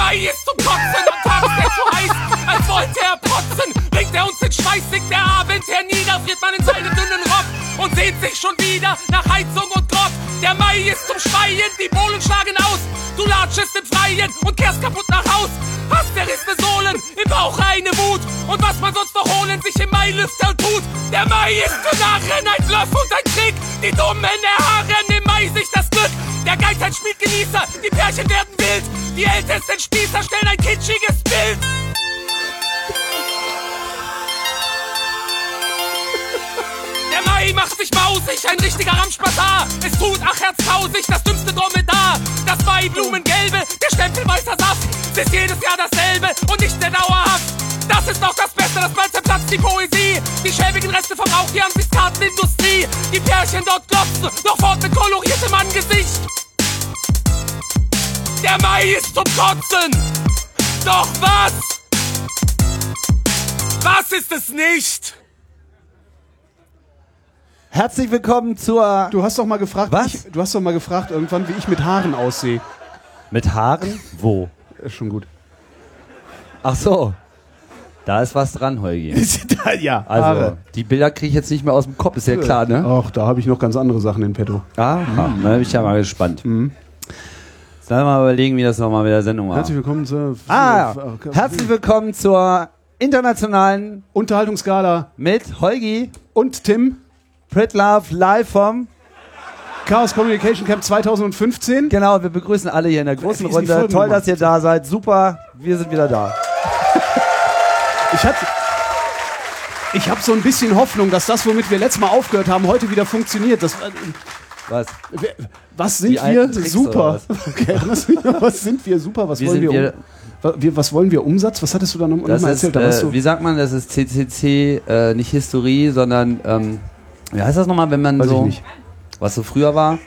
Mai ist zum Kotzen und tags der zu als wollte er protzen. Bringt er in Schweiß, der Abend hernieder, friert man in seinem dünnen Rock und sehnt sich schon wieder nach Heizung und Grott. Der Mai ist zum Schreien, die Bohlen schlagen aus. Du latschest im Freien und kehrst kaputt nach Haus. Hast zerrissene Sohlen, im Bauch eine Wut. Und was man sonst noch holen sich im Mai lüfter tut. Der Mai ist für Narren ein Bluff und ein Trick. Die Dummen erharren im Mai sich das Glück. Der Geizheit spielt Genießer, die Pärchen werden wild. Die ältesten Spießer stellen ein kitschiges Bild. Mai macht sich mausig, ein richtiger Ramschbazar. Es tut, ach herzhausig, das dümmste Dromedar. Das Maiblumengelbe, der Stempel weißer Saft. Es ist jedes Jahr dasselbe und nicht sehr dauerhaft. Das ist doch das Beste, das bald zerplatzt die Poesie. Die schäbigen Reste vom Rauch, die Ansichtskartenindustrie. Die Pärchen dort glotzen, noch fort mit koloriertem Angesicht. Der Mai ist zum Kotzen. Doch was? Was ist es nicht? Herzlich willkommen zur. Du hast doch mal gefragt, Was? Ich, du hast doch mal gefragt irgendwann, wie ich mit Haaren aussehe. Mit Haaren? Wo? Ist schon gut. Ach so. Da ist was dran, Holgi. ja, Also, die Bilder kriege ich jetzt nicht mehr aus dem Kopf, ist ja klar, ne? Ach, da habe ich noch ganz andere Sachen in petto. Aha, da bin ich ja mal gespannt. Mhm. Jetzt lass mal überlegen, wie das nochmal mit der Sendung war. Herzlich willkommen zur Ah, äh, herzlich willkommen zur internationalen Unterhaltungsgala mit Holgi und Tim. Pritlove live vom. Chaos Communication Camp 2015. Genau, wir begrüßen alle hier in der großen ist Runde. Toll, dass ihr da seid. Super, wir sind wieder da. Ich hatte ich habe so ein bisschen Hoffnung, dass das, womit wir letztes Mal aufgehört haben, heute wieder funktioniert. Das, äh, Was? was sind wir? Tricks Super. oder Okay, was, was sind wir? Super. Was Wie wollen wir, wir- um? Was wollen wir? Umsatz? Was hattest du da noch, mal ist, erzählt? Warst äh, wie sagt man, das ist CCC, äh, nicht Historie, sondern, ähm, wie heißt das nochmal, wenn man Weiß so, ich nicht. was so früher war?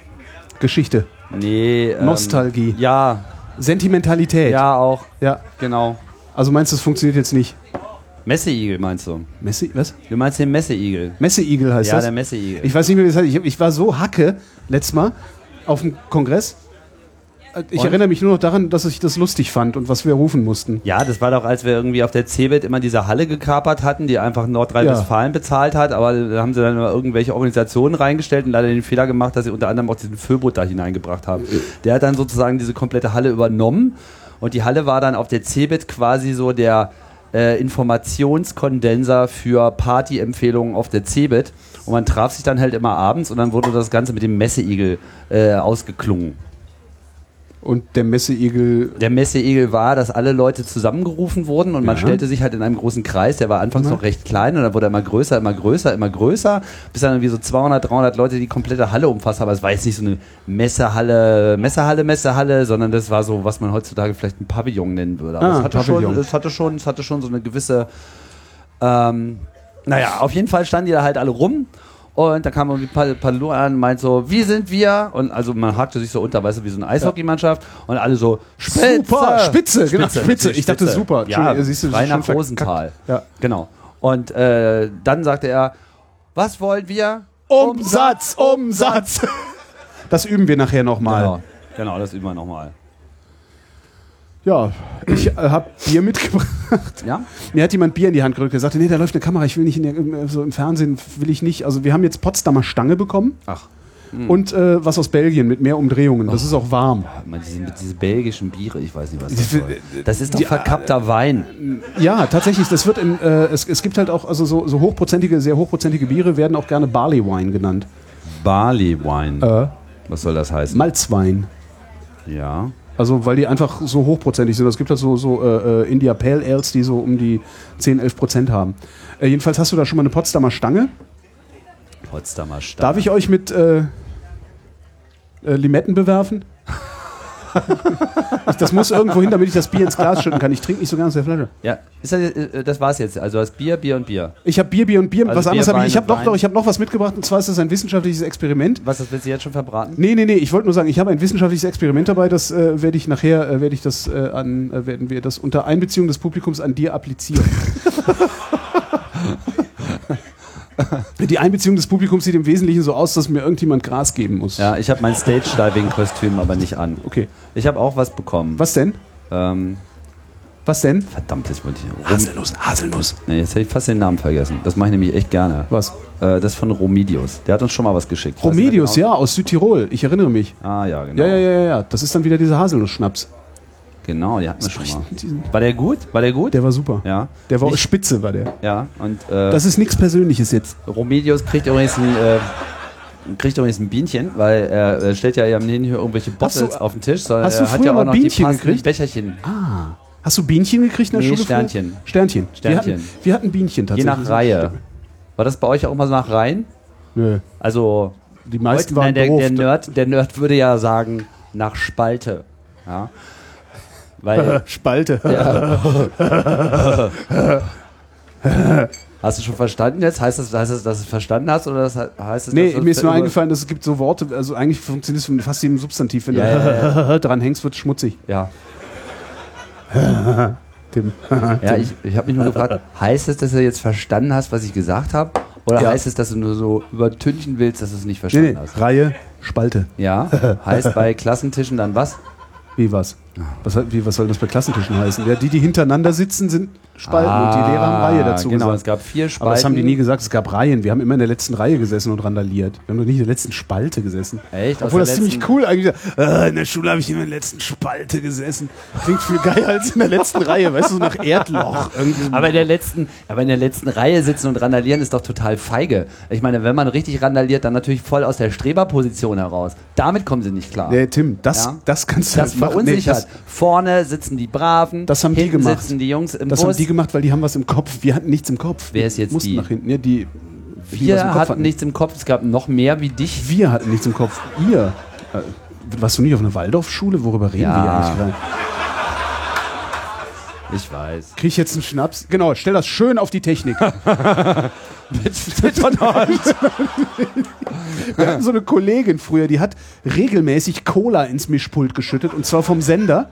Geschichte. Nee. Ähm, Nostalgie. Ja, Sentimentalität. ja auch, ja. genau. Also meinst du, das funktioniert jetzt nicht? Messeigel meinst du? Messe, was? Du meinst den Messeigel? Messeigel heißt Ja, das? der Messeigel. Ich weiß nicht mehr, wie das heißt. Ich, ich war so hacke letztes Mal auf dem Kongress. Äh, Ich Und? erinnere mich nur noch daran, dass ich das lustig fand und was wir rufen mussten. Ja, das war doch, als wir irgendwie auf der CeBIT immer diese Halle gekapert hatten, die einfach Nordrhein-Westfalen bezahlt hat, aber da haben sie dann irgendwelche Organisationen reingestellt und leider den Fehler gemacht, dass sie unter anderem auch diesen Föbot da hineingebracht haben. Der hat dann sozusagen diese komplette Halle übernommen und die Halle war dann auf der CeBIT quasi so der äh, Informationskondenser für Party-Empfehlungen auf der CeBIT und man traf sich dann halt immer abends und dann wurde das Ganze mit dem Messeigel äh, ausgeklungen. Und der Messeigel. Der Messeigel war, dass alle Leute zusammengerufen wurden und man Ja. stellte sich halt in einem großen Kreis. Der war anfangs Mhm. noch recht klein und dann wurde er immer größer, immer größer, immer größer, bis dann irgendwie so 200, 300 Leute die komplette Halle umfasst. Aber es war jetzt nicht so eine Messehalle, Messehalle, Messehalle, sondern das war so, was man heutzutage vielleicht ein Pavillon nennen würde. Aber Ah, es, hatte Pavillon. schon, es hatte schon, es hatte schon so eine gewisse, ähm, naja, auf jeden Fall standen die da halt alle rum. Und da kam irgendwie Pal- Palou an und meint so, wie sind wir? Und also man hakte sich so unter, weißt du, wie so eine Eishockeymannschaft. Und alle so, Spitze! Super, Spitze, genau, Spitze. natürlich, Ich dachte, super. Ja, siehst du, schon verkackt. Rosenthal. Ja. Genau. Und äh, dann sagte er, was wollen wir? Umsatz, Umsatz. Das üben wir nachher nochmal. Genau. genau, das üben wir nochmal. Ja, ich äh, habe Bier mitgebracht. Ja? Mir hat jemand Bier in die Hand gedrückt. Er sagte, nee, da läuft eine Kamera, ich will nicht in der, so im Fernsehen, will ich nicht. Also wir haben jetzt Potsdamer Stange bekommen Ach, und äh, was aus Belgien mit mehr Umdrehungen. Das ist auch warm. immer diese, mit diese belgischen Biere, ich weiß nicht, was das soll. Das ist doch die- verkappter Wein. Ja, tatsächlich. Das wird in, äh, es, es gibt halt auch also so, so hochprozentige, sehr hochprozentige Biere werden auch gerne Barley Wine genannt. Barley Wine. Äh, Was soll das heißen? Malzwein. ja. Also weil die einfach so hochprozentig sind. Es gibt halt so, so äh, äh, India Pale Ales, die so um die 10, 11 Prozent haben. Äh, jedenfalls hast du da schon mal eine Potsdamer Stange. Potsdamer Stadt. Darf ich euch mit äh, äh, Limetten bewerfen? Das muss irgendwo hin, damit ich das Bier ins Glas schütten kann. Ich trinke nicht so gerne aus der Flasche. Ja, ist das, äh, das war's jetzt. Also das Bier, Bier und Bier. Ich habe Bier, Bier und Bier. Also was anderes Bier, habe ich. Ich habe noch, ich hab noch was mitgebracht und zwar ist das ein wissenschaftliches Experiment. Was, das willst du jetzt schon verbraten? Nee, nee, nee, ich wollte nur sagen, ich habe ein wissenschaftliches Experiment dabei, das äh, werde ich nachher, äh, werde ich das äh, an, äh, werden wir das unter Einbeziehung des Publikums an dir applizieren. Die Einbeziehung des Publikums sieht im Wesentlichen so aus, dass mir irgendjemand Gras geben muss. Ja, ich habe mein Stage-Diving-Kostüm aber nicht an. Okay. Ich habe auch was bekommen. Was denn? Ähm, Was denn? verdammt, jetzt wollte ich. Haselnuss, Haselnuss. nee, jetzt hätte ich fast den Namen vergessen. Das mache ich nämlich echt gerne. Was? Äh, das ist von Romidius. Der hat uns schon mal was geschickt. Romedius, genau? ja, aus Südtirol. Ich erinnere mich. Ah, ja, genau. Ja, ja, ja, ja, ja. Das ist dann wieder dieser Haselnuss-Schnaps. Genau, die hatten wir schon ich mal. War der gut? War der gut? Der war super. ja. Der war Nicht- spitze, war der. Ja, und äh, Das ist nichts Persönliches jetzt. Romedius kriegt übrigens ein, äh, kriegt übrigens ein Bienchen, weil er stellt ja eben nicht irgendwelche Bottles auf den Tisch, sondern hast du er hat ja auch noch Bienchen die passenden gekriegt? Becherchen. Ah. Hast du Bienchen gekriegt in der Nee, Schule? früher? Sternchen. Sternchen. Wir Sternchen. hatten, wir hatten Bienchen Je tatsächlich. nach Reihe. War das bei euch auch immer so nach Reihen? Nö. Also Die meisten heute- waren nein, der, der. Nerd, der Nerd würde ja sagen nach Spalte. Ja. Weil, Spalte. hast du schon verstanden jetzt? Heißt das, heißt das, dass du es verstanden hast oder das heißt es, Nee, mir ist nur eingefallen, dass es gibt so Worte, also eigentlich funktioniert es fast jedem Substantiv. Wenn Ja, du ja, dran hängst, wird es schmutzig. Ja, Tim. ja ich, ich habe mich nur gefragt, heißt es, dass du jetzt verstanden hast, was ich gesagt habe? Oder Ja. heißt es, dass du nur so übertünchen willst, dass du es nicht Nee, verstanden nee. hast? Reihe, Spalte. Ja, heißt bei Klassentischen dann was? Wie was? Was, wie, was soll das bei Klassentischen heißen? Ja, die, die hintereinander sitzen, sind Spalten und die Lehrer haben Reihe dazu Genau, gesagt. es gab vier Spalten. Aber das haben die nie gesagt, es gab Reihen. Wir haben immer in der letzten Reihe gesessen und randaliert. Wir haben doch nicht in der letzten Spalte gesessen. Echt? Obwohl das ziemlich cool eigentlich äh, In der Schule habe ich immer in der letzten Spalte gesessen. Klingt viel geiler als in der letzten Reihe, weißt du, so nach Erdloch. Irgendwie. Aber in der letzten, aber in der letzten Reihe sitzen und randalieren ist doch total feige. Ich meine, wenn man richtig randaliert, dann natürlich voll aus der Streberposition heraus. Damit kommen sie nicht klar. Nee, Tim, das, Ja. das kannst du Das halt machen. Das, Vorne sitzen die Braven, Das haben die gemacht. sitzen die Jungs im das Bus. haben die gemacht, weil die haben was im Kopf. Wir hatten nichts im Kopf. Wer ist jetzt mussten die? nach hinten. Ja, die, die was im Wir Kopf hatten nichts im Kopf, es gab noch mehr wie dich. Wir hatten nichts im Kopf. Ihr. Äh, warst du nicht auf einer Waldorfschule? Worüber reden Ja. wir eigentlich gerade? Ich weiß. Krieg ich jetzt einen Schnaps? Genau, stell das schön auf die Technik. Wir hatten so eine Kollegin früher, die hat regelmäßig Cola ins Mischpult geschüttet und zwar vom Sender.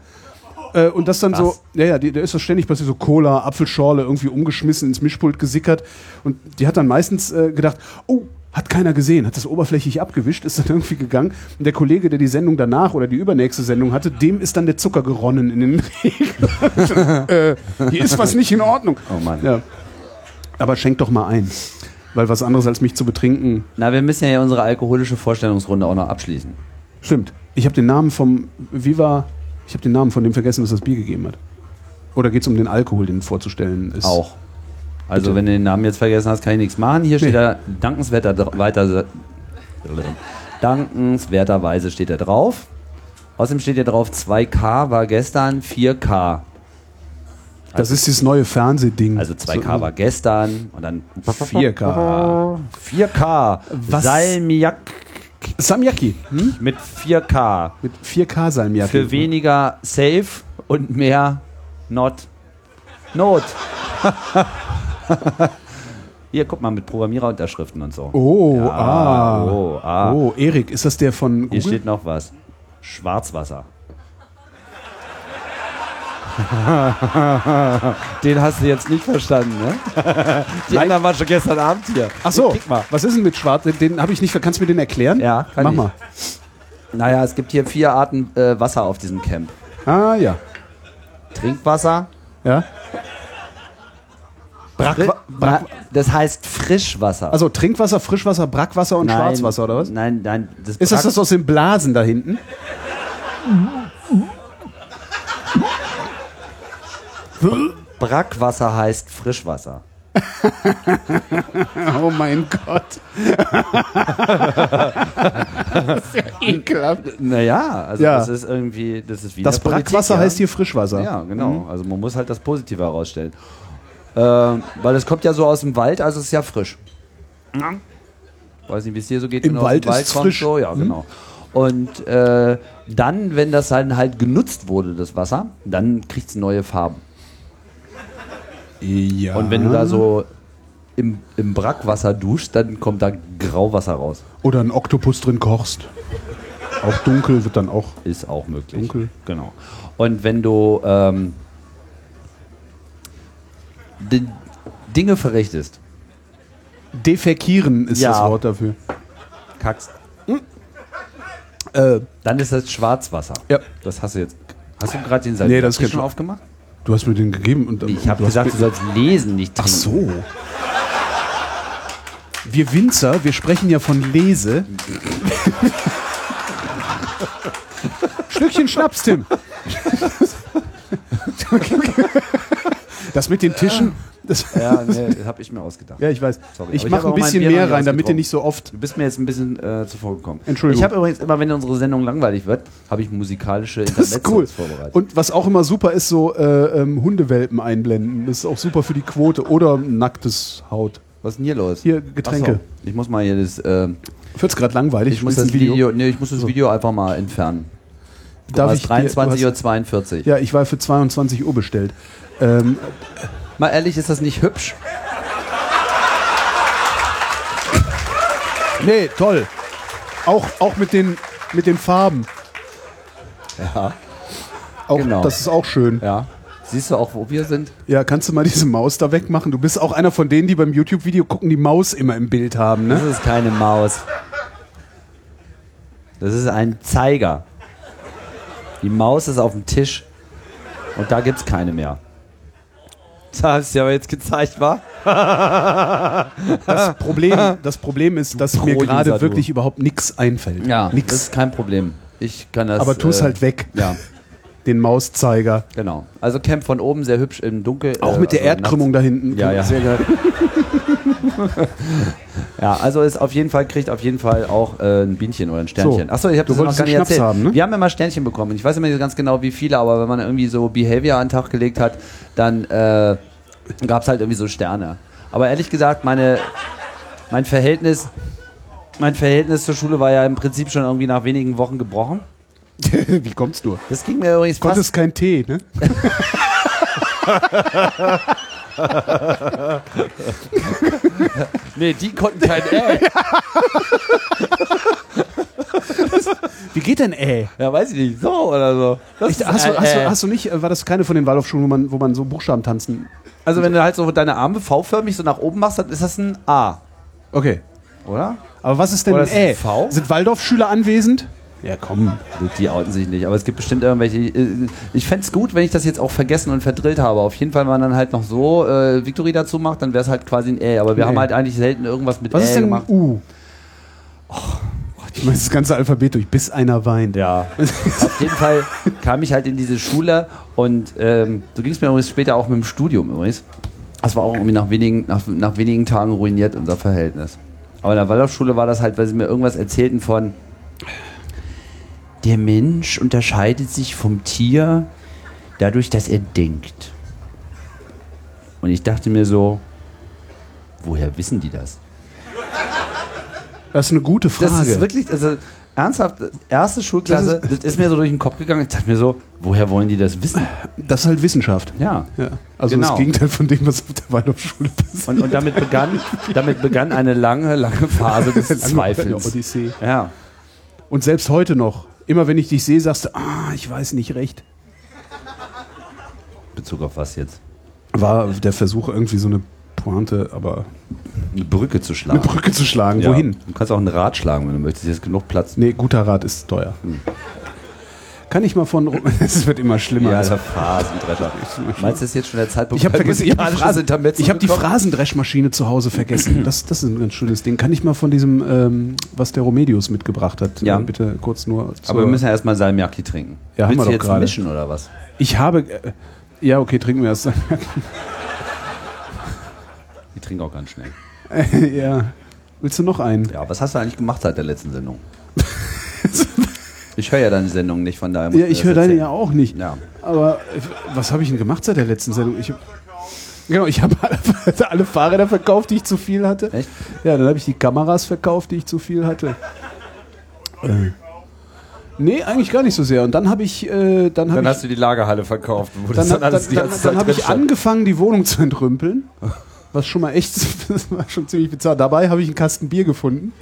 Äh, und das dann so, Was? ja, ja, die, da ist das ständig passiert, so Cola, Apfelschorle irgendwie umgeschmissen ins Mischpult gesickert. Und die hat dann meistens äh, gedacht, oh, hat keiner gesehen, hat das oberflächlich abgewischt, ist dann irgendwie gegangen. Und der Kollege, der die Sendung danach oder die übernächste Sendung hatte, dem ist dann der Zucker geronnen in den Regen. äh, hier ist was nicht in Ordnung. Oh Mann. Ja. Aber schenk doch mal ein. Weil was anderes als mich zu betrinken. Na, wir müssen ja unsere alkoholische Vorstellungsrunde auch noch abschließen. Stimmt. Ich habe den Namen vom. Wie war. Ich habe den Namen von dem vergessen, das das Bier gegeben hat. Oder geht es um den Alkohol, den vorzustellen ist? Auch. Also, Bitte. wenn du den Namen jetzt vergessen hast, kann ich nichts machen. Hier steht Nee. da dankenswerter weiter. Dankenswerterweise steht da drauf. Außerdem steht hier drauf, 2K war gestern, 4K. Das ist dieses neue Fernsehding. Also 2K war gestern und dann 4K. 4K. Was? Salmiak Samyaki. Hm? mit 4K. Mit 4K Salmiaki. Für weniger safe und mehr not not. Hier, guck mal, mit Programmiererunterschriften und so. Oh, Ja, ah. Oh, ah. Oh, Erik, ist das der von Hier Google? steht noch was. Schwarzwasser. Den hast du jetzt nicht verstanden, ne? Die anderen waren schon gestern Abend hier. Ach so, was ist denn mit Schwarz? Den- habe ich nicht. Kannst du mir den erklären? Ja, kann Mach ich. mal. Naja, es gibt hier vier Arten äh, Wasser auf diesem Camp. Ah, ja. Trinkwasser. Ja. Fri Na, das heißt Frischwasser. Also Trinkwasser, Frischwasser, Brackwasser und Nein, Schwarzwasser, oder was? Nein, nein. Das Ist das Brack- das aus den Blasen da hinten? Brackwasser heißt Frischwasser. Oh mein Gott. das ist ja ekelhaft. Naja, also Ja. das ist irgendwie, das ist wie Das Brackwasser ja. heißt hier Frischwasser. Ja, genau. Also man muss halt das Positive herausstellen. Ähm, weil es kommt ja so aus dem Wald, also es ist ja frisch. Weiß nicht, wie es dir so geht. Im wenn du aus Wald dem Wald ist es kommst, frisch. So, ja, Mhm. genau. Und äh, dann, wenn das dann halt genutzt wurde, das Wasser, dann kriegt es neue Farben. Ja. Und wenn du da so im, im Brackwasser duschst, dann kommt da Grauwasser raus. Oder ein Oktopus drin kochst. Auch dunkel wird dann auch. Ist auch möglich. Dunkel. Genau. Und wenn du ähm, die Dinge verrichtest, Defekieren ist Ja. das Wort dafür. kackst, Äh, dann ist das Schwarzwasser. Ja. Das hast du jetzt Hast du gerade den Nee, das schon aufgemacht? Du hast mir den gegeben und Ich habe gesagt, du sollst lesen, nicht Ach trinken. so. Wir Winzer, wir sprechen ja von Lese. Stückchen Schnaps, Tim. Das mit den Tischen, das, Ja, nee, habe ich mir ausgedacht. ja, ich weiß. Sorry, ich mache ein bisschen mehr rein, damit ihr nicht so oft. Du bist mir jetzt ein bisschen äh, zuvor gekommen. Entschuldigung. Ich habe übrigens immer, wenn unsere Sendung langweilig wird, habe ich musikalische Das ist cool. Intermezzo vorbereitet. Und was auch immer super ist, so äh, ähm, Hundewelpen einblenden. Das ist auch super für die Quote. Oder nacktes Haut. Was ist denn hier los? Hier, Getränke. So, Ich muss mal hier das, äh, Wird's gerade langweilig? ich muss das ein Video, nee, ich muss das Video einfach mal entfernen. Darf ich ich dir- du 23.42 Uhr. Ja, ich war für 22 Uhr bestellt. Ähm, Mal ehrlich, ist das nicht hübsch? nee, toll. Auch, auch mit, den, mit den Farben. Ja. Auch, Genau. Das ist auch schön. Ja. Siehst du auch, wo wir sind? Ja, kannst du mal diese Maus da wegmachen? Du bist auch einer von denen, die beim YouTube-Video gucken, die Maus immer im Bild haben, Das ne? ist keine Maus. Das ist ein Zeiger. Die Maus ist auf dem Tisch und da gibt's keine mehr. Das hast du ja aber jetzt gezeigt, war? Das Problem, das Problem ist, dass mir gerade du. wirklich überhaupt nichts einfällt. Ja, das Nix. ist kein Problem. Ich kann das. Aber tu es äh, halt weg, Ja, den Mauszeiger. genau. Also Camp von oben sehr hübsch im Dunkel. Auch äh, mit der also Erdkrümmung da hinten. Ja, ja. Sehr geil. Ja, also ist auf jeden Fall, kriegt auf jeden Fall auch äh, ein Bienchen oder ein Sternchen. So, Achso, ich habe du das noch gar nicht erzählt. haben, ne? Wir haben immer Sternchen bekommen. Ich weiß immer nicht ganz genau, wie viele, aber wenn man irgendwie so Behavior an den Tag gelegt hat, dann äh, gab es halt irgendwie so Sterne. Aber ehrlich gesagt, meine, mein Verhältnis, mein Verhältnis zur Schule war ja im Prinzip schon irgendwie nach wenigen Wochen gebrochen. Wie kommst du? Das ging mir übrigens fast Konntest kein Tee, ne? Nee, die konnten kein Ä. Wie geht denn äh? Ja, weiß ich nicht. So oder so. Das Echt, hast, du, Ä, hast, Ä. du, hast du nicht, äh, war das keine von den Waldorfschulen, wo man, wo man so Buchstaben tanzen? Also wenn du halt so deine Arme V-förmig so nach oben machst, dann ist das ein A, Okay. oder? Aber was ist denn Oder ein ist es ein? V? Sind Waldorfschüler anwesend? Ja, komm. Die outen sich nicht, aber es gibt bestimmt irgendwelche. äh, Ich fände es gut, wenn ich das jetzt auch vergessen und verdrillt habe. Auf jeden Fall, wenn man dann halt noch so äh, Victory dazu macht, dann wäre es halt quasi ein Ä. Aber wir Ein haben halt eigentlich selten irgendwas mit Was Ä ist denn gemacht. U? ich meine das ganze Alphabet durch, bis einer weint. Ja, auf jeden Fall kam ich halt in diese Schule und ähm, so ging es mir übrigens später auch mit dem Studium übrigens. Das war auch irgendwie nach wenigen, nach, nach wenigen Tagen ruiniert, unser Verhältnis. Aber in der Waldorfschule war das halt, weil sie mir irgendwas erzählten von der Mensch unterscheidet sich vom Tier dadurch, dass er denkt. Und ich dachte mir so, woher wissen die das? Das ist eine gute Frage. Das ist wirklich, also ernsthaft, erste Schulklasse, das ist, mir so durch den Kopf gegangen. Ich dachte mir so, woher wollen die das wissen? Das ist halt Wissenschaft. Ja. Ja. Also Genau. das Gegenteil von dem, was auf der Waldorfschule passiert. Und, und damit, begann, damit begann eine lange, lange Phase des Lange. Odyssee. Ja. Und selbst heute noch, immer wenn ich dich sehe, sagst du, ah, ich weiß nicht recht. Bezug auf was jetzt? War der Versuch irgendwie so eine Pointe, aber Eine Brücke zu schlagen. eine Brücke zu schlagen. Ja. Wohin? Du kannst auch ein Rad schlagen, wenn du möchtest. Hier ist genug Platz. Nee, guter Rat ist teuer. Kann ich mal von. Es wird immer schlimmer. Ja, der Phrasendrescher. Meinst du, das ist jetzt schon der Zeitpunkt? ich habe vergessen, ich habe die, ich hab die? Phrasendreschmaschine zu Hause vergessen. Das, das ist ein ganz schönes Ding. Kann ich mal von diesem, ähm, was der Romedius mitgebracht hat, Ja. äh, bitte kurz nur. Aber wir müssen ja erstmal Salmiakki trinken. Ja, haben Willst wir du doch jetzt gerade. mischen oder was? Ich habe. Äh, ja, okay, trinken wir erst. Ich trinke auch ganz schnell. ja. Willst du noch einen? Ja, was hast du eigentlich gemacht seit der letzten Sendung? Ich höre ja deine Sendung nicht, von daher Ja, ich höre deine ja auch nicht. Ja. Aber äh, was habe ich denn gemacht seit der letzten Sendung? Ich hab, genau, ich habe alle, alle Fahrräder verkauft, die ich zu viel hatte. Echt? Ja, dann habe ich die Kameras verkauft, die ich zu viel hatte. Äh, nee, eigentlich gar nicht so sehr. Und dann habe ich, äh, dann habe Dann ich, hast du die Lagerhalle verkauft. Wo dann, das dann, alles die dann, dann Zeit habe ich angefangen, die Wohnung zu entrümpeln. Was schon mal echt, das war schon ziemlich bizarr. Dabei habe ich einen Kasten Bier gefunden.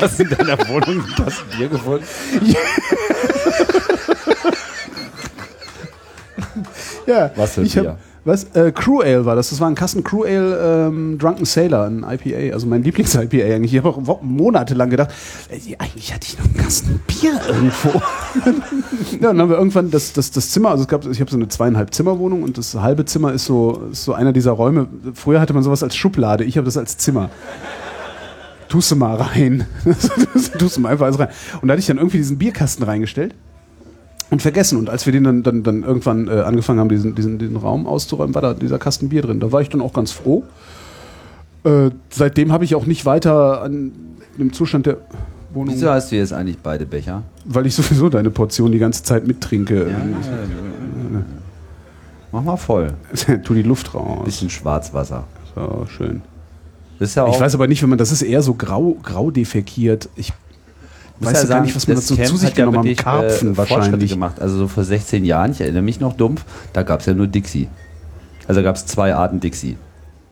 Hast in deiner Wohnung ein Kasten Bier gefunden? Ja, Was für ich Bier? hab, Was? Äh, Crew Ale war das. Das war ein Kasten Crew Ale ähm, Drunken Sailor, ein IPA. Also mein Lieblings-IPA eigentlich. Ich habe auch monatelang gedacht, ey, eigentlich hatte ich noch einen Kasten Bier irgendwo. ja, dann haben wir irgendwann das, das, das Zimmer, also es gab, ich habe so eine zweieinhalb Zimmerwohnung und das halbe Zimmer ist so, ist so einer dieser Räume. Früher hatte man sowas als Schublade, ich habe das als Zimmer. Tust du mal rein. Tust du mal einfach alles rein. Und da hatte ich dann irgendwie diesen Bierkasten reingestellt und vergessen. Und als wir den dann, dann, dann irgendwann äh, angefangen haben, diesen, diesen, diesen Raum auszuräumen, war da dieser Kasten Bier drin. Da war ich dann auch ganz froh. Äh, seitdem habe ich auch nicht weiter an dem Zustand der Wohnung, Wieso hast du jetzt eigentlich beide Becher? weil ich sowieso deine Portion die ganze Zeit mittrinke. Mach mal voll. tu die Luft raus. Bisschen Schwarzwasser. So, schön. Das ist ja auch, Ich weiß aber nicht, wenn man, das ist eher so grau, grau defekiert. Ich weiß ja ja gar sagen, nicht, was man dazu Camp zu sich hat ja genommen hat. wirklich, Karpfen äh, wahrscheinlich. gemacht. Also so vor 16 Jahren, ich erinnere mich noch dumpf, da gab es ja nur Dixie. Also gab es zwei Arten Dixie.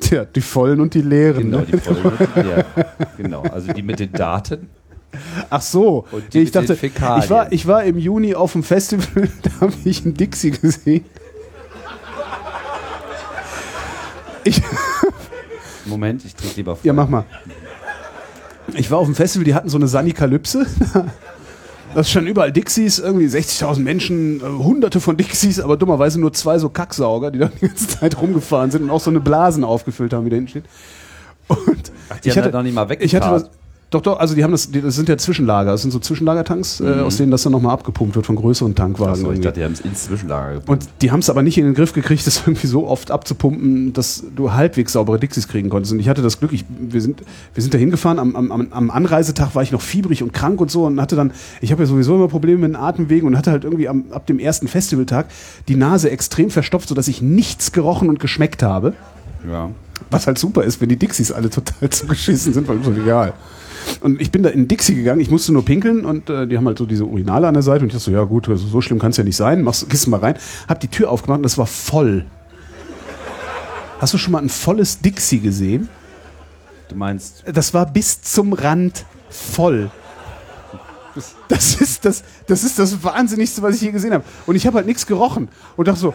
Tja, die vollen und die leeren. Genau, ne? die Folge. ja, genau, also die mit den Daten. Ach so, Und die ich dachte, ich war, ich war im Juni auf dem Festival, da habe ich einen Dixie gesehen. Ich, Moment, ich trinke lieber voll. ja, mach mal. Ich war auf dem Festival, die hatten so eine Sanikalypse. Das standen überall Dixies, irgendwie 60.000 Menschen, äh, hunderte von Dixies, aber dummerweise nur zwei so Kacksauger, die da die ganze Zeit rumgefahren sind und auch so eine Blasen aufgefüllt haben, wie da hinten steht. Und Ach, die haben das noch nicht mal ich hatte weggekarrt. Doch, doch, also die haben das, die, das sind ja Zwischenlager, das sind so Zwischenlagertanks, äh, aus denen das dann nochmal abgepumpt wird von größeren Tankwagen. Achso, ich dachte, die haben es ins Zwischenlager gepackt. Und die haben es aber nicht in den Griff gekriegt, das irgendwie so oft abzupumpen, dass du halbwegs saubere Dixies kriegen konntest. Und ich hatte das Glück, ich, wir, sind, wir sind da hingefahren, am, am, am- Anreisetag war ich noch fiebrig und krank und so und hatte dann, ich habe ja sowieso immer Probleme mit den Atemwegen und hatte halt irgendwie am, ab dem ersten Festivaltag die Nase extrem verstopft, sodass ich nichts gerochen und geschmeckt habe. Ja. Was halt super ist, wenn die Dixies alle total zugeschissen sind, weil so egal. Und ich bin da in Dixie gegangen, ich musste nur pinkeln und äh, die haben halt so diese Urinale an der Seite und ich dachte so, ja gut, also so schlimm kann es ja nicht sein, machst, gehst mal rein, hab die Tür aufgemacht und das war voll. Hast du schon mal ein volles Dixie gesehen? Du meinst, Das war bis zum Rand voll. Das ist das, das ist das Wahnsinnigste, was ich je gesehen habe. Und ich habe halt nichts gerochen. Und dachte so,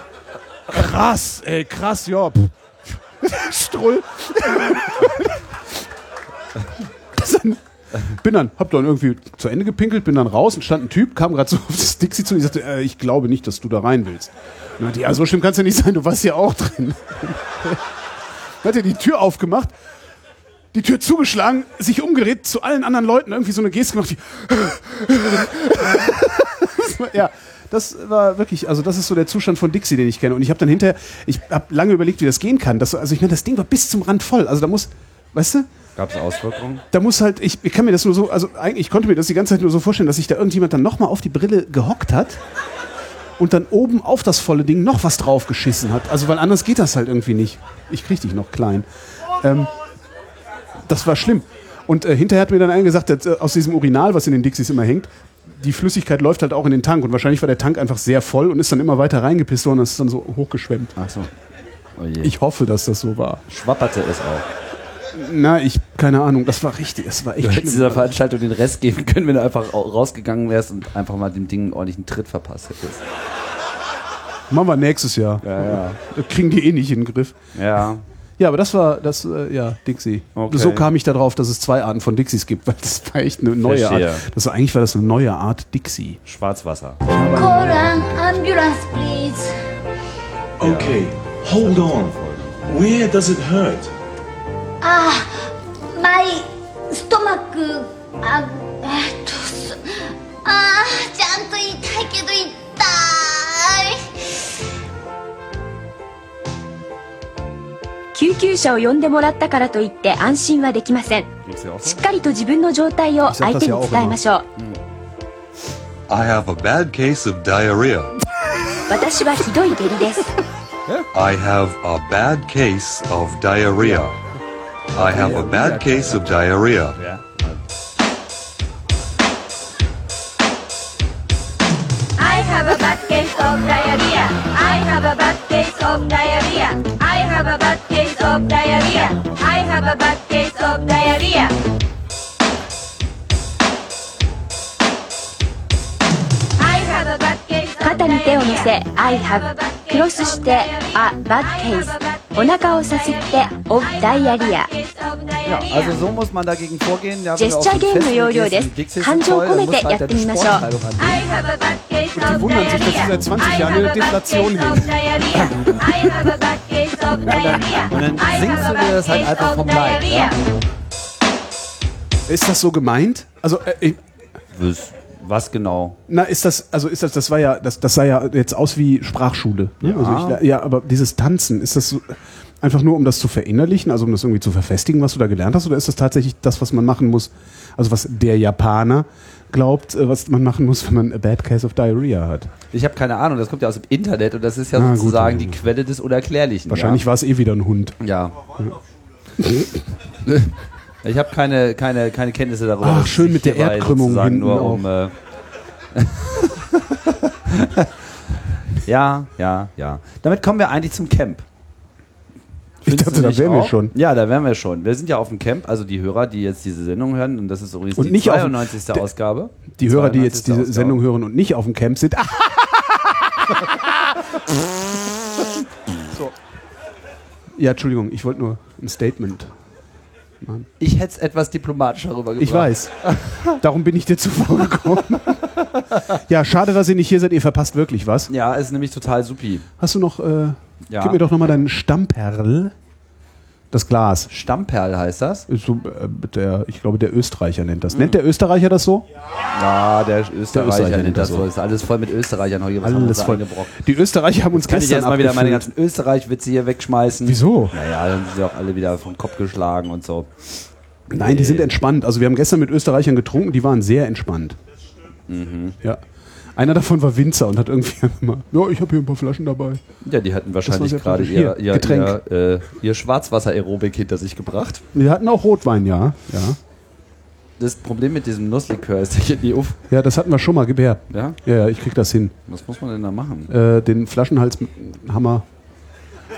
krass, ey, krass, ja. Strull. Dann, bin dann, hab dann irgendwie zu Ende gepinkelt, bin dann raus und stand ein Typ, kam gerade so auf das Dixie zu und ich sagte, äh, ich glaube nicht, dass du da rein willst. Und meinte, ja, so schlimm kann es ja nicht sein, du warst ja auch drin. Dann hat er die Tür aufgemacht, die Tür zugeschlagen, sich umgedreht, zu allen anderen Leuten irgendwie so eine Geste gemacht, war- ja, das war wirklich, also das ist so der Zustand von Dixie, den ich kenne. Und ich habe dann hinterher, ich habe lange überlegt, wie das gehen kann. Das, also ich meine, das Ding war bis zum Rand voll. Also da muss, weißt du, gab es Auswirkungen? da muss halt, ich, ich kann mir das nur so, also eigentlich, ich konnte mir das die ganze Zeit nur so vorstellen, dass sich da irgendjemand dann nochmal auf die Brille gehockt hat und dann oben auf das volle Ding noch was drauf geschissen hat. Also weil anders geht das halt irgendwie nicht. Ich krieg dich noch klein. Ähm, das war schlimm. Und äh, hinterher hat mir dann einer gesagt, dass, äh, aus diesem Urinal, was in den Dixies immer hängt, die Flüssigkeit läuft halt auch in den Tank und wahrscheinlich war der Tank einfach sehr voll und ist dann immer weiter reingepisst worden und ist dann so hochgeschwemmt. Ach so. Oh. Ich hoffe, dass das so war. schwapperte es auch. Na, ich, keine Ahnung, das war richtig, das war echt Du hättest schlimm. dieser Veranstaltung den Rest geben können, wenn du einfach au- rausgegangen wärst und einfach mal dem Ding einen ordentlichen Tritt verpasst hättest. Machen wir nächstes Jahr. Ja, ja. Das kriegen die eh nicht in den Griff. Ja. Ja, aber das war das, äh, ja, Dixie. Okay. So kam ich darauf, dass es zwei Arten von Dixies gibt, weil das war echt eine neue Verstehe. Art. Das war, eigentlich war das eine neue Art Dixie. Schwarzwasser. Call an ambulance, please. Okay, hold on. Where does it hurt? あマイストマック。ああちゃんと言いたいけど言いたい。救急車を呼んでもらったからといって安心はできません。しっかりと自分の状態を相手に伝えましょう。私はひどい下痢です。I have a bad case of diarrhea. I have a bad case of diarrhea. Ja. I have a bad case of diarrhea. I have a bad case of diarrhea. I have a bad case of diarrhea. I have a bad case of diarrhea. I have a bad case of 肩に手を乗せ I have クロスして「あバッケース」 お腹をさすって「オブダイアリア」 Ja, also so muss man dagegen vorgehen. Ja, ジェスチャーゲームの要領です感情を込めてやってみましょう I have a bad case Die of wundern sich, dass sie seit 20 Jahren eine Deflation of hängen. diarrhea. I have a bad case of diarrhea. und dann I singst have du a dir das bad halt case einfach of vom Leib, diarrhea. Ist das so gemeint? Also, äh, ich- Was, was genau? na, ist das, also ist das, das war ja, das, das sah ja jetzt aus wie Sprachschule. Ne? Ja. Also ich, ja, aber dieses Tanzen, ist das so, einfach nur, um das zu verinnerlichen, also um das irgendwie zu verfestigen, was du da gelernt hast, oder ist das tatsächlich das, was man machen muss, also was der Japaner glaubt, äh, was man machen muss, wenn man a bad case of diarrhea hat? Ich habe keine Ahnung, das kommt ja aus dem Internet und das ist ja Ah, gut, sozusagen ja. die Quelle des Unerklärlichen. Wahrscheinlich war es eh wieder ein Hund. Ja. ja. Ich habe keine, keine, keine Kenntnisse darüber. Ach, schön ich mit der Erdkrümmung hinten nur um. Äh ja, ja, ja. Damit kommen wir eigentlich zum Camp. Ich Findest dachte, du da wären wir schon. Ja, da wären wir schon. Wir sind ja auf dem Camp, also die Hörer, die jetzt diese Sendung hören, und das ist übrigens Und die nicht auf dem- 92. der- Ausgabe. Die Hörer, die jetzt 92. diese Ausgabe. Sendung hören und nicht auf dem Camp sind. So. Ja, Entschuldigung, ich wollte nur ein Statement. Ich hätte es etwas diplomatischer rübergebracht. Ich weiß. Darum bin ich dir zuvor gekommen. ja, schade, dass ihr nicht hier seid. Ihr verpasst wirklich was. Ja, ist nämlich total supi. Hast du noch. Äh, Ja. Gib mir doch nochmal deinen Stammperl. Das Glas. Stammperl heißt das? So, äh, der, ich glaube, der Österreicher nennt das. Nennt der Österreicher das so? Ja, der Österreicher, Österreicher nennt das so. so. Ist alles voll mit Österreichern heute. Was Alles voll. Die Österreicher haben uns Kann ich gestern erstmal wieder meine ganzen Österreich-Witze hier wegschmeißen? Wieso? Naja, dann sind sie auch alle wieder vom Kopf geschlagen und so. Nein, die sind entspannt. Also wir haben gestern mit Österreichern getrunken, die waren sehr entspannt. Mhm. Ja. Einer davon war Winzer und hat irgendwie immer, ja, ich habe hier ein paar Flaschen dabei. Ja, die hatten wahrscheinlich gerade ihr, ihr, Getränk. ihr, äh, ihr Schwarzwasser-Aerobik hinter sich gebracht. Wir hatten auch Rotwein, ja. Ja, Das Problem mit diesem Nusslikör ist, geht nie auf. ja das hatten wir schon mal, gib her. Ja? Ja, ja, ich krieg das hin. Was muss man denn da machen? Äh, den Flaschenhals mit Hammer.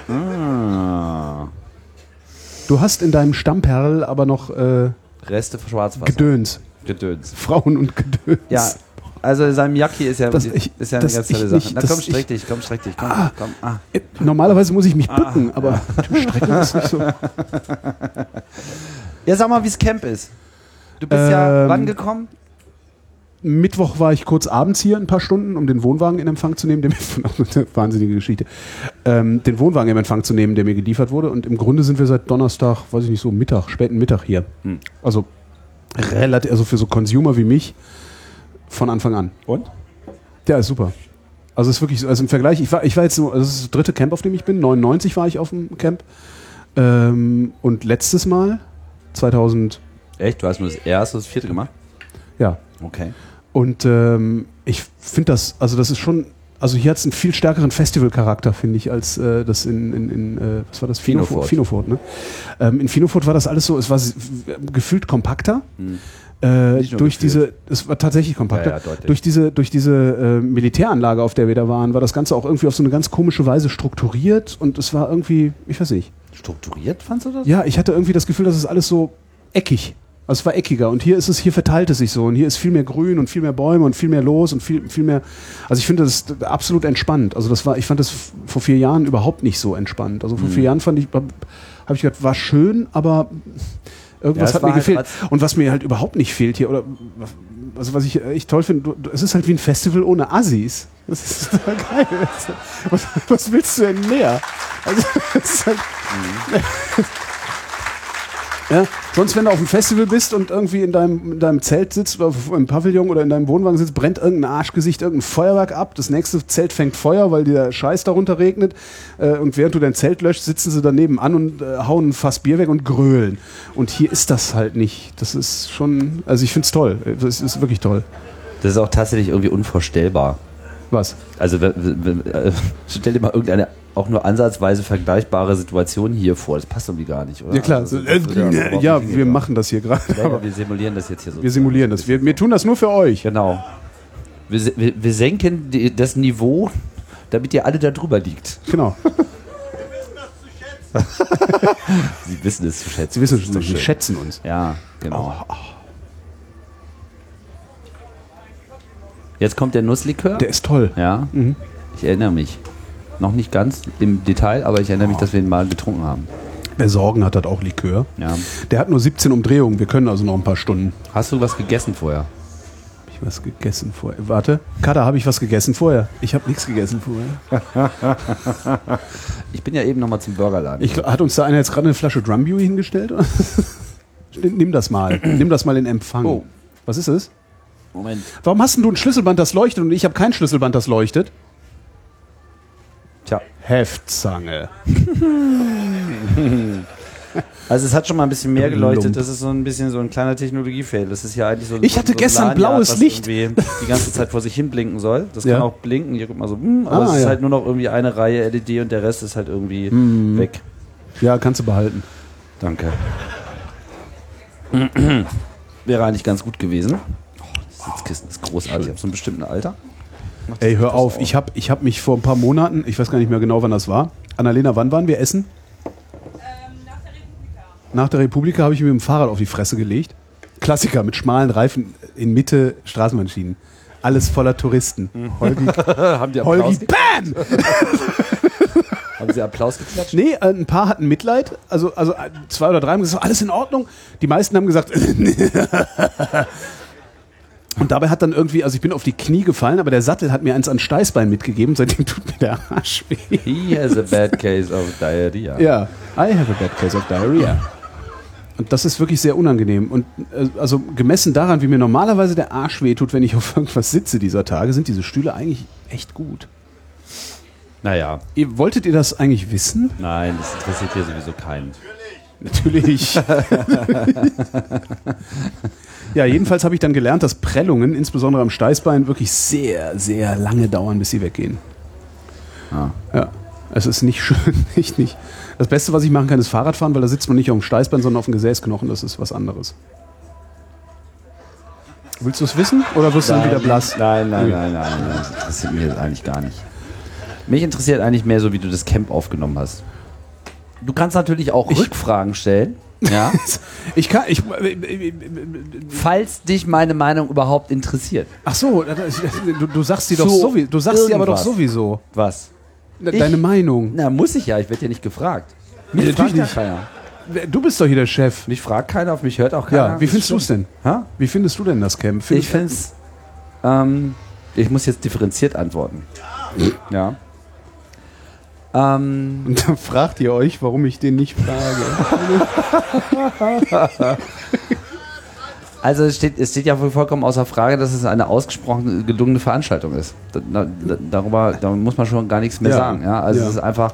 Ah, Du hast in deinem Stammperl aber noch äh, Reste Schwarzwasser. Gedöns. Gedöns. Frauen und Gedöns. Ja, also sein Yaki ist ja, Das- ich- ist ja eine ganz tolle ich Sache. nicht, Na komm, ich- streck dich, komm, streck dich, komm, komm. Ah. Äh, Normalerweise muss ich mich bücken, aber du strecken ist nicht so. Ja, sag mal, wie's Camp ist. Du bist ja Ähm, wann gekommen? Mittwoch war ich kurz abends hier ein paar Stunden, um den Wohnwagen in Empfang zu nehmen, der mir, wahnsinnige Geschichte, ähm, den Wohnwagen in Empfang zu nehmen, der mir geliefert wurde. Und im Grunde sind wir seit Donnerstag, weiß ich nicht, so Mittag, späten Mittag hier. Hm. Also relativ, also für so Consumer wie mich von Anfang an. Und? Ja, ist super. Also es ist wirklich so, also im Vergleich, ich war, ich war jetzt nur, also das ist das dritte Camp, auf dem ich bin. 99 war ich auf dem Camp. Ähm, und letztes Mal, 2000, Echt? Du hast nur das erste, das vierte gemacht? ja, Okay. Und ähm, ich finde das, also das ist schon, also hier hat es einen viel stärkeren Festivalcharakter, finde ich, als äh, das in, in, in äh, was war das? Finofort. Finofort, ne? Ähm, in Finofort war das alles so, es war gefühlt kompakter. Hm. Äh, durch gefühlt. diese, es war tatsächlich kompakter. Ja, ja, durch diese, durch diese äh, Militäranlage, auf der wir da waren, war das Ganze auch irgendwie auf so eine ganz komische Weise strukturiert und es war irgendwie, ich weiß nicht. Strukturiert fandst du das? Ja, ich hatte irgendwie das Gefühl, dass es alles so eckig. Also es war eckiger und hier ist es, hier verteilt es sich so und hier ist viel mehr Grün und viel mehr Bäume und viel mehr los und viel, viel mehr. Also ich finde das absolut entspannt. Also das war, ich fand das vor vier Jahren überhaupt nicht so entspannt. Also vor Mhm. vier Jahren fand ich, habe ich gedacht, war schön, aber irgendwas es hat mir halt gefehlt. und was mir halt überhaupt nicht fehlt hier oder also was ich echt toll finde, es ist halt wie ein Festival ohne Assis. Das ist total geil. Was, was willst du denn mehr? Also, das ist halt, ja, sonst, wenn du auf dem Festival bist und irgendwie in deinem, in deinem Zelt sitzt, oder im Pavillon oder in deinem Wohnwagen sitzt, brennt irgendein Arschgesicht irgendein Feuerwerk ab. Das nächste Zelt fängt Feuer, weil der Scheiß darunter regnet. Äh, und während du dein Zelt löscht, sitzen sie daneben an und äh, hauen ein Fass Bier weg und grölen. Und hier ist das halt nicht. Das ist schon, also ich finde es toll. Das ist wirklich toll. Das ist auch tatsächlich irgendwie unvorstellbar. Was? Also äh, stell dir mal irgendeine auch nur ansatzweise vergleichbare Situation hier vor. Das passt irgendwie gar nicht, oder? Ja klar, Also, äh, ja, nicht wir hingehen. machen das hier gerade. Ja, ja, wir simulieren das jetzt hier so. Wir simulieren das. Wir, wir tun das nur für euch. Genau. Wir, wir, wir senken die, das Niveau, damit ihr alle da drüber liegt. Genau. Sie wissen es zu schätzen. Sie wissen es, so sie schön. schätzen uns. Ja, genau. Jetzt kommt der Nusslikör. Der ist toll. ja, Mhm. ich erinnere mich. Noch nicht ganz im Detail, aber ich erinnere mich, dass wir ihn mal getrunken haben. Wer Sorgen hat, hat auch Likör. Ja. Der hat nur 17 Umdrehungen. Wir können also noch ein paar Stunden. Hast du was gegessen vorher? Hab ich was gegessen vorher? Warte. Kada, habe ich was gegessen vorher? Ich habe nichts gegessen vorher. Ich bin ja eben noch mal zum Burgerladen. Ich, hat uns da einer jetzt gerade eine Flasche Drumbeer hingestellt? Nimm das mal. Nimm das mal in Empfang. Oh. Was ist es? Moment. Warum hast denn du ein Schlüsselband, das leuchtet und ich habe kein Schlüsselband, das leuchtet? Tja. Heftzange. Also es hat schon mal ein bisschen mehr geleuchtet. Das ist so ein bisschen so ein kleiner Technologiefail. Das ist ja eigentlich so. Ich hatte so ein gestern Lanyard, blaues Licht. Die ganze Zeit vor sich hin blinken soll. Das Ja. kann auch blinken. Hier guck mal so. hm, Aber Ah, es ist ja. halt nur noch irgendwie eine Reihe LED und der Rest ist halt irgendwie Mhm. weg. Ja, kannst du behalten. Danke. Wäre eigentlich ganz gut gewesen. Oh, das Sitzkissen ist großartig. Auf so einem bestimmten Alter. Ey, hör auf. Ich habe ich hab mich vor ein paar Monaten, ich weiß gar nicht mehr genau, wann das war. Annalena, wann waren wir essen? Nach der Republika habe ich mir mit dem Fahrrad auf die Fresse gelegt. Klassiker mit schmalen Reifen in Mitte Straßenbahnschienen. Alles voller Touristen. Holgi, haben die Holgi, bam! Haben sie Applaus geklatscht? Nee, äh, ein paar hatten Mitleid. Also, also äh, zwei oder drei haben gesagt, alles in Ordnung. Die meisten haben gesagt, und dabei hat dann irgendwie, also ich bin auf die Knie gefallen, aber der Sattel hat mir eins an Steißbein mitgegeben. Seitdem tut mir der Arsch weh. He has a bad case of diarrhea. Ja, I have a bad case of diarrhea. Und das ist wirklich sehr unangenehm. Und äh, also gemessen daran, wie mir normalerweise der Arsch wehtut, wenn ich auf irgendwas sitze dieser Tage, sind diese Stühle eigentlich echt gut. Naja, Ihr, wolltet ihr das eigentlich wissen? nein, das interessiert hier sowieso keinen. Natürlich. ja, jedenfalls habe ich dann gelernt, dass Prellungen, insbesondere am Steißbein, wirklich sehr, sehr lange dauern, bis sie weggehen. Ah. Ja, es ist nicht schön, echt nicht. Das Beste, was ich machen kann, ist Fahrradfahren, weil da sitzt man nicht auf dem Steißbein, sondern auf dem Gesäßknochen. Das ist was anderes. Willst du es wissen oder wirst du dann wieder blass? Nein, nein, nein, nein, nein. Das interessiert mich jetzt eigentlich gar nicht. Mich interessiert eigentlich mehr so, wie du das Camp aufgenommen hast. Du kannst natürlich auch Rückfragen stellen. Ja. Ich kann, ich, falls dich meine Meinung überhaupt interessiert. ach so, du, du sagst die doch Zu sowieso, du sagst die aber doch sowieso. Was? Deine Meinung. Na, muss ich ja. Ich werde ja nicht gefragt. Mich Nee, fragt natürlich ja nicht. keiner. Du bist doch hier der Chef. Mich fragt keiner, auf mich hört auch keiner. Ja, wie findest du es denn? Hä? Wie findest du denn das Camp? Ich finde es. Ähm, ich muss jetzt differenziert antworten. Ja. Ähm, Und dann fragt ihr euch, warum ich den nicht frage. also es steht, es steht ja vollkommen außer Frage, dass es eine ausgesprochen gelungene Veranstaltung ist. Da, da, darüber da muss man schon gar nichts mehr Ja. sagen. Ja? Also Ja. es ist einfach.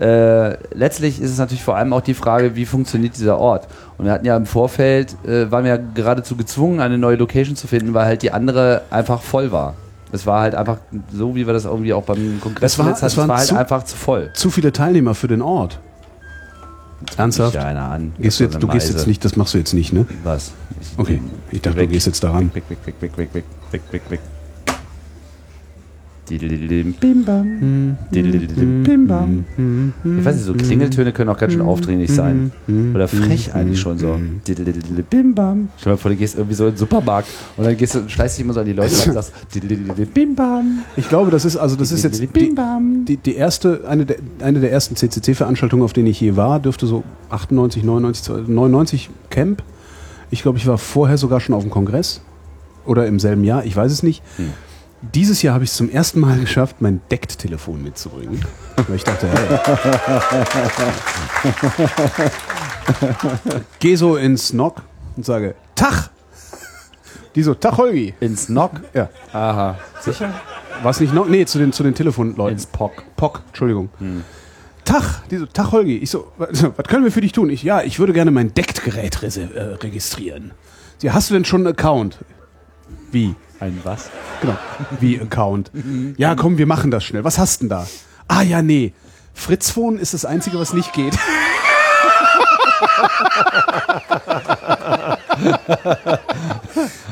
Äh, letztlich ist es natürlich vor allem auch die Frage, wie funktioniert dieser Ort. Und wir hatten ja im Vorfeld, äh, waren wir ja geradezu gezwungen, eine neue Location zu finden, weil halt die andere einfach voll war. Es war halt einfach so, wie wir das irgendwie auch beim Kongress Es war- hatten, es war halt zu- einfach zu voll. Zu viele Teilnehmer für den Ort. Ernsthaft? Ja, einer an. Gehst du, Das jetzt, du gehst jetzt nicht, das machst du jetzt nicht, ne? Was? Okay, ich dachte, Weg. du gehst jetzt daran. Weg, weg, weg, weg, weg, weg, weg, weg, weg. Ich weiß nicht, so Klingeltöne können auch ganz schön aufdringlich sein. Oder frech eigentlich schon so. Didelidim, Bim bam. Stell dir mal vor, du gehst irgendwie so in den Supermarkt und dann gehst du, schleißt dich immer so an die Leute und sagst. Ich glaube, das ist also das ist jetzt die, die, die erste, eine der, eine der ersten CCC-Veranstaltungen, auf denen ich je war, dürfte so 98, 99, 99 Camp. Ich glaube, ich war vorher sogar schon auf dem Kongress oder im selben Jahr, ich weiß es nicht. Dieses Jahr habe ich es zum ersten Mal geschafft, mein Deckt-Telefon mitzubringen. Weil ich dachte, hey. Geh so ins Nock und sage, Tach! Die so, Tach Holgi. Ins Nock? Ja. Aha. Sicher? War es nicht Nock? Nee, zu den, zu den Telefonleuten. Ins Pock. Pock, Entschuldigung. Tag, die so, Tag Holgi. Ich so, was was können wir für dich tun? Ich, ja, ich würde gerne mein Deckt-Gerät äh, registrieren. Sie, hast du denn schon einen Account? Wie? Ein was? Genau. Wie Account? Ja, komm, wir machen das schnell. Was hast denn da? Ah ja, nee. Fritzphone ist das Einzige, was nicht geht.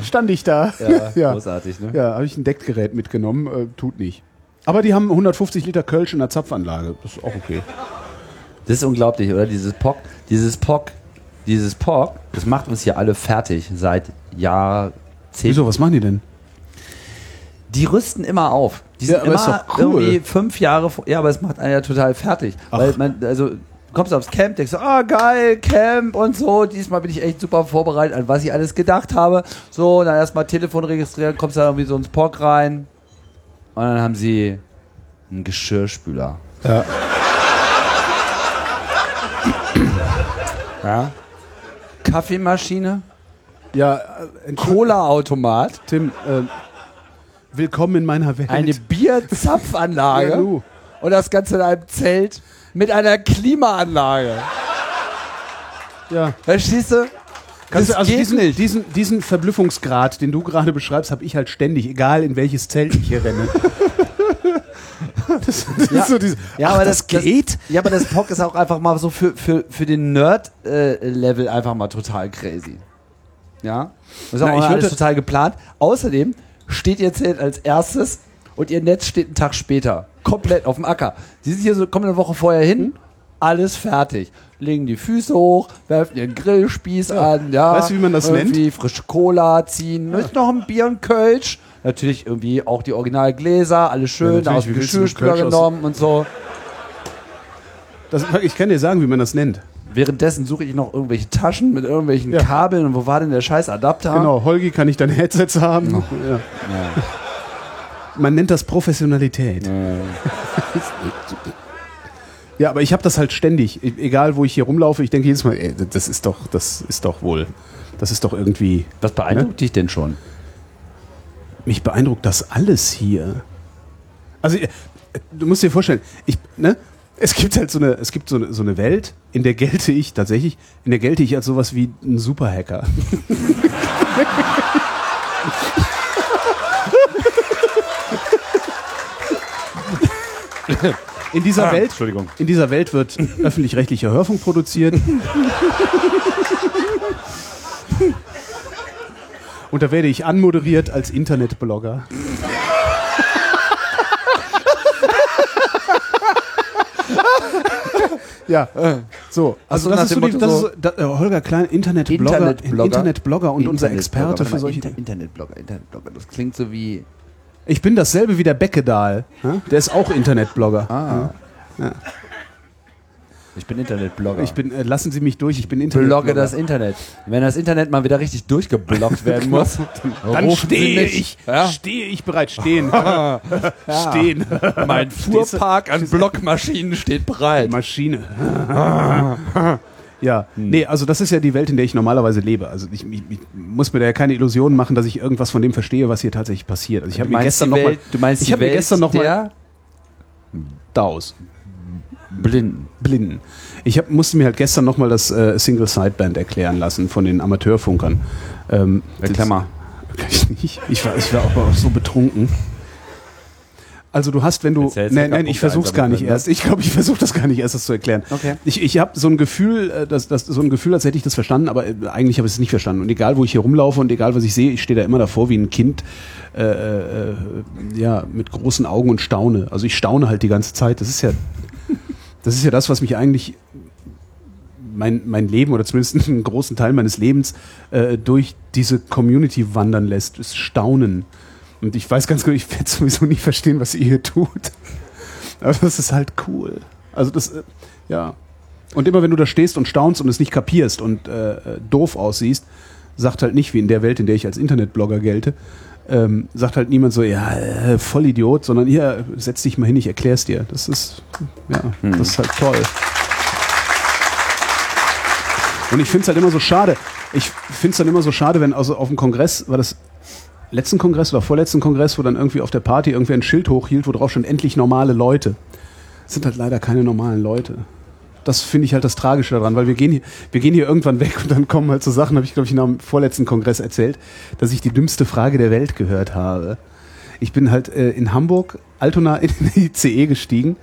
Stand ich da. Ja, großartig, ne? Ja, habe ich ein Deckgerät mitgenommen. Äh, tut nicht. Aber die haben 150 Liter Kölsch in der Zapfanlage. Das ist auch okay. Das ist unglaublich, oder? Dieses POC, dieses POC, dieses POC, das macht uns hier alle fertig seit Jahrzehnten. Wieso, was machen die denn? Die rüsten immer auf. Die sind Ja, aber immer cool. irgendwie fünf Jahre vor. Ja, aber es macht einen ja total fertig. Weil man, also, du kommst aufs Camp, denkst so, ah, geil, Camp und so. Diesmal bin ich echt super vorbereitet, an was ich alles gedacht habe. So, dann erstmal Telefon registrieren, kommst dann irgendwie so ins Park rein. Und dann haben sie einen Geschirrspüler. Ja. Ja. Kaffeemaschine, Ja, äh, Cola-Automat, Tim, äh, willkommen in meiner Welt. eine Bierzapfanlage Ja, du. und das Ganze in einem Zelt mit einer Klimaanlage. ja. Verstehst du? Kannst das du, also diesen, nicht. Diesen, diesen Verblüffungsgrad, den du gerade beschreibst, habe ich halt ständig, egal in welches Zelt ich hier renne. das, das Ja. so diese, Ja, ach, aber das, das, geht. Ja, aber das POC ist auch einfach mal so für, für, für den Nerd-Level einfach mal total crazy. Ja? Das ist auch Na, alles würde- total geplant. Außerdem steht ihr Zelt als erstes und ihr Netz steht einen Tag später. Komplett auf dem Acker. Sie sind hier so, kommen eine Woche vorher hin, alles fertig. Legen die Füße hoch, werfen ihren Grillspieß an, ja. Weißt du, wie man das irgendwie frische Cola ziehen, ist noch ein Bier und Kölsch. Natürlich irgendwie auch die Originalgläser, alles schön, Ja, aus dem Geschirrspüler genommen und so. Das, ich kann dir sagen, wie man das nennt. Währenddessen suche ich noch irgendwelche Taschen mit irgendwelchen Ja. Kabeln und wo war denn der scheiß Adapter? Genau, Holgi, kann ich deine Headsets haben? Ja. Man nennt das Professionalität. Ja, aber ich habe das halt ständig. E- Egal, wo ich hier rumlaufe, ich denke jedes Mal, ey, das ist doch, das ist doch wohl, das ist doch irgendwie. Was beeindruckt dich denn schon? Mich beeindruckt das alles hier. Also, äh, du musst dir vorstellen, ich, ne? Es gibt halt so eine, es gibt so eine, so eine Welt, in der gelte ich tatsächlich, in der gelte ich als sowas wie ein Superhacker. In dieser Welt, Entschuldigung. in dieser Welt wird öffentlich-rechtlicher Hörfunk produziert. Und da werde ich anmoderiert als Internetblogger. Ja, so. Also so nach das ist so die, das ist so- so, da, äh, Holger Klein, Internetblogger, Internetblogger. Internetblogger und unser Experte für mal, solche Inter Internetblogger, Internetblogger. Das klingt so wie. Ich bin dasselbe wie der Beckedahl. ja? Der ist auch Internetblogger. Ah. Ich bin Internetblogger. Ich bin, äh, lassen Sie mich durch, ich bin blogge Internetblogger. das Internet. Wenn das Internet mal wieder richtig durchgeblockt werden muss, Dann stehe ich, Ja? stehe ich bereit, stehen. Stehen. Mein Fuhrpark an Blockmaschinen steht bereit. Maschine. ja, nee, also das ist ja die Welt, in der ich normalerweise lebe. Also ich, ich, ich muss mir da ja keine Illusionen machen, dass ich irgendwas von dem verstehe, was hier tatsächlich passiert. Also ich habe mir gestern die noch mal, Welt- du meinst ich habe mir gestern noch mal der Daus. Blinden. Blinden. Ich hab, musste mir halt gestern nochmal das äh, Single Sideband erklären lassen von den Amateurfunkern. Ähm, mal. Kann ich nicht. Ich war, ich war auch so betrunken. Also du hast, wenn du... Nein, nein, ich versuch's gar nicht können, erst. Ich glaube, ich versuche das gar nicht erst, das zu erklären. Okay. Ich, ich habe so ein Gefühl, äh, dass, dass, so ein Gefühl, als hätte ich das verstanden, aber äh, eigentlich habe ich es nicht verstanden. Und egal, wo ich hier rumlaufe und egal, was ich sehe, ich stehe da immer davor wie ein Kind, äh, äh, ja, mit großen Augen und staune. Also ich staune halt die ganze Zeit. Das ist ja, das ist ja das, was mich eigentlich mein, mein Leben oder zumindest einen großen Teil meines Lebens äh, durch diese Community wandern lässt, ist Staunen. Und ich weiß ganz genau, ich werde sowieso nie verstehen, was ihr hier tut. Aber das ist halt cool. Also das, äh, ja. Und immer wenn du da stehst und staunst und es nicht kapierst und äh, äh, doof aussiehst, sagt halt nicht, wie in der Welt, in der ich als Internetblogger gelte, ähm, sagt halt niemand so, ja, äh, voll Idiot, sondern hier, setz dich mal hin, ich erklär's dir. Das ist, ja, das ist halt toll. Und ich finde es halt immer so schade. Ich finde es dann immer so schade, wenn also auf dem Kongress, war das letzten Kongress oder vorletzten Kongress, wo dann irgendwie auf der Party irgendwer ein Schild hochhielt, wo drauf stand, endlich normale Leute. Das sind halt leider keine normalen Leute. Das finde ich halt das Tragische daran, weil wir gehen hier, wir gehen hier irgendwann weg und dann kommen halt so Sachen, habe ich glaube ich nach dem vorletzten Kongress erzählt, dass ich die dümmste Frage der Welt gehört habe. Ich bin halt äh, in Hamburg, Altona in den ICE gestiegen,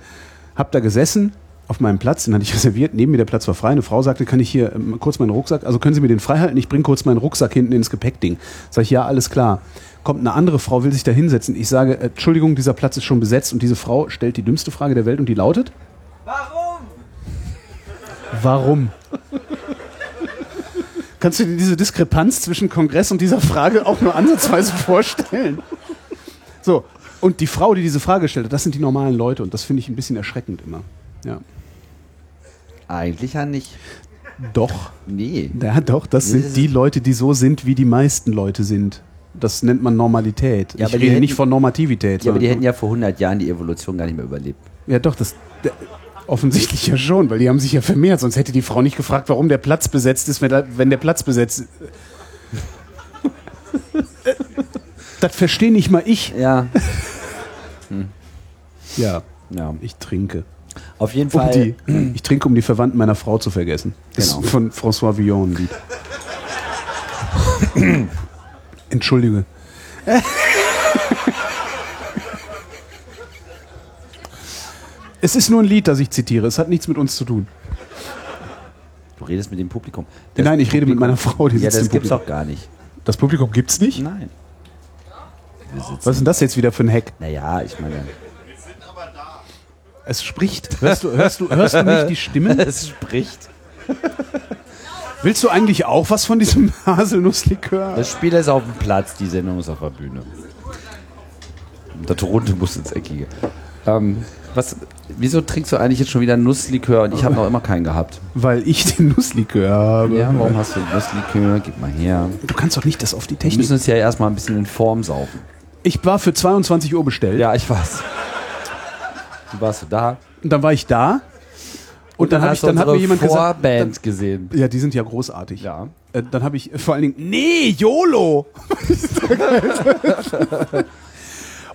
hab da gesessen auf meinem Platz, den hatte ich reserviert, neben mir der Platz war frei. Eine Frau sagte, kann ich hier ähm, kurz meinen Rucksack, also können Sie mir den frei halten? Ich bringe kurz meinen Rucksack hinten ins Gepäckding. Sag ich, ja, alles klar. Kommt eine andere Frau, will sich da hinsetzen. Ich sage, äh, Entschuldigung, dieser Platz ist schon besetzt und diese Frau stellt die dümmste Frage der Welt und die lautet? Warum? Warum? Kannst du dir diese Diskrepanz zwischen Kongress und dieser Frage auch nur ansatzweise vorstellen? So, Und die Frau, die diese Frage stellte, das sind die normalen Leute und das finde ich ein bisschen erschreckend immer. Ja. Eigentlich ja nicht. Doch. Nee. Ja, doch, das sind die Leute, die so sind, wie die meisten Leute sind. Das nennt man Normalität. Ja, ich aber die rede hätten- nicht von Normativität. Ja, aber die hätten ja vor 100 Jahren die Evolution gar nicht mehr überlebt. Ja, doch, das der, offensichtlich ja schon, weil die haben sich ja vermehrt, sonst hätte die Frau nicht gefragt, warum der Platz besetzt ist, wenn, der Platz besetzt ist. das verstehe nicht mal ich. Ja. Ja, ja. ich trinke. Auf jeden Um Fall. die, ich trinke, um die Verwandten meiner Frau zu vergessen. Das Genau. ist von François Villon ein Lied. Entschuldige. Es ist nur ein Lied, das ich zitiere. Es hat nichts mit uns zu tun. Du redest mit dem Publikum. Nein, ich rede mit meiner Frau, die Ja, sitzt das im gibt's Publikum. doch gar nicht. Das Publikum gibt's nicht? Nein. Was ist denn das jetzt wieder für ein Hack? Naja, ich meine. Es spricht. Hörst du, hörst du, hörst du nicht die Stimmen? Es spricht. Willst du eigentlich auch was von diesem Haselnusslikör? Das Spiel ist auf dem Platz, die Sendung ist auf der Bühne. Der Toronto muss ins Eckige. Ähm, was, wieso trinkst du eigentlich jetzt schon wieder Nusslikör und ich habe noch immer keinen gehabt? Weil ich den Nusslikör habe. Ja, warum hast du Nusslikör? Gib mal her. Du kannst doch nicht das auf die Wir Technik. müssen uns ja erstmal ein bisschen in Form saufen. Ich war für 22 Uhr bestellt. Ja, ich weiß. Du warst du da? Und dann war ich da. Und, dann, hab ich, dann hat mir jemand gesagt. Vorband gesehen. Ja, die sind ja großartig. Ja. Äh, Dann habe ich vor allen Dingen, nee, YOLO!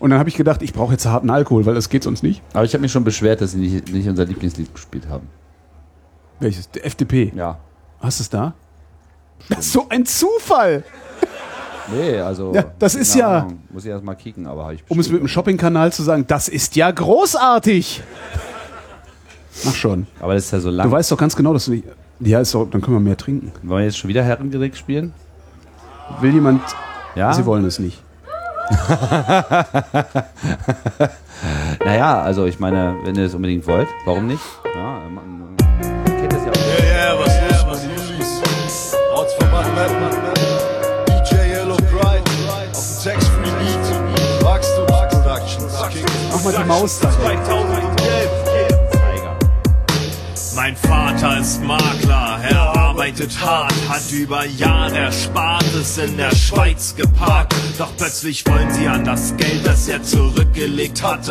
Und dann habe ich gedacht, ich brauche jetzt harten Alkohol, weil das geht sonst nicht. Aber ich habe mich schon beschwert, dass sie nicht, nicht unser Lieblingslied gespielt haben. Welches? Der FDP. Ja. Hast du es da? Das ist so ein Zufall! Nee, also. Ja, das ist ja- Ahnung. Muss ich erstmal kicken, aber habe ich Um es mit dem Shopping-Kanal zu sagen, das ist ja großartig! Mach schon. Aber das ist ja so lang. Du weißt doch ganz genau, dass du nicht. Ja, ist doch, dann können wir mehr trinken. Wollen wir jetzt schon wieder Herrengedeck spielen? Will jemand. Ja. Sie wollen es nicht. Naja, also ich meine, wenn ihr es unbedingt wollt, warum nicht? Ja, man, man kennt das ja auch. Ja, was los, was los? Ortsverband Mettmann, DJ Yellow Pride, auf dem Text Free Beat, Wachstum Productions, Mach mal die Maus da. 2011, Mein Vater ist Makler, er arbeitet hart, hat über Jahre Erspartes in der Schweiz geparkt. Doch plötzlich wollen sie an das Geld, das er zurückgelegt hatte.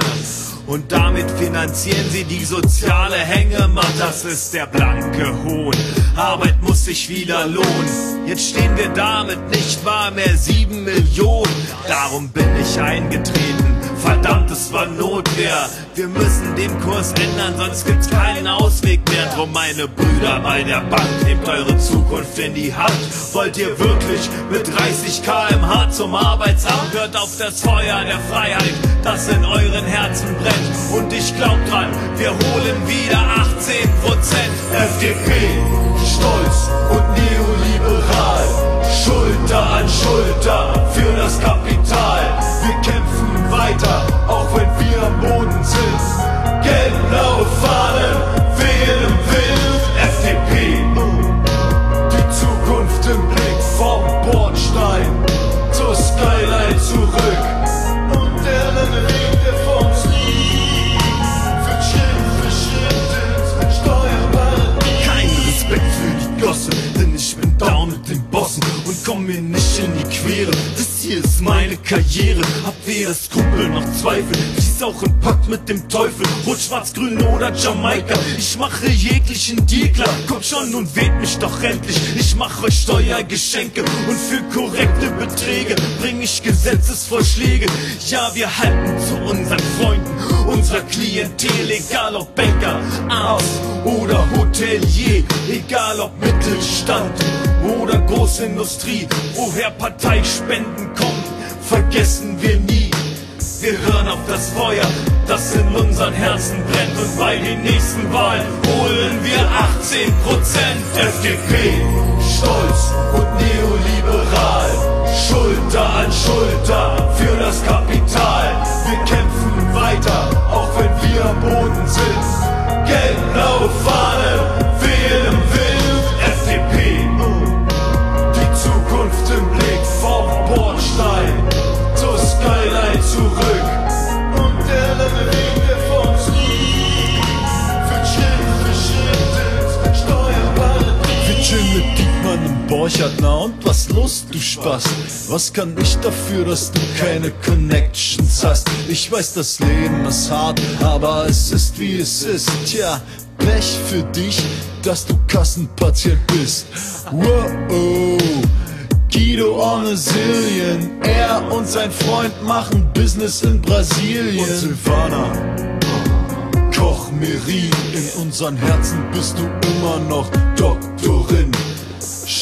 Und damit finanzieren sie die soziale Hängematte. Das ist der blanke Hohn. Arbeit muss sich wieder lohnen. Jetzt stehen wir da mit nicht mal mehr sieben Millionen. Darum bin ich eingetreten. Verdammt, es war Notwehr. Wir müssen den Kurs ändern, sonst gibt's keinen Ausweg mehr. Drum meine Brüder bei der Bank, nehmt eure Zukunft in die Hand. Wollt ihr wirklich mit 30 kmh zum Arbeitsamt? Hört auf das Feuer der Freiheit, das in euren Herzen brennt. Und ich glaub dran, wir holen wieder 18 Prozent. FDP, stolz und neoliberal, Schulter an Schulter für das Kapital. Weiter, auch wenn wir am Boden sind. Meine Karriere, habt weder Skrupel noch Zweifel. Dies auch im Pakt mit dem Teufel, rot, schwarz, grün oder Jamaika. Ich mache jeglichen Deal klar, kommt schon und wählt mich doch endlich. Ich mache euch Steuergeschenke und für korrekte Beträge bring ich Gesetzesvorschläge. Ja, wir halten zu unseren Freunden, unserer Klientel, egal ob Banker, Arzt oder Hotelier, egal ob Mittelstand oder Großindustrie, woher Parteispenden kommen, vergessen wir nie. Wir hören auf das Feuer, das in unseren Herzen brennt und bei den nächsten Wahlen holen wir 18 Prozent FDP, stolz und neoliberal, Schulter an Schulter für das Kapital. Wir kämpfen weiter, auch wenn wir am Boden sind. Gelb-blaue Fahne, Borchert, na und was los, du Spaß? Was kann ich dafür, dass du keine Connections hast? Ich weiß, das Leben ist hart, aber es ist wie es ist. Tja, Pech für dich, dass du Kassenpatient bist. Wow. Guido on a Zillion, er und sein Freund machen Business in Brasilien. Und Silvana, Koch Merin, in unseren Herzen bist du immer noch Doktorin.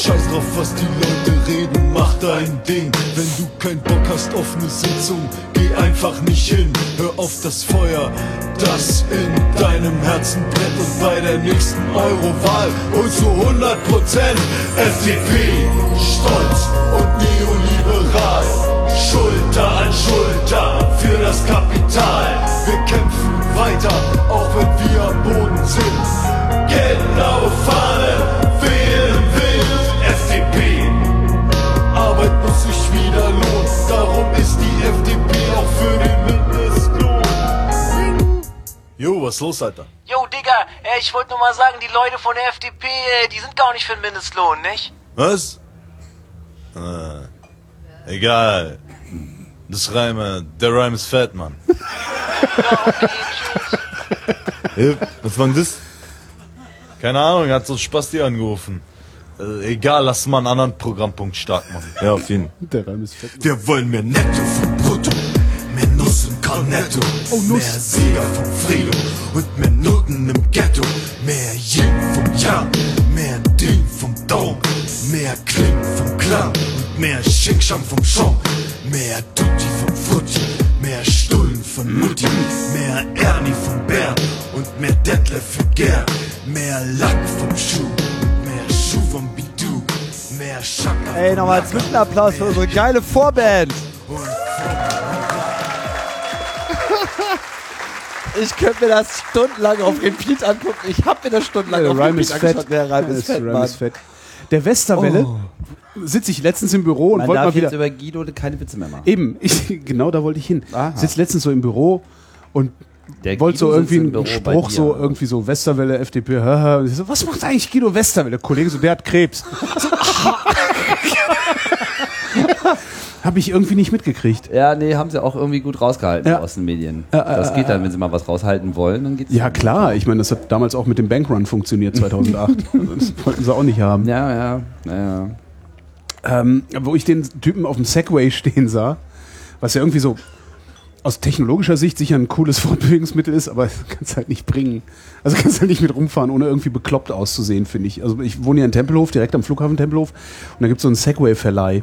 Scheiß drauf, was die Leute reden, mach dein Ding. Wenn du keinen Bock hast auf ne Sitzung, geh einfach nicht hin. Hör auf das Feuer, das in deinem Herzen brennt. Und bei der nächsten Eurowahl holst du 100% FDP. Stolz und neoliberal. Schulter an Schulter für das Kapital. Wir kämpfen weiter, auch wenn wir am Boden sind. Genau Fahne, ist die FDP auch für den Mindestlohn. Jo, was ist los, Alter? Jo, Digga, äh, ich wollte nur mal sagen, die Leute von der FDP, äh, die sind gar nicht für den Mindestlohn, nicht? Was? Ah, egal. Das Reime, der Reim ist fett, Mann. Äh, was war denn das? Keine Ahnung, hat so Spasti angerufen. Äh, egal, lass mal einen anderen Programmpunkt stark machen. Ja, auf jeden Der Reim ist fett. Wir wollen mehr Netto vom Brutto, mehr Nuss im Cornetto, mehr Sieger vom Frido und mehr Noten im Ghetto, mehr Yin vom Yang, mehr Ding vom Dong, mehr Kling vom Klang und mehr Schinkschang vom Schong, mehr Tutti vom Frutti, mehr Stullen von Mutti, mehr Ernie vom Bär und mehr Detlef für Gerd, mehr Lack vom Schuh Ey, nochmal Zwischenapplaus für unsere geile Vorband. Ich könnte mir das stundenlang auf Repeat angucken. Ich hab mir das stundenlang Der auf Repeat ist fett. angeschaut. Der Reim ist Der fett, Reim ist fett. Der Westerwelle Oh. sitze ich letztens im Büro und Man wollte darf mal jetzt wieder. über Guido keine Witze mehr machen. Eben, ich, genau da wollte ich hin. Aha. Sitz letztens so im Büro und Der wollte so irgendwie einen Spruch, so irgendwie so Westerwelle, FDP, haha. Und ich so, was macht eigentlich Guido Westerwelle? Kollege so, der hat Krebs. So, Habe ich irgendwie nicht mitgekriegt. Ja, nee, haben sie auch irgendwie gut rausgehalten Ja. aus den Medien. Das geht dann, wenn sie mal was raushalten wollen, dann geht's. Ja klar, ich meine, das hat damals auch mit dem Bankrun funktioniert, 2008. das wollten sie auch nicht haben. Ja, ja, ja. Ähm, wo ich den Typen auf dem Segway stehen sah, was ja irgendwie so aus technologischer Sicht sicher ein cooles Fortbewegungsmittel ist, aber kannst halt nicht bringen. Also kannst halt nicht mit rumfahren, ohne irgendwie bekloppt auszusehen, finde ich. Also ich wohne hier in Tempelhof, direkt am Flughafen Tempelhof, und da gibt es so einen Segway-Verleih,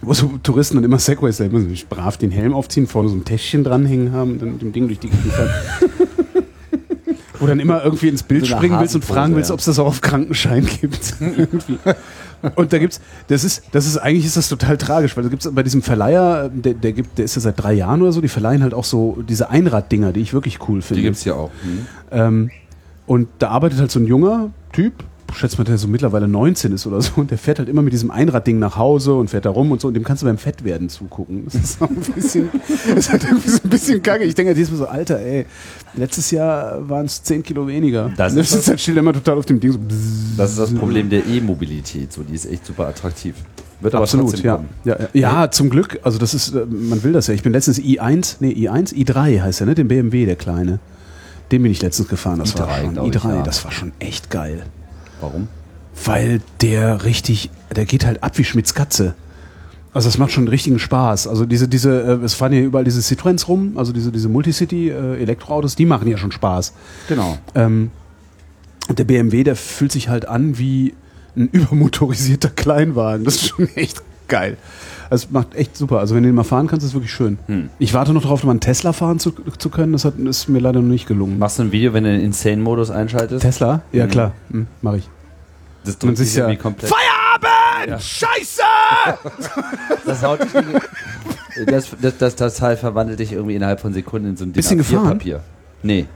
wo so Touristen dann immer Segways selber sich brav den Helm aufziehen, vorne so ein Täschchen dranhängen haben und dann mit dem Ding durch die Gegend fahren. Wo dann immer irgendwie ins Bild So springen willst und fragen willst, ob es das auch auf Krankenschein gibt. Und da gibt's, das ist, das ist, eigentlich ist das total tragisch, weil da gibt's bei diesem Verleiher, der, der gibt, der ist ja seit drei Jahren oder so, die verleihen halt auch so diese Einraddinger, die ich wirklich cool finde. Die gibt's ja auch. Hm. Ähm, und da arbeitet halt so ein junger Typ, schätzt mal, der so mittlerweile 19 ist oder so, und der fährt halt immer mit diesem Einradding nach Hause und fährt da rum und so, und dem kannst du beim Fettwerden zugucken. Das ist auch ein bisschen, das ist halt irgendwie so ein bisschen kacke. Ich denke diesmal so, Alter, ey, letztes Jahr waren es 10 Kilo weniger. Das ist sitzt halt still immer total auf dem Ding so. Das ist das Problem der E-Mobilität. So, die ist echt super attraktiv. Wird aber Absolut, ja. Ja, ja. ja, zum Glück. Also das ist, äh, man will das ja. Ich bin letztens i1, nee, i1, i3 heißt er, ne? Den BMW, der kleine. Den bin ich letztens gefahren. Das war i3, schon, glaub ich, i3, ja. das war schon echt geil. Warum? Weil der richtig, der geht halt ab wie Schmitz Katze. Also das macht schon richtigen Spaß. Also diese, diese, äh, es fahren ja überall diese Citroëns rum, also diese, diese Multicity-Elektroautos, die machen ja schon Spaß. Genau. Ähm, und der BMW, der fühlt sich halt an wie ein übermotorisierter Kleinwagen. Das ist schon echt geil. Also es macht echt super. Also wenn du den mal fahren kannst, ist es wirklich schön. Hm. Ich warte noch darauf, mal einen Tesla fahren zu, zu können. Das hat, ist mir leider noch nicht gelungen. Machst du ein Video, wenn du den Insane-Modus einschaltest? Tesla? Ja Mhm. klar, hm, mache ich. Das drückt sich ja- komplett. Feierabend! Ja. Scheiße! Das, haut dich in- das, das, das, das Teil verwandelt dich irgendwie innerhalb von Sekunden in so ein Bisschen gefahren? A4-Papier. Nee.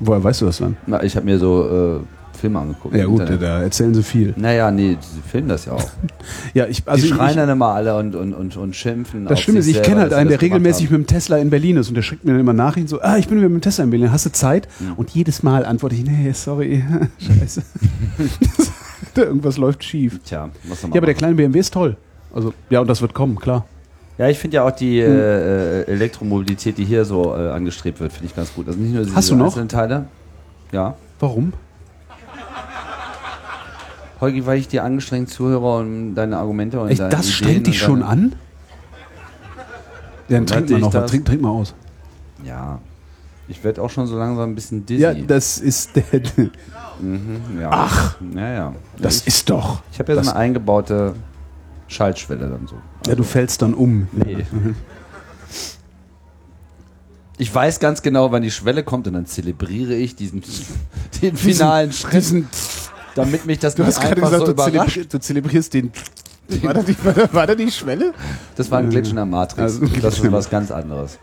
Woher weißt du das dann? Na, ich habe mir so äh, Filme angeguckt. Ja gut, Internet. da erzählen sie viel. Naja, nee, sie filmen das ja auch. Ja, ich, also die schreien ich, dann immer alle und, und, und, und schimpfen. das Schlimme ist, ich kenne halt einen, der regelmäßig haben. mit dem Tesla in Berlin ist und der schickt mir dann immer Nachrichten so, ah, ich bin wieder mit dem Tesla in Berlin, hast du Zeit? Mhm. Und jedes Mal antworte ich, nee, sorry, scheiße. Irgendwas läuft schief. Tja, was Ja, aber der kleine BMW ist toll. Also, ja, und das wird kommen, klar. Ja, ich finde ja auch die Hm. äh, äh, Elektromobilität, die hier so äh, angestrebt wird, finde ich ganz gut. Also nicht nur diese Hast du noch? einzelnen Teile. Ja. Warum? Holgi, weil ich dir angestrengt zuhöre und deine Argumente und Echt, deine das Ideen strengt dich schon an? Ja, dann trink mal noch was. Trink, trink mal aus. Ja. Ich werde auch schon so langsam ein bisschen dizzy. Ja, das ist der. Mhm, ja. Ach. Ja, ja. Das ich, ist doch. Ich habe ja so eine eingebaute Schaltschwelle dann so. Ja, du fällst dann um. Nee. Ich weiß ganz genau, wann die Schwelle kommt und dann zelebriere ich diesen den finalen Schritt, Diesen, damit mich das du nicht einfach gesagt, so du, überrascht. zelebri du zelebrierst den. War da, die, war, da, war da die Schwelle? Das war ein Glitch in der Matrix. Also das ist was ganz anderes.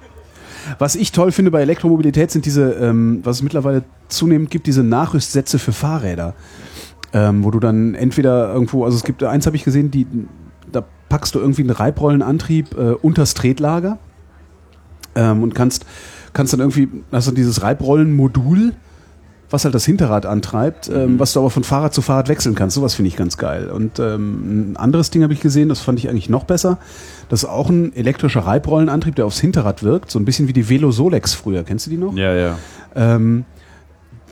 Was ich toll finde bei Elektromobilität sind diese, ähm, was es mittlerweile zunehmend gibt, diese Nachrüstsätze für Fahrräder. Ähm, wo du dann entweder irgendwo, also es gibt, eins habe ich gesehen, die, da packst du irgendwie einen Reibrollenantrieb äh, unters Tretlager ähm, und kannst, kannst dann irgendwie, hast du dieses Reibrollenmodul, was halt das Hinterrad antreibt, ähm, was du aber von Fahrrad zu Fahrrad wechseln kannst. Sowas finde ich ganz geil. Und ähm, ein anderes Ding habe ich gesehen, das fand ich eigentlich noch besser. Das ist auch ein elektrischer Reibrollenantrieb, der aufs Hinterrad wirkt, so ein bisschen wie die Velo Solex früher. Kennst du die noch? Ja, ja. Ähm,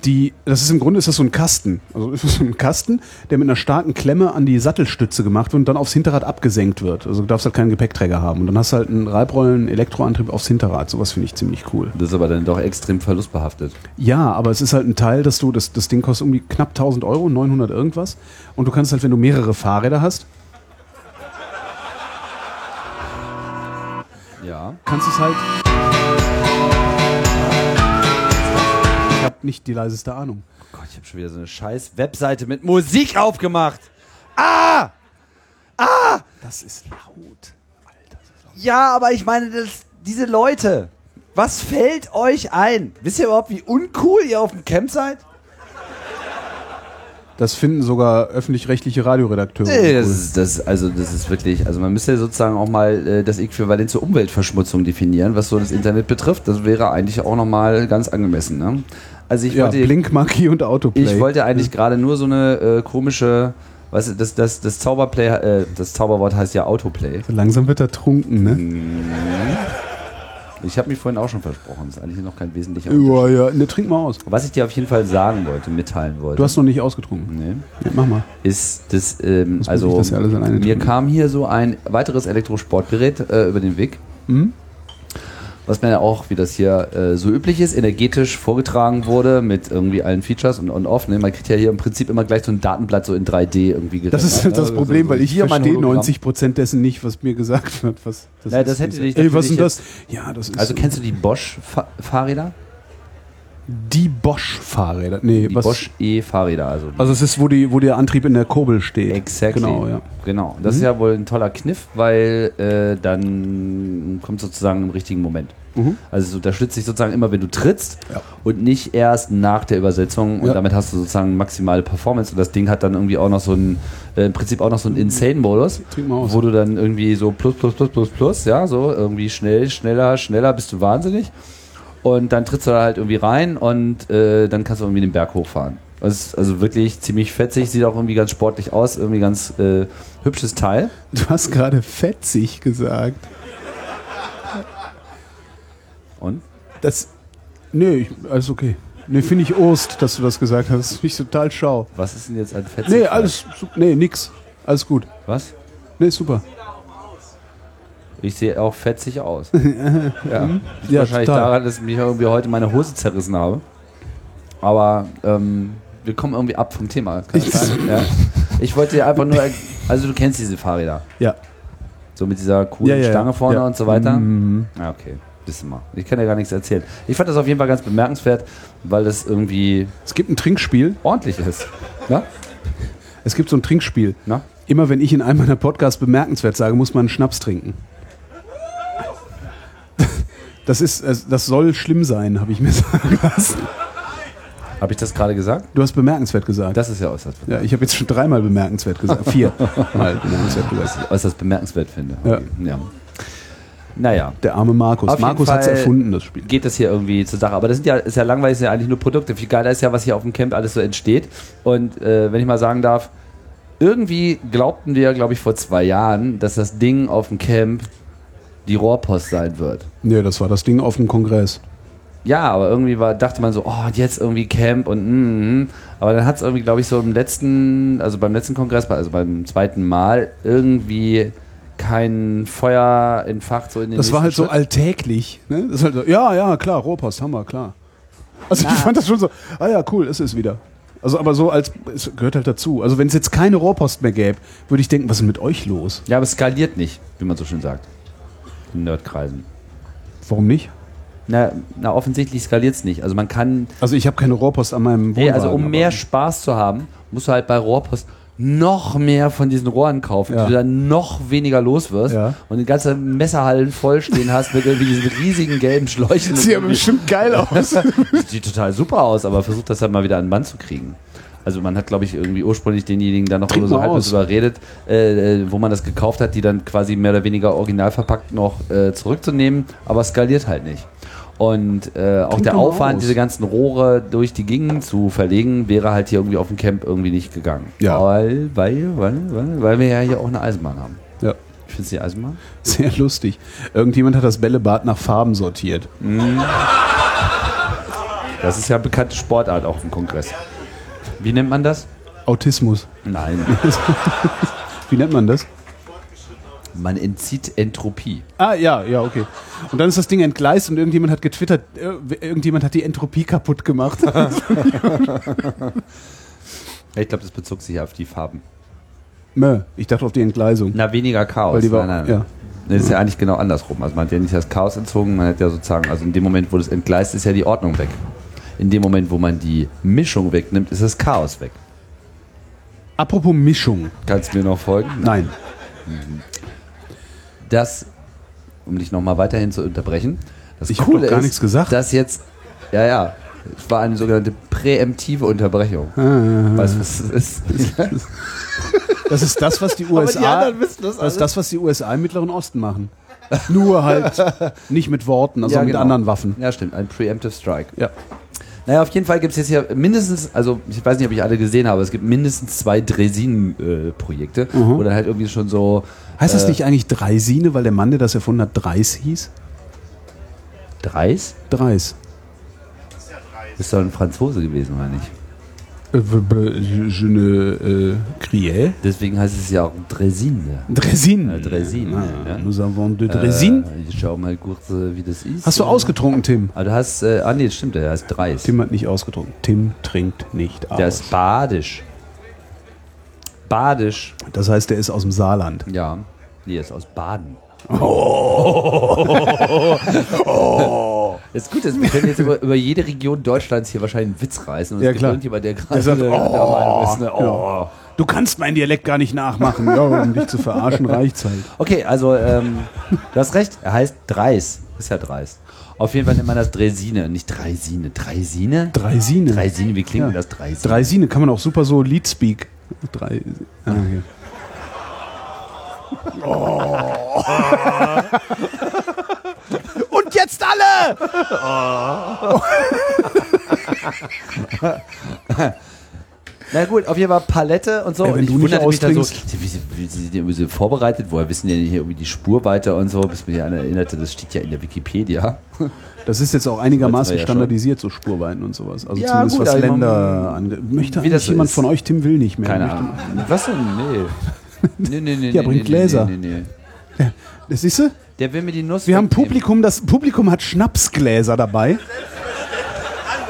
die, das ist im Grunde ist das so ein Kasten. Also ist das so ein Kasten, der mit einer starken Klemme an die Sattelstütze gemacht wird und dann aufs Hinterrad abgesenkt wird. Also du darfst halt keinen Gepäckträger haben. Und dann hast du halt einen Reibrollen-Elektroantrieb aufs Hinterrad. Sowas finde ich ziemlich cool. Das ist aber dann doch extrem verlustbehaftet. Ja, aber es ist halt ein Teil, dass du, das, das Ding kostet irgendwie knapp 1000 Euro, 900 irgendwas. Und du kannst halt, wenn du mehrere Fahrräder hast, Ja. kannst du es halt. Habe nicht die leiseste Ahnung. Oh Gott, ich habe schon wieder so eine scheiß Webseite mit Musik aufgemacht. Ah! Ah! Das ist laut. Ja, aber ich meine, das, diese Leute, was fällt euch ein? Wisst ihr überhaupt, wie uncool ihr auf dem Camp seid? Das finden sogar öffentlich-rechtliche Radioredakteure. Nee, das ist, das, also das ist wirklich, also man müsste sozusagen auch mal äh, das Äquivalent zur Umweltverschmutzung definieren, was so das Internet betrifft. Das wäre eigentlich auch nochmal ganz angemessen. Ne? Also ich ja, wollte, Blink, Marquis und Autoplay. ich wollte eigentlich gerade nur so eine äh, komische, weißt du, das, das, das Zauberplay, äh, das Zauberwort heißt ja Autoplay. So langsam wird er trunken, ne? Ich habe mich vorhin auch schon versprochen, das ist eigentlich noch kein wesentlicher Ja, ja. Ne, trink mal aus. Was ich dir auf jeden Fall sagen wollte, mitteilen wollte. Du hast noch nicht ausgetrunken. Nee. Ja, mach mal. ist das, ähm, also das ja alles alleine mir tun. kam hier so ein weiteres Elektrosportgerät äh, über den Weg, Mhm. Was mir ja auch, wie das hier äh, so üblich ist, energetisch vorgetragen wurde mit irgendwie allen Features und on-off. Ne? Man kriegt ja hier im Prinzip immer gleich so ein Datenblatt so in 3D irgendwie Das ist gerendert, halt das ne? Problem, So- weil ich hier verstehe Hologramm. 90% dessen nicht, was mir gesagt wird. Was, das Ja, das hätte dich Ey, was ist das? Ja, das ist Also so- kennst du die Bosch-Fahrräder? die Bosch-Fahrräder. Nee, Die was? Bosch E-Fahrräder, also Also es ist, wo, die, wo der Antrieb in der Kurbel steht. Exactly. Genau, ja. Genau. Das ist ja wohl ein toller Kniff, weil äh, dann kommt sozusagen im richtigen Moment. Mhm. Also es unterstützt dich sozusagen immer, wenn du trittst Ja. und nicht erst nach der Übersetzung und Ja. damit hast du sozusagen maximale Performance und das Ding hat dann irgendwie auch noch so einen, äh, im Prinzip auch noch so einen Insane-Modus, wo du dann irgendwie so plus, plus, plus, plus, plus, ja, so irgendwie schnell, schneller, schneller, bist du wahnsinnig und dann trittst du da halt irgendwie rein und äh, dann kannst du irgendwie den Berg hochfahren. Das ist also wirklich ziemlich fetzig, sieht auch irgendwie ganz sportlich aus, irgendwie ganz äh, hübsches Teil. Du hast gerade fetzig gesagt. Und? Das. Nee, alles okay. Nee, finde ich Ost, dass du das gesagt hast. Finde ich total schau. Was ist denn jetzt ein fetzig? Nee, alles. Nee, nix. Alles gut. Was? Nee, super. Ich sehe auch fetzig aus. ja. Liegt Ja, wahrscheinlich total. daran, dass ich mich irgendwie heute meine Hose zerrissen habe. Aber ähm, wir kommen irgendwie ab vom Thema. Ja. Ich wollte dir einfach nur, also du kennst diese Fahrräder. Ja. So mit dieser coolen Ja. Stange vorne und so weiter. Mhm. Ja, okay. Wissen wir. Ich kann ja gar nichts erzählen. Ich fand das auf jeden Fall ganz bemerkenswert, weil das irgendwie Es gibt ein Trinkspiel. ordentlich ist. Ja? Es gibt so ein Trinkspiel. Na? Immer wenn ich in einem meiner Podcasts bemerkenswert sage, muss man einen Schnaps trinken. Das ist, das soll schlimm sein, habe ich mir sagen lassen. Habe ich das gerade gesagt? Du hast bemerkenswert gesagt. Das ist ja äußerst, ja, ich habe jetzt schon dreimal bemerkenswert gesagt. Vier Mal bemerkenswert gesagt. äußerst bemerkenswert finde. Ja. ja. Naja. Der arme Markus. Auf Markus hat es erfunden, das Spiel. Geht das hier irgendwie zur Sache. Aber das sind ja, ist ja langweilig, sind ja eigentlich nur Produkte. Viel geiler ist ja, was hier auf dem Camp alles so entsteht. Und äh, wenn ich mal sagen darf, irgendwie glaubten wir, glaube ich, vor zwei Jahren, dass das Ding auf dem Camp die Rohrpost sein wird. Nee, das war das Ding auf dem Kongress. Ja, aber irgendwie war, dachte man so, oh, jetzt irgendwie Camp und mm, mm. aber dann hat es irgendwie, glaube ich, so im letzten, also beim letzten Kongress, also beim zweiten Mal, irgendwie kein Feuer entfacht so in den Das war halt nächsten so alltäglich. Ne? Das ist halt so, ja, ja, klar, Rohrpost, Hammer, klar. Also ich fand das schon so, ah ja, cool, ist es wieder. Also aber so als, es gehört halt dazu. Also wenn es jetzt keine Rohrpost mehr gäbe, würde ich denken, was ist denn mit euch los? Ja, aber es skaliert nicht, wie man so schön sagt. In Nerdkreisen. Warum nicht? Na, na offensichtlich skaliert es nicht. Also man kann. Also ich habe keine Rohrpost an meinem Nee, also um mehr Spaß zu haben, musst du halt bei Rohrpost noch mehr von diesen Rohren kaufen, Ja. du dann noch weniger los wirst Ja. und die ganze Messerhallen voll stehen hast mit irgendwie diesen riesigen gelben Schläuchen. Sieht aber bestimmt geil aus. Sieht total super aus, aber versucht das halt mal wieder an den Mann zu kriegen. Also man hat, glaube ich, irgendwie ursprünglich denjenigen dann noch Trink so mal halb aus. überredet, äh, äh, wo man das gekauft hat, die dann quasi mehr oder weniger original verpackt noch äh, zurückzunehmen, aber skaliert halt nicht. Und äh, auch der Aufwand, aus. diese ganzen Rohre durch die Gingen zu verlegen, wäre halt hier irgendwie auf dem Camp irgendwie nicht gegangen. Ja. Weil, weil, weil, weil, weil wir ja hier auch eine Eisenbahn haben. Ja. Findest du die Eisenbahn? Sehr lustig. Irgendjemand hat das Bällebad nach Farben sortiert. Das ist ja eine bekannte Sportart auch im Kongress. Wie nennt man das? Autismus. Nein. Wie nennt man das? Man entzieht Entropie. Ah, ja, ja, okay. Und dann ist das Ding entgleist und irgendjemand hat getwittert, äh, irgendjemand hat die Entropie kaputt gemacht. Ich glaube, das bezog sich auf die Farben. Mö, ich dachte auf die Entgleisung. Na, weniger Chaos. Weil die war- nein, nein. ja. Das ist ja eigentlich genau andersrum. Also man hat ja nicht das Chaos entzogen, man hat ja sozusagen, also in dem Moment, wo das entgleist, ist ja die Ordnung weg. In dem Moment, wo man die Mischung wegnimmt, ist das Chaos weg. Apropos Mischung. Kannst du mir noch folgen? Nein. Das, um dich nochmal weiterhin zu unterbrechen, das Ich Coole gar ist, nichts gesagt. dass jetzt, ja, ja, es war eine sogenannte präemptive Unterbrechung. Ah. Weißt du, was das ist? Das ist das, was die die USA. wissen das das das, was die USA im Mittleren Osten machen. Nur halt nicht mit Worten, also Ja, mit genau. anderen Waffen. Ja, stimmt, ein Preemptive Strike. Ja. Naja, auf jeden Fall gibt es jetzt hier mindestens, also ich weiß nicht, ob ich alle gesehen habe, es gibt mindestens zwei Dresin-Projekte, Mhm. wo dann halt irgendwie schon so. Heißt das äh, nicht eigentlich Dreisine, weil der Mann, der das erfunden hat, Dreis hieß? Dreis? Dreis. Ist doch ein Franzose gewesen, oder nicht? Äh, Je ne äh, criais. Deswegen heißt es ja auch Dresine. Dresine. Äh, Dresine. Ah, ja. Nous avons de Dresine. Äh, ich schau mal kurz, äh, wie das ist. Hast du ausgetrunken, Tim? Ah, du hast, äh, ah nee, das stimmt, der heißt Dreis. Tim hat nicht ausgetrunken. Tim trinkt nicht aus. Der ist badisch. Badisch. das heißt, der ist aus dem Saarland. Ja. Nee, er ist aus Baden. Oh. Das ist gut, dass wir können jetzt über, über jede Region Deutschlands hier wahrscheinlich einen Witz reißen. Und Ja, es gibt klar. irgendjemand, der Der gerade sagt, der oh, Meinung ist, ne? oh. ja. Du kannst meinen Dialekt gar nicht nachmachen. Ja, um dich zu verarschen, reicht's halt. Okay, also ähm, du hast recht, er heißt Dreis. Ist ja Dreis. Auf jeden Fall nennt man das Dresine, nicht Dreisine. Dreisine? Dreisine. Dreisine, wie klingt Ja. denn das Dreisine? Dreisine kann man auch super so Leadspeak. Drei. Ah, hier. Und jetzt alle! Na gut, auf jeden Fall Palette und so. Ey, wenn und ich du nicht wunderte mich dann so, wie, wie sind die irgendwie so vorbereitet? Woher wissen die denn hier irgendwie die Spurweite und so? Bis mir an erinnerte, das steht ja in der Wikipedia. Das ist jetzt auch einigermaßen ja schon. standardisiert, so Spurweiten und sowas. Also Ja, zumindest gut, was Länder angeht. Möchte wie das eigentlich jemand ist. von euch, Tim will nicht mehr. Keine Ahnung. Was denn? Nee. Nee, nee, nee. Ja, bringt nee, Gläser. Nee, nee, nee. Das siehst du? Der will mir die Nuss Wir haben. Publikum, das Publikum hat Schnapsgläser dabei.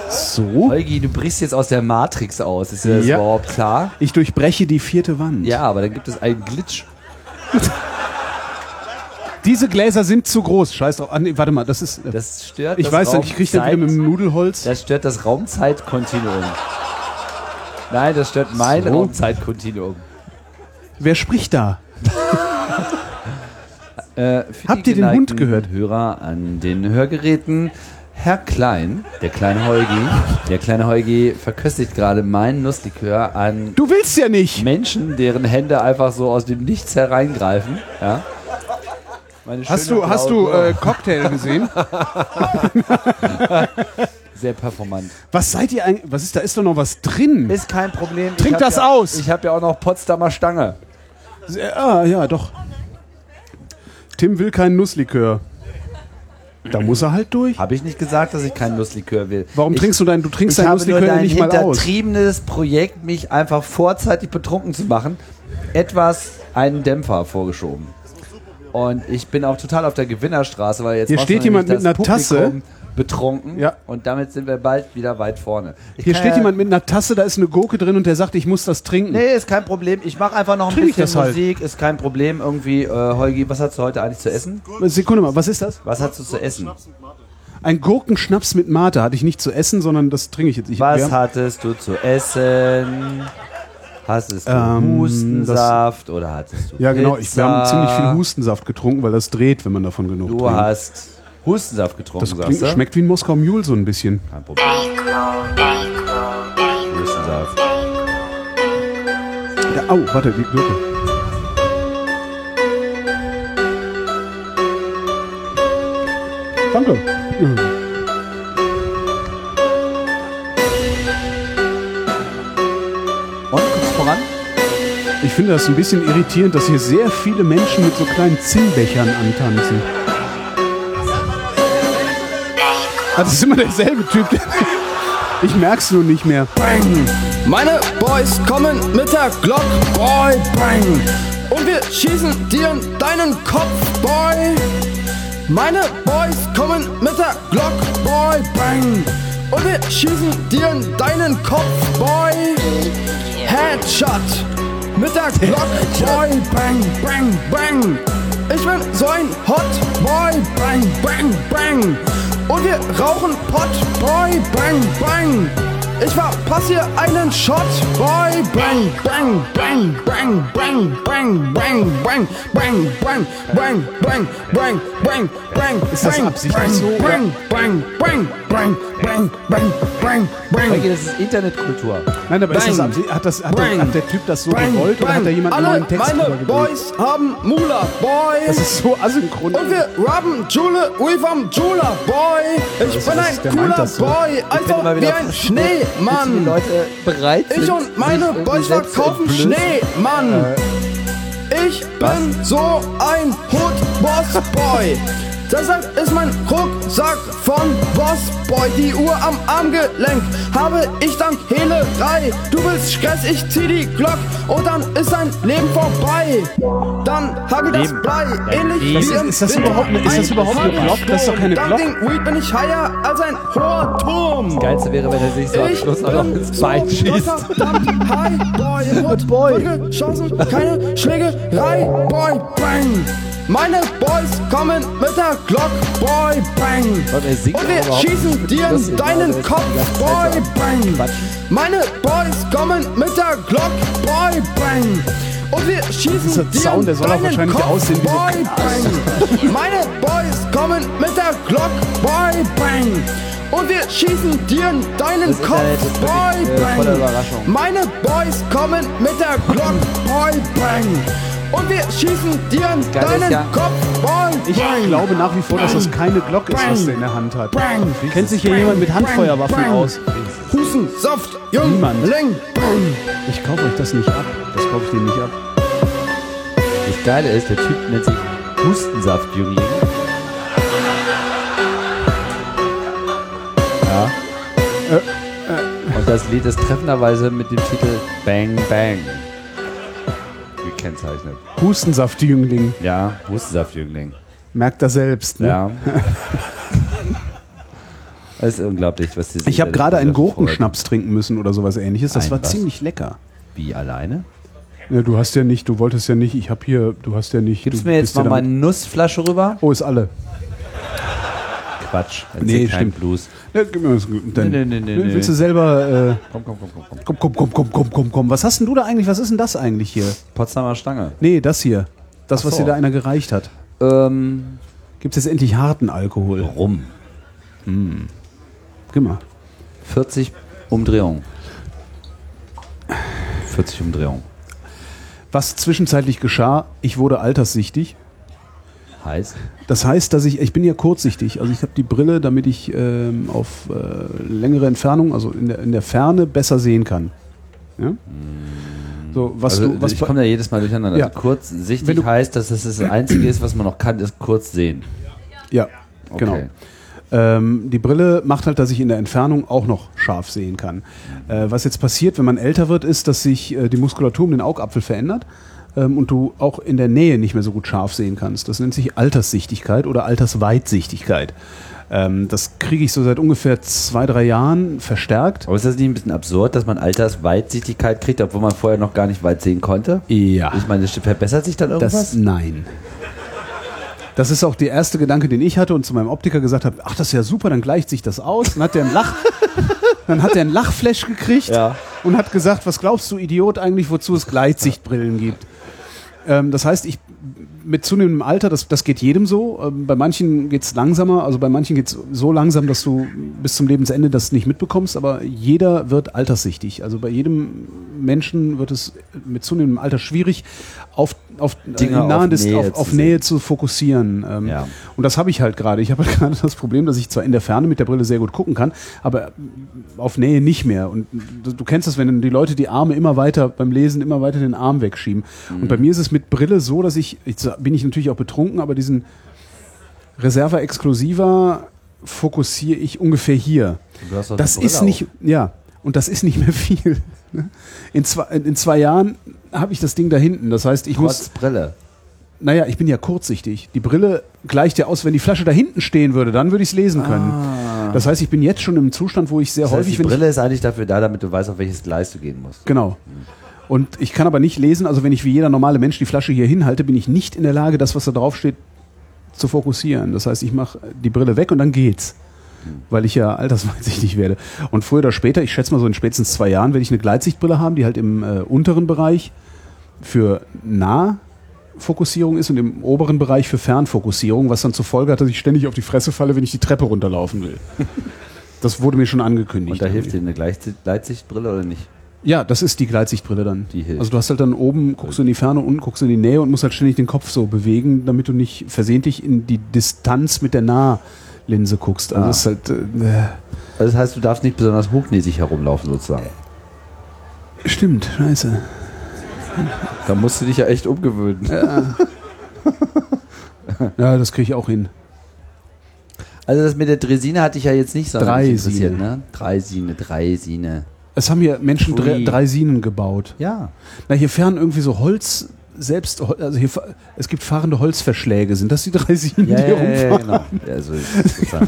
So. Holgi, du brichst jetzt aus der Matrix aus. Ist dir das Ja. überhaupt klar? Ich durchbreche die vierte Wand. Ja, aber dann gibt es einen Glitch. Diese Gläser sind zu groß. Scheiß drauf. Ah, nee, warte mal, das ist. Das stört ich das weiß nicht, ich kriege wieder mit dem Nudelholz. Das stört das Raumzeitkontinuum. Nein, das stört mein So. Raumzeitkontinuum. Wer spricht da? Äh, Habt ihr den Hund gehört? Hörer an den Hörgeräten. Herr Klein, der kleine Holgi, der kleine Holgi verköstigt gerade meinen Nusslikör an Du willst ja nicht. Menschen, deren Hände einfach so aus dem Nichts hereingreifen. Ja? Hast du, hast du äh, Cocktail gesehen? sehr performant. Was seid ihr eigentlich? Was ist da? Ist doch noch was drin? Ist kein Problem. Trink das ja, aus. Ich habe ja auch noch Potsdamer Stange. Ah, ja, doch. Tim will keinen Nusslikör. Da muss er halt durch. Habe ich nicht gesagt, dass ich keinen Nusslikör will. Warum ich, trinkst du dein, du trinkst ich dein habe nur Nusslikör dein nicht mal aus? hintertriebenes Projekt, mich einfach vorzeitig betrunken zu machen, etwas einen Dämpfer vorgeschoben. Und ich bin auch total auf der Gewinnerstraße, weil jetzt Hier steht jemand mit einer Tasse. Betrunken Ja. und damit sind wir bald wieder weit vorne. Ich Hier steht ja- jemand mit einer Tasse, da ist eine Gurke drin und der sagt, ich muss das trinken. Nee, ist kein Problem. Ich mache einfach noch ein Trink bisschen das halt. Musik, ist kein Problem. Irgendwie, äh, Holgi, was hast du heute eigentlich zu essen? Sekunde mal, was ist das? Was hast du zu essen? Ein Gurkenschnaps mit Mate hatte ich nicht zu essen, sondern das trinke ich jetzt. Ich, Was haben- hattest du zu essen? Hattest du Ähm, Hustensaft oder hattest du Ja, genau. Ich, wir haben Pizza? ziemlich viel Hustensaft getrunken, weil das dreht, wenn man davon genug Du trinkt. hast Hustensaft getrunken, das sagst klingt, du? schmeckt wie ein Moskau Mule so ein bisschen. Kein Problem. Hustensaft. Ja, au, warte, die Gurke. Danke. Mhm. Und, guckst voran? Ich finde das ein bisschen irritierend, dass hier sehr viele Menschen mit so kleinen Zinnbechern antanzen. Ah, das ist immer derselbe Typ. Ich merk's nur nicht mehr. Bang! Meine Boys kommen mit der Glock, Boy, bang! Und wir schießen dir in deinen Kopf, Boy! Meine Boys kommen mit der Glock, Boy, bang! Und wir schießen dir in deinen Kopf, Boy! Headshot! Mit der Glock, Boy, bang, bang, bang! Ich bin so ein Hot Boy, bang, bang, bang! Und wir rauchen Pot, Boy, bang, bang! Ich verpasse hier einen Shot, Boy, bang, bang, bang, bang, bang, bang, bang, bang, bang, bang, bang, bang, bang, bang, bang, Ist das bang, absichtlich bang, so, oder? Bang, bang, bang, bang, bang, bang, bang, bang. Das ist Internetkultur. Nein, aber ist das, Bang. absichtlich- hat, das, hat, der, Bang. hat der Typ das so Bang, gewollt oder bang. hat da jemand einen Alle neuen Text meine? Boys haben Mula, Boy. Das ist so asynchron. Und wir robben Jule, we vom Jula, Boy. Ich Das bin ist- ein cooler so. Boy, also wie ein Schneemann. Leute bereit sind, Ich und meine Boys verkaufen. Schneemann. Ich bin so ein Hood Boss Boy. Deshalb ist mein Rucksack von Boss Boy. Die Uhr am Armgelenk habe ich dank Hehlerei. Du willst Stress, ich zieh die Glock und dann ist dein Leben vorbei. Dann hab ich das. Blei, ähnlich Leben. wie im Ist das überhaupt eine- ist das Ein überhaupt eine Glock? Das ist doch keine Dank Glock. dem Weed bin ich higher als ein hoher Turm. Geilste wäre, wenn er sich so am Schluss auch noch ins Bein schießt. verdammt high, boy, boy. Chancen, keine Schlägerei, boy, bang. Meine Boys kommen mit der Glock, boy, bang. Und wir schießen dir in deinen Kopf, boy, bang. Meine Boys kommen mit der Glock, boy, bang. Und wir schießen Dieser dir Sound, der soll auch wahrscheinlich Kopf, aussehen wie boy, bang. Meine Boys kommen mit der Glock, boy, bang. Und wir schießen dir in deinen Das Kopf, boy, äh, bang. Meine Boys kommen mit der Glock, boy, bang. Und wir schießen dir in Geil ist deinen ja- Kopf, boy, Ich bang. glaube nach wie vor, dass das keine Glock ist, was der in der Hand hat. Bang. Kennt sich hier jemand mit Handfeuerwaffen Bang. aus? Husten, Saft, Niemand. Jüngling, bang. Ich kaufe euch das nicht ab. Das kaufe ich dir nicht ab. Das Geile ist, der Typ nennt sich Hustensaftjüngling. Ja. Und das Lied ist treffenderweise mit dem Titel Bang Bang gekennzeichnet. Hustensaftjüngling. Ja, Hustensaftjüngling. Merkt er selbst. Ne? Ja. Das ist unglaublich, was die Ich habe gerade einen Gurkenschnaps trinken müssen oder sowas ähnliches. Das Ein war was? ziemlich lecker. Wie alleine? Ja, du hast ja nicht, du wolltest ja nicht, ich habe hier, du hast ja nicht. Gibst du mir jetzt bist ja mal damit- meine Nussflasche rüber? Oh, ist alle. Quatsch. Erzähl Nee, stimmt. Blues. Ja, gib mir das, dann, Nee, nee, nee, nee, Willst du selber. Äh, Komm, komm, komm, komm, komm. komm, komm, komm, komm, komm, komm. Was hast denn du da eigentlich? Was ist denn das eigentlich hier? Potsdamer Stange. Nee, das hier. Das, Ach was so. dir da einer gereicht hat. Ähm, Gibt es jetzt endlich harten Alkohol? rum. Gib mal. 40 Umdrehungen. 40 Umdrehungen. Was zwischenzeitlich geschah, ich wurde alterssichtig. Heißt? Das heißt, dass ich, ich bin ja kurzsichtig. Also ich habe die Brille, damit ich ähm, auf äh, längere Entfernung, also in der, in der Ferne, besser sehen kann. Ja? So, was also, du, was ich komme da jedes Mal durcheinander. Ja. Also kurzsichtig du- heißt, dass es das Einzige ist, was man noch kann, ist kurz sehen. Ja, Okay. genau. Ähm, die Brille macht halt, dass ich in der Entfernung auch noch scharf sehen kann. Äh, was jetzt passiert, wenn man älter wird, ist, dass sich äh, die Muskulatur um den Augapfel verändert ähm, und du auch in der Nähe nicht mehr so gut scharf sehen kannst. Das nennt sich Alterssichtigkeit oder Altersweitsichtigkeit. Ähm, das kriege ich so seit ungefähr zwei, drei Jahren verstärkt. Aber ist das nicht ein bisschen absurd, dass man Altersweitsichtigkeit kriegt, obwohl man vorher noch gar nicht weit sehen konnte? Ja. Ich meine, das verbessert sich dann irgendwas? Das, nein. Das ist auch der erste Gedanke, den ich hatte und zu meinem Optiker gesagt habe, ach, das ist ja super, dann gleicht sich das aus. Dann hat der einen Lach, dann hat der einen Lachflash gekriegt Ja. und hat gesagt, was glaubst du, Idiot, eigentlich, wozu es Gleitsichtbrillen gibt. Ähm, das heißt, ich mit zunehmendem Alter, das, das geht jedem so. Ähm, bei manchen geht es langsamer, also bei manchen geht es so langsam, dass du bis zum Lebensende das nicht mitbekommst, aber jeder wird alterssichtig. Also bei jedem Menschen wird es mit zunehmendem Alter schwierig, auf, auf, äh, Dinge auf Nähe auf, zu auf. Nähe zu fokussieren. Ähm, Ja. Und das habe ich halt gerade. Ich habe halt gerade das Problem, dass ich zwar in der Ferne mit der Brille sehr gut gucken kann, aber auf Nähe nicht mehr. Und du, du kennst das, wenn die Leute die Arme immer weiter beim Lesen immer weiter den Arm wegschieben. Und bei mir ist es mit Brille so, dass ich, jetzt bin ich natürlich auch betrunken, aber diesen Reserva Exclusiva fokussiere ich ungefähr hier. Du hast doch Das eine Brille ist nicht, ja, und das ist nicht mehr viel. ne? In zwei, in zwei Jahren habe ich das Ding da hinten. Das heißt, ich Trotz muss. Brille. Naja, ich bin ja kurzsichtig. Die Brille gleicht ja aus, wenn die Flasche da hinten stehen würde, dann würde ich es lesen können. Das heißt, ich bin jetzt schon im Zustand, wo ich sehr Ah. Das heißt, häufig, die Brille ist eigentlich dafür da, damit du weißt, auf welches Gleis du gehen musst. genau. Und ich kann aber nicht lesen, also wenn ich wie jeder normale Mensch die Flasche hier hinhalte, bin ich nicht in der Lage, das, was da drauf steht, zu fokussieren. Das heißt, ich mache die Brille weg und dann geht's. Weil ich ja altersweitsichtig werde. Und früher oder später, ich schätze mal so in spätestens zwei Jahren, werde ich eine Gleitsichtbrille haben, die halt im äh, unteren Bereich für Nahfokussierung ist und im oberen Bereich für Fernfokussierung, was dann zur Folge hat, dass ich ständig auf die Fresse falle, wenn ich die Treppe runterlaufen will. Das wurde mir schon angekündigt. Und da hilft dir eine Gleitsichtbrille oder nicht? Ja, das ist die Gleitsichtbrille dann. Die hilft. Also du hast halt dann oben, guckst du in die Ferne, unten guckst du in die Nähe und musst halt ständig den Kopf so bewegen, damit du nicht versehentlich in die Distanz mit der Nahlinse guckst. Also Ah. das ist halt, äh, Also das heißt, du darfst nicht besonders hochnäsig herumlaufen sozusagen. stimmt, scheiße. Da musst du dich ja echt umgewöhnen. Ja, ja das kriege ich auch hin. Also das mit der Dresine hatte ich ja jetzt nicht so Dreisine. ne? Dreisine, Dreisine. Es haben hier Menschen drei, Ui. Dreisinen gebaut. Ja. Na, hier fahren irgendwie so Holz, selbst, also hier, es gibt fahrende Holzverschläge. Sind das die Dreisinen, Ja, die hier ja, ja, ja, rumfahren? genau. Ja, so ist sozusagen.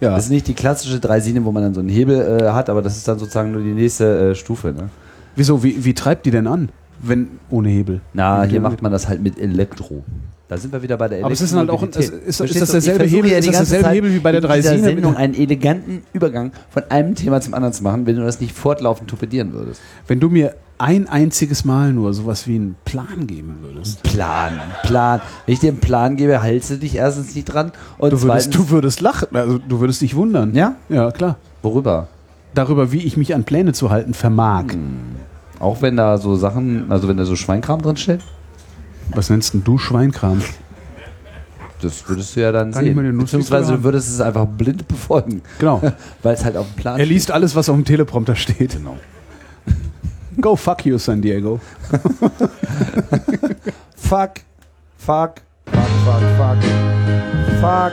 Ja. Das ist nicht die klassische Dreisine, wo man dann so einen Hebel äh, hat, aber das ist dann sozusagen nur die nächste äh, Stufe. Ne? Wieso, wie, wie treibt die denn an, wenn ohne Hebel? Na, hier macht man das halt mit Elektro. Da sind wir wieder bei der Aber es ist halt auch ein- ist- ist Verstehst das derselbe Hebel- ja ist das derselbe Hebel wie bei der in dieser Dreisine? Sendung einen eleganten Übergang von einem Thema zum anderen zu machen, wenn du das nicht fortlaufend torpedieren würdest. Wenn du mir ein einziges Mal nur sowas wie einen Plan geben würdest. Plan, Plan. Wenn ich dir einen Plan gebe, hältst du dich erstens nicht dran und Du würdest, zweitens, du würdest lachen, also du würdest dich wundern. Ja? Ja, klar. worüber? Darüber, wie ich mich an Pläne zu halten vermag. Auch wenn da so Sachen, also wenn da so Schweinkram drin steht? Was nennst denn du Schweinkram? Das würdest du ja dann Kann sehen. Beziehungsweise du würdest es einfach blind befolgen. Genau. Weil es halt auf dem Plan Er liest alles, was auf dem Teleprompter steht. Genau. Go fuck you, San Diego. Fuck. Fuck. Fuck, fuck, fuck. Fuck.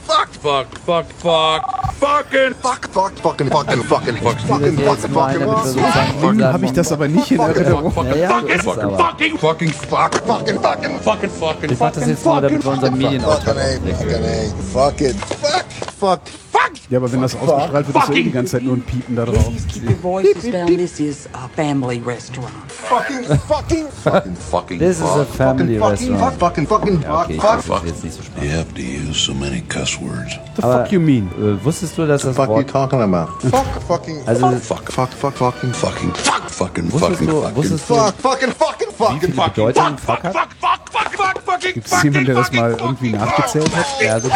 fuck fuck fuck fucking fuck fuck fucking fucking fucking fuck fucking fucking Nun habe ich das aber nicht in Erinnerung. Aber. fucking fucking fuck fucking fucking fucking fucking Ich mach das jetzt mal, damit wir unseren Medienauftrag fucking fucking fucking fuck fuck fuck Ja, aber wenn das ausgestrahlt wird, ist ja eh die ganze Zeit nur ein Piepen da drauf. Keep your voices down. This is a family restaurant. Fucking, fucking, fucking, fucking. This is a family fucking, restaurant. Fucking, fucking, Ja, okay, fuck, fuck. jetzt nicht so spannend. You have to use so many cuss words. The Aber, fuck you mean? Äh, wusstest du, dass das fuck you Wort... talking about? Fuck, fucking, Also, Fuck, fuck, fuck, fucking, fucking, fuck, fucking, wusstest fucking, du, fucking. wusstest du, fuck, fucking, fucking, wie fucking, viel fucking, Bedeutung Fuck hat? Gibt es jemanden, der das mal irgendwie nachgezählt hat? Ja, so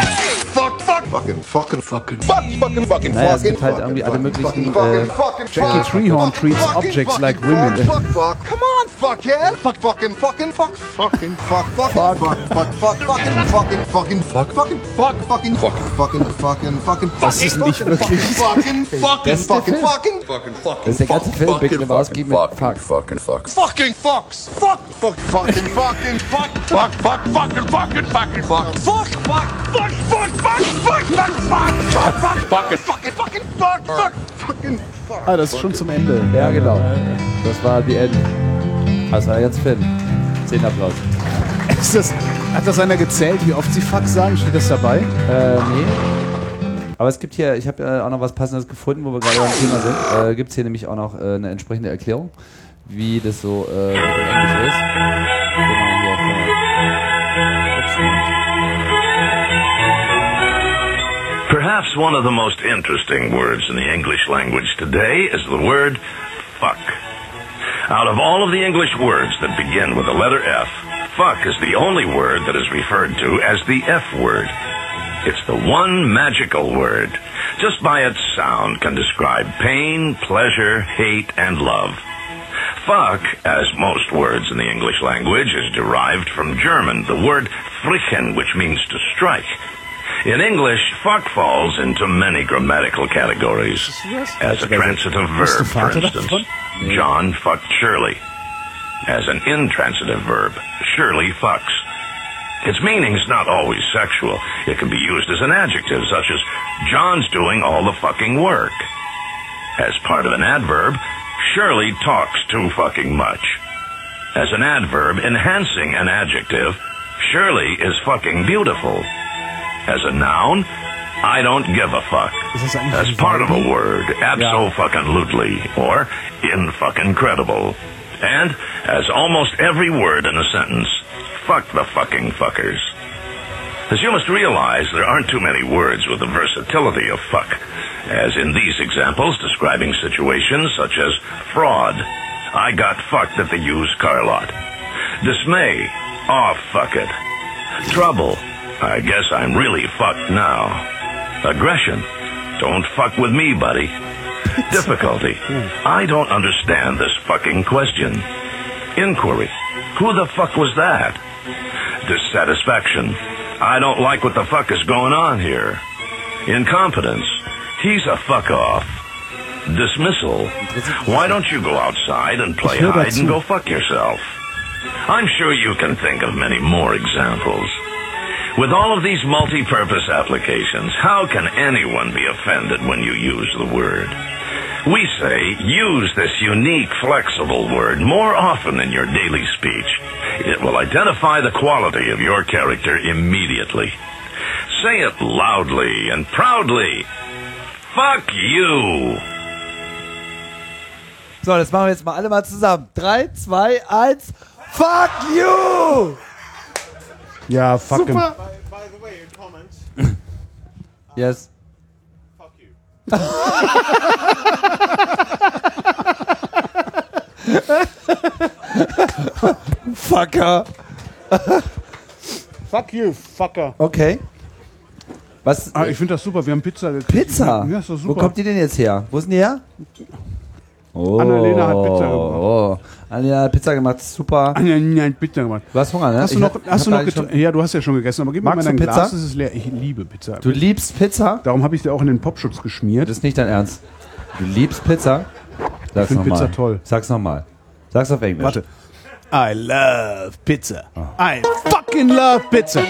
fuck, fuck, fucking, fucking, fucking, fuck, fucking, fucking, Naja, es fucking, gibt halt fucking, irgendwie alle fucking, möglichen, fucking, äh, fucking, Jackie fuck, Treehorn treats fucking, objects fucking, like fuck, women. Fuck, fuck, come on, fuck, yeah, fuck, fucking, fucking, fuck, fucking, fuck, fucking, fuck, fuck, fuck, fucking, fucking, fucking, fuck, fucking, fuck, fucking, fucking, fucking, fucking, fucking, Das ist nicht wirklich. fucking, fucking, fucking, fucking, fucking, fucking, Das ist der ganze Film, Big Lebowski mit Fuck. fucking, fuck. fucking fucks, fuck, fuck, fucking, fucking, fuck, fuck, fuck, fucking, fucking, fucking, fuck, fuck, fuck, fuck, fuck, fuck, fuck, fuck, fuck, fuck, fuck, fucking, fucking, fucking, fuck, fuck, fucking, fuck. Ah, das ist schon zum Ende. Ja, genau. Das war die End. Das war der ganze Film. Zehn Applaus. Ist das, hat das einer gezählt, wie oft sie Fuck sagen? Steht das dabei? Äh, nee. Aber es gibt hier, ich habe äh, auch noch was Passendes gefunden, wo wir gerade beim Thema sind. Äh, gibt es hier nämlich auch noch äh, eine entsprechende Erklärung, wie das so äh, in Englisch ist. One of the most interesting words in the English language today is the word fuck. Out of all of the English words that begin with the letter F, fuck is the only word that is referred to as the F word. It's the one magical word. Just by its sound can describe pain, pleasure, hate, and love. Fuck, as most words in the English language, is derived from German, the word frichen, which means to strike. In English, fuck falls into many grammatical categories. As a transitive verb, for instance, John fucked Shirley. As an intransitive verb, Shirley fucks. Its meaning's not always sexual. It can be used as an adjective, such as John's doing all the fucking work. As part of an adverb, Shirley talks too fucking much. As an adverb enhancing an adjective, Shirley is fucking beautiful. As a noun, I don't give a fuck. As part of a word, abso-fucking-lutely, or in-fucking-credible. And as almost every word in a sentence, fuck the fucking fuckers. As you must realize, there aren't too many words with the versatility of fuck, as in these examples describing situations such as fraud, I got fucked at the used car lot, dismay, oh fuck it, trouble, I guess I'm really fucked now, aggression, don't fuck with me, buddy, difficulty, I don't understand this fucking question, inquiry, who the fuck was that? Dissatisfaction. I don't like what the fuck is going on here. Incompetence. He's a fuck off. Dismissal. Why don't you go outside and play hide and go fuck yourself? I'm sure you can think of many more examples. With all of these multi-purpose applications, how can anyone be offended when you use the word? We say use this unique, flexible word more often in your daily speech. It will identify the quality of your character immediately. Say it loudly and proudly. Fuck you! So, das machen wir jetzt mal alle mal zusammen. 3, 2, 1. Fuck you! Ja, fuck him. Yes. Fucker. Fuck you, fucker. Okay. Was? Ah, ich finde das super. Wir haben Pizza gekriegt. Pizza? Ja, ist doch super. Wo kommt die denn jetzt her? Wo ist denn die her? Oh, Annalena hat Pizza gemacht. Oh, Annalena hat Pizza gemacht. Super. Annalena hat Pizza gemacht. Du hast Hunger, ne? Hast du Ich noch, hab- hast du noch? Ja, du hast ja schon gegessen, aber gib mir mal dein Pizza? Glas, das ist leer. Ich liebe Pizza. Du liebst Pizza? Darum habe ich dir auch in den Popschutz geschmiert. Das ist nicht dein Ernst. Du liebst Pizza? Sag's find nochmal. Pizza toll. Sag's nochmal. Sag's auf Englisch. Warte. I love pizza. I fucking love pizza.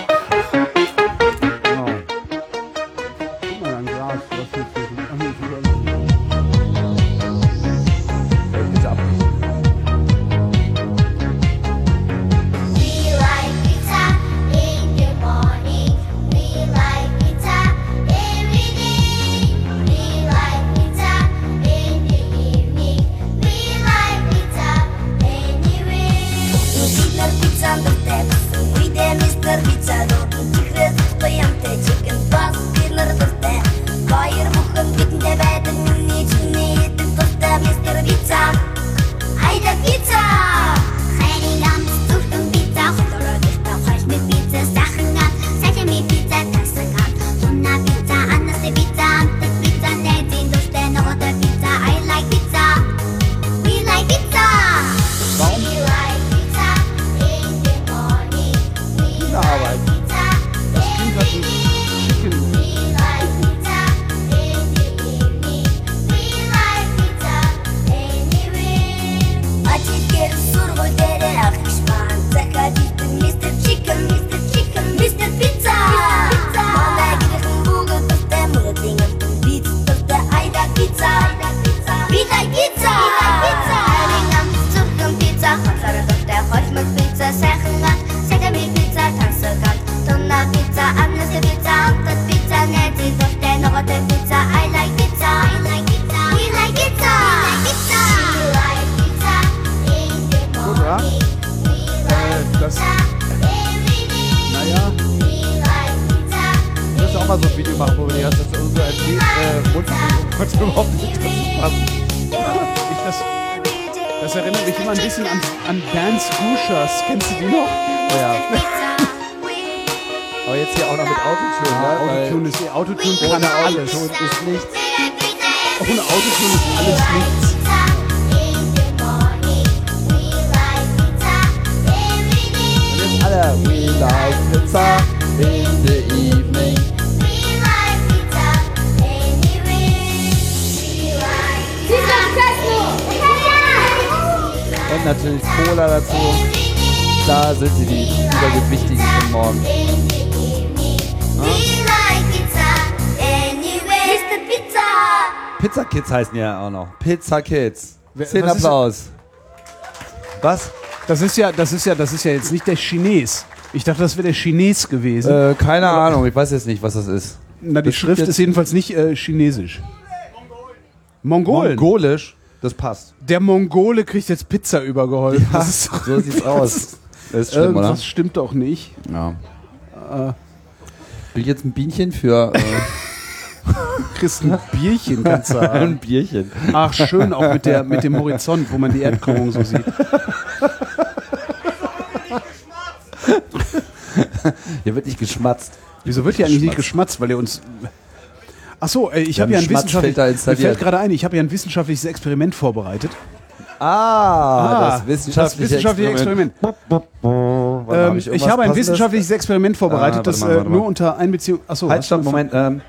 Heißen ja auch noch. Pizza Kids. Zehn was Applaus. Was? Das ist ja, das ist ja, das ist ja jetzt nicht der Chines. Ich dachte, das wäre der Chines gewesen. Äh, keine Ahnung, ich weiß jetzt nicht, was das ist. Na, die das Schrift ist jedenfalls nicht äh, chinesisch. Mongolen. Mongolisch, das passt. Der Mongole kriegt jetzt Pizza übergeholfen. Ja, das ist so sieht's aus. Das ist schlimm, Irgendwas oder? stimmt doch nicht. Ja. Äh, Will ich jetzt ein Bienchen für. Äh, kriegst ein Bierchen, kannst du ein haben. Bierchen. Ach, schön, auch mit, der, mit dem Horizont, wo man die Erdkrümmung so sieht. Hier wird nicht geschmatzt. Wieso wird hier eigentlich nicht geschmatzt? Weil ihr uns. Ach so, äh, ich habe ja ein wissenschaftliches. Mir fällt gerade ein, ich habe ja ein wissenschaftliches Experiment vorbereitet. Ah, das das wissenschaftliche, wissenschaftliche Experiment. Warte, Ähm, ich ich habe ein wissenschaftliches Experiment vorbereitet, Ah, das mal, äh, mal. nur unter Einbeziehung. Achso, Halt, stopp, Moment. Ähm,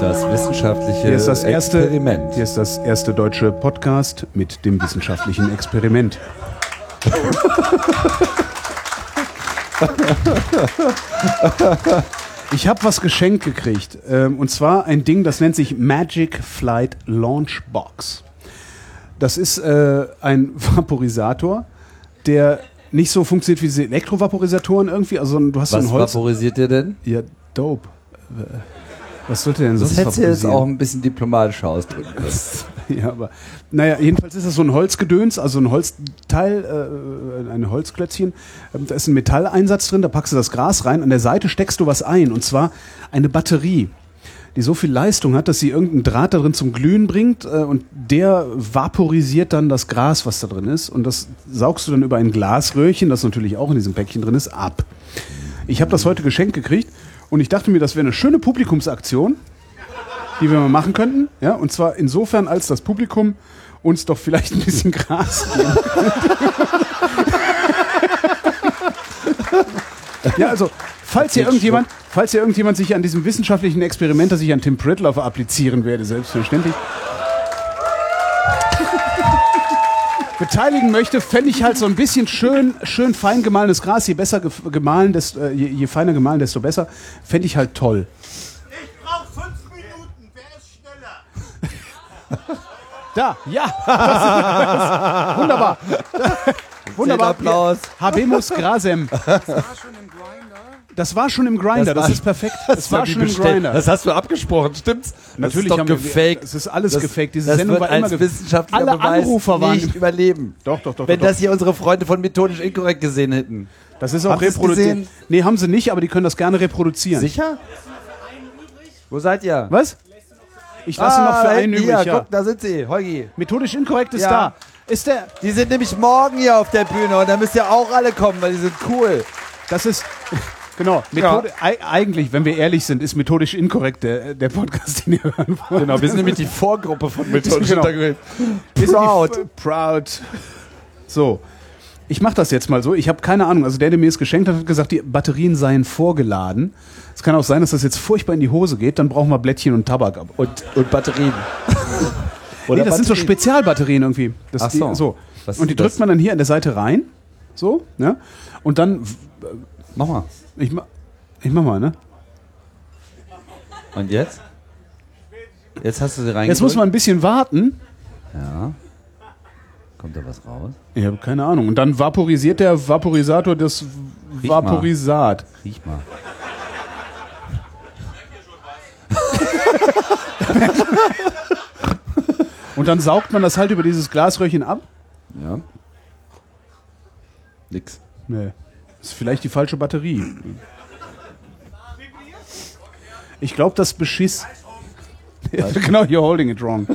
das wissenschaftliche Hier ist das erste, Experiment. Hier ist das erste deutsche Podcast mit dem wissenschaftlichen Experiment. Ich habe was geschenkt gekriegt. Ähm, und zwar ein Ding, das nennt sich Magic Flight Launch Box. Das ist äh, ein Vaporisator, der nicht so funktioniert wie diese Elektrovaporisatoren irgendwie. Also du hast Was so ein Holz. vaporisiert ihr denn? Ja, dope. Was sollte denn sonst Das hättest du jetzt auch ein bisschen diplomatischer ausdrücken können. Ja, aber naja, jedenfalls ist das so ein Holzgedöns, also ein Holzteil, äh, ein Holzklötzchen. Ähm, Da ist ein Metalleinsatz drin, da packst du das Gras rein, an der Seite steckst du was ein, und zwar eine Batterie, die so viel Leistung hat, dass sie irgendeinen Draht da drin zum Glühen bringt äh, und der vaporisiert dann das Gras, was da drin ist, und das saugst du dann über ein Glasröhrchen, das natürlich auch in diesem Päckchen drin ist, ab. Ich habe das heute geschenkt gekriegt und ich dachte mir, das wäre eine schöne Publikumsaktion die wir mal machen könnten. Ja, und zwar insofern, als das Publikum uns doch vielleicht ein bisschen Gras geben ja, also, falls hier, irgendjemand, falls hier irgendjemand sich an diesem wissenschaftlichen Experiment, das ich an Tim Pritloff applizieren werde, selbstverständlich, beteiligen möchte, fände ich halt so ein bisschen schön, schön fein gemahlenes Gras. Je besser ge- gemahlen, desto, äh, je, je feiner gemahlen, desto besser. Fände ich halt toll. Da, ja. Das, wunderbar. Wunderbar. Applaus. Habemus Grasem. Das war schon im Grinder, das, war- ist perfekt. Das, war hab ich schon im. Grinder. Das hast du abgesprochen, stimmt's? Natürlich das ist haben doch gefaked. es ist alles das, gefaked. Diese das Sendung wird war immer als ge- wissenschaftlicher Alle Beweis Anrufer waren- nicht überleben. Doch, doch, doch. Wenn doch, das hier unsere Freunde von methodisch inkorrekt gesehen hätten. Das ist auch Haben reproduziert. Nee, haben sie nicht, aber die können das gerne reproduzieren. Sicher? Wo seid ihr? Was? Ich lasse Ah, noch für einen übrig. Ja. Guck, da sind sie. Heugi. Methodisch inkorrekt ist Ja. da. Ist der. Die sind nämlich morgen hier auf der Bühne und da müsst ihr auch alle kommen, weil die sind cool. Das ist. Genau. Methode, ei- Eigentlich, wenn wir ehrlich sind, ist methodisch inkorrekt der, der Podcast, den ihr hören wollt. Genau, wir sind nämlich die Vorgruppe von methodisch Genau. inkorrekt. Die Proud. Proud. So. Ich mache das jetzt mal so. Ich habe keine Ahnung. Also der, der mir es geschenkt hat, hat gesagt, die Batterien seien vorgeladen. Es kann auch sein, dass das jetzt furchtbar in die Hose geht. Dann brauchen wir Blättchen und Tabak. ab. Und, und Batterien. nee, das sind so Batterien. Spezialbatterien irgendwie. Das, Ach die, so. so. Was Und die drückt das? man dann hier an der Seite rein. So. Ne? Und dann. Mach mal. Ich, ma- ich mach mal, ne? Und jetzt? Jetzt hast du sie reingedrückt. Jetzt muss man ein bisschen warten. Ja. Kommt da was raus? Ich habe keine Ahnung. Und dann vaporisiert der Vaporisator das Riech mal. Vaporisat. Riech mal. Und dann saugt man das halt über dieses Glasröhrchen ab? Ja. Nix. Nee. Ist vielleicht die falsche Batterie. Ich glaube, das Beschiss. Genau, you're holding it wrong.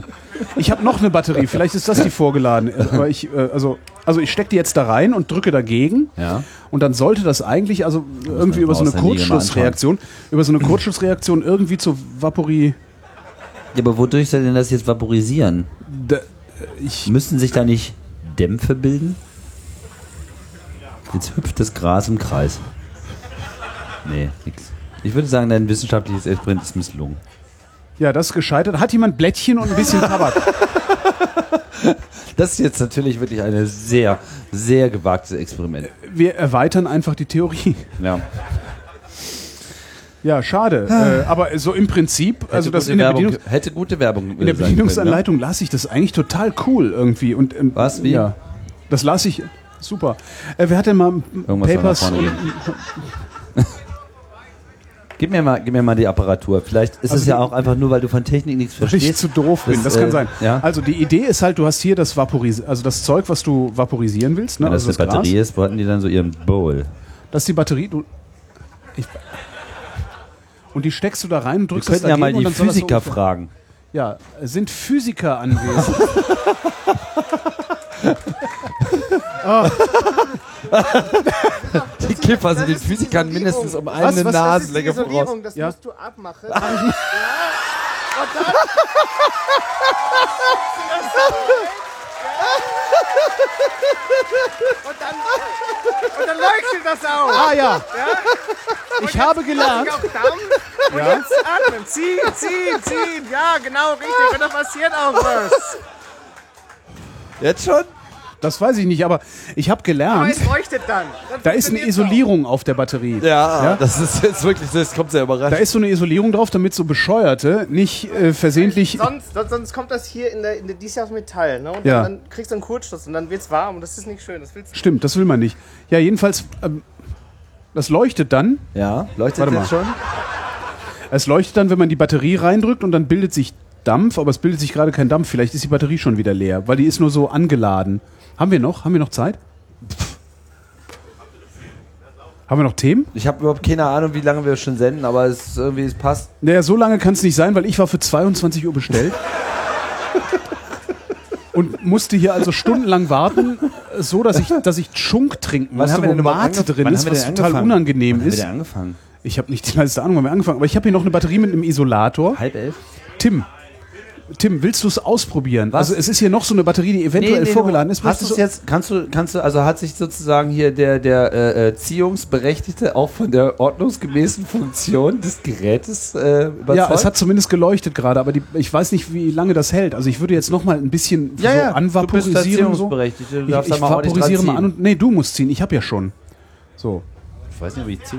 Ich habe noch eine Batterie, vielleicht ist das die vorgeladen. Aber ich, äh, also, also ich stecke die jetzt da rein und drücke dagegen. Ja. Und dann sollte das eigentlich, also irgendwie über so eine Kurzschlussreaktion, über so eine Kurzschlussreaktion irgendwie zu Vapori. Ja, aber wodurch soll denn das jetzt vaporisieren? Da, ich Müssen sich da nicht Dämpfe bilden? Jetzt hüpft das Gras im Kreis. Nee, nix. Ich würde sagen, dein wissenschaftliches Experiment ist misslungen. Ja, das ist gescheitert. Hat jemand Blättchen und ein bisschen Tabak? Das ist jetzt natürlich wirklich eine sehr, sehr gewagtes Experiment. Wir erweitern einfach die Theorie. Ja. Ja, schade. äh, aber so im Prinzip, also das in der, Werbung, Bedienungs hätte gute Werbung in der sein Bedienungsanleitung las ich das eigentlich total cool irgendwie. Und, ähm, Was, wie? Ja, das las ich super. Äh, wer hat denn mal Irgendwas Papers? Gib mir mal, gib mir mal die Apparatur. Vielleicht ist Also es ja auch einfach nur, weil du von Technik nichts Weil verstehst. ich zu doof bin, das, äh, kann sein. Ja. Also die Idee ist halt, du hast hier das Vaporis also das Zeug, was du vaporisieren willst. Ne? Wenn das also eine Batterie ist, wo hatten die dann so ihren Bowl? Das ist die Batterie. Du, ich, und die steckst du da rein und Wir drückst das könnten ja mal dagegen die das so Physiker ungefähr- fragen. Ja, sind Physiker anwesend? Ah. Die Kiffer sind den Physikern mindestens um eine was, was Nasenlänge Isolierung, voraus. das Ja. musst du abmachen. Ach, ich- Und dann. und dann. Und dann leuchtet das auch. Ah ja. Und Ich habe gelernt. ich auch Dampf. Und Ja. jetzt atmen. Ziehen, ziehen, ziehen. Ja, genau, richtig. Und dann passiert auch was. Jetzt schon? Das weiß ich nicht, aber ich habe Aber gelernt, es leuchtet dann. dann da ist eine Isolierung auf der Batterie. Ja, das ist jetzt wirklich, das kommt sehr überraschend. Da ist so eine Isolierung drauf, damit so Bescheuerte nicht äh, versehentlich. auch. Sonst, sonst, kommt das hier in der, in der dies Jahr aus Metall. Ne? Und Ja. dann, dann kriegst du einen Kurzschluss und dann wird's warm. Und das ist nicht schön. Das willst du Stimmt, das will man nicht. Ja, jedenfalls, ähm, das leuchtet dann. Ja, leuchtet Warte jetzt mal. schon? Es leuchtet dann, wenn man die Batterie reindrückt und dann bildet sich Dampf, aber es bildet sich gerade kein Dampf. Vielleicht ist die Batterie schon wieder leer, weil die ist nur so angeladen. Haben wir noch? Haben wir noch Zeit? Haben wir noch Themen? Ich habe überhaupt keine Ahnung, wie lange wir schon senden, aber es irgendwie, es passt. Naja, so lange kann es nicht sein, weil ich war für 22 Uhr bestellt. und musste hier also stundenlang warten, so dass ich, dass ich Chunk trinken musste, haben wir wo Mate drin ist, was total angefangen? unangenehm Wann haben wir denn angefangen? Ich habe nicht die leiste Ahnung, wann wir angefangen aber ich habe hier noch eine Batterie mit einem Isolator. Halb elf? Tim, Tim, willst du es ausprobieren? Was? Also es ist hier noch so eine Batterie, die eventuell Nee, nee, vorgeladen ist. Hast du es jetzt, kannst du, kannst du, also hat sich sozusagen hier der, der äh, Erziehungsberechtigte auch von der ordnungsgemäßen Funktion des Gerätes äh, überzeugt? Ja, es hat zumindest geleuchtet gerade, aber die, ich weiß nicht, wie lange das hält. Also ich würde jetzt noch mal ein bisschen Ja, so ja, du bist anvaporisieren. So. du Ich, darfst ich mal vaporisiere mal an und nee, du musst ziehen. Ich habe ja schon. So. Ich weiß nicht, ob ich, zieh,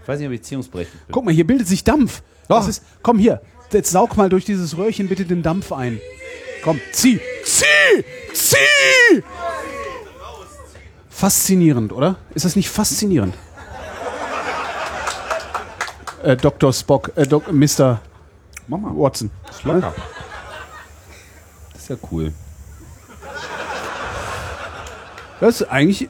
ich, weiß nicht, ob ich ziehungsberechtigt bin. Guck mal, hier bildet sich Dampf. Das ist, komm hier, jetzt saug mal durch dieses Röhrchen bitte den Dampf ein. Komm, zieh, zieh, zieh! Faszinierend, oder? Ist das nicht faszinierend? Äh, Dr. Spock, äh, Dok Mr. Watson. Ist locker. Das ist ja cool. Das ist eigentlich.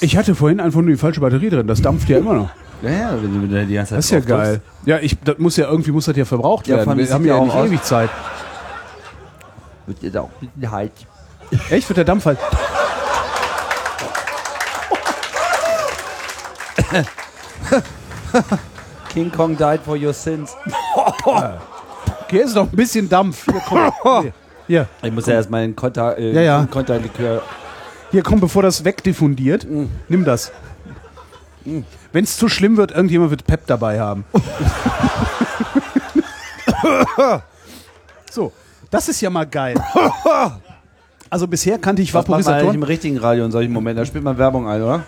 Ich hatte vorhin einfach nur die falsche Batterie drin. Das dampft ja immer noch. Ja, ja, wenn du die ganze Zeit Das ist ja geil. Ja, ich, das muss ja irgendwie muss das ja verbraucht Ja, werden. Wir haben ja nicht auch aus- ewig Zeit. Wird da auch ein bisschen halt. Echt? Wird der Dampf halt. King Kong died for your sins. Hier ist noch ein bisschen Dampf. Hier, komm. Hier. Hier. Ich muss ja erstmal einen Konter, äh, Ja, ja. Konterlikör. Hier, komm, bevor das wegdiffundiert. Nimm das. Wenn es zu schlimm wird, irgendjemand wird Pep dabei haben. so, das ist ja mal geil. Also bisher kannte ich Vaporisatoren. im richtigen Radio in solchen Momenten? Da spielt man Werbung ein, oder?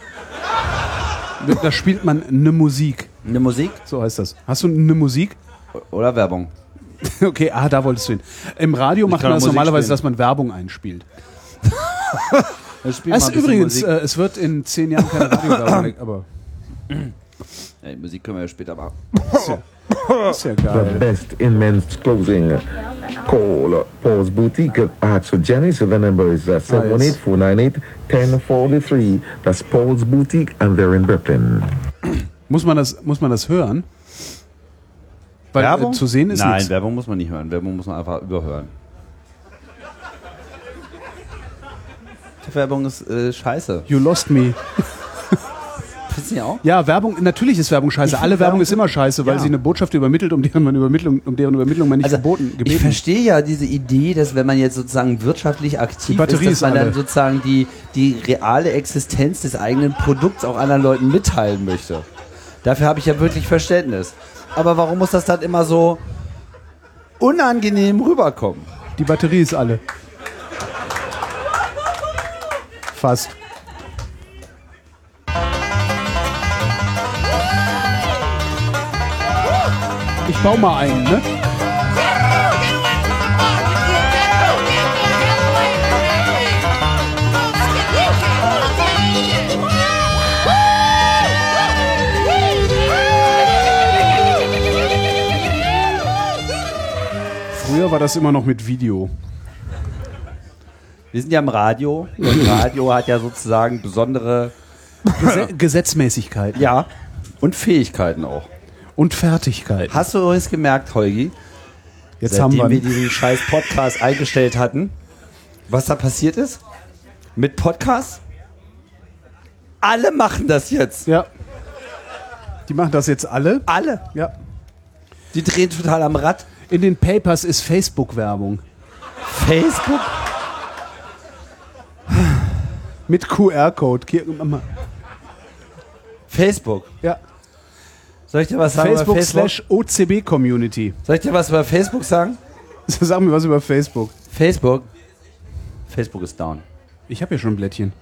Da spielt man eine Musik. Eine Musik? So heißt das. Hast du eine Musik? Oder Werbung? Okay, ah, da wolltest du hin. Im Radio Ich macht man das Musik normalerweise, spielen. dass man Werbung einspielt. Da spielt bisschen übrigens, äh, es wird in zehn Jahren keine Radiowerbung, aber Ja, die Musik können wir ja später machen. Ist ja The geil. best in men's clothing. Call uh, Paul's Boutique at. So the number is uh, 718 498 1043. That's Paul's Boutique, and they're in Brooklyn. Muss man das, muss man das hören? Weil Werbung? Äh, zu sehen ist Nein, nichts. Werbung muss man nicht hören. Werbung muss man einfach überhören. Die Werbung ist äh, scheiße. You lost me. Du nicht auch? Ja, Werbung, natürlich ist Werbung scheiße. Ich Alle Werbung ist immer scheiße, weil Ja. sie eine Botschaft übermittelt, um deren, man Übermittlung, um deren Übermittlung man nicht verboten, Ich gebeten verstehe ja diese Idee, dass wenn man jetzt sozusagen wirtschaftlich aktiv ist, dass man alle. dann sozusagen die, die reale Existenz des eigenen Produkts auch anderen Leuten mitteilen möchte. Dafür habe ich ja wirklich Verständnis. Aber warum muss das dann immer so unangenehm rüberkommen? Die Batterie ist alle. Fast. Ich baue mal einen, ne? Früher war das immer noch mit Video. Wir sind ja im Radio und Radio hat ja sozusagen besondere Gese Gesetzmäßigkeit. Ja. Und Fähigkeiten auch. Und Fertigkeit. Hast du übrigens gemerkt, Holgi? Jetzt seitdem haben wir wir diesen scheiß Podcast eingestellt hatten, was da passiert ist? Mit Podcast? Alle machen das jetzt. Ja. Die machen das jetzt alle? Alle. Ja. Die drehen total am Rad. In den Papers ist Facebook-Werbung. Facebook? Mit QR-Code. Facebook. Ja. Soll ich dir was sagen Facebook über Facebook? slash OCB Community. Soll ich dir was über Facebook sagen? Sag mir was über Facebook. Facebook. Facebook ist down. Ich habe ja schon ein Blättchen.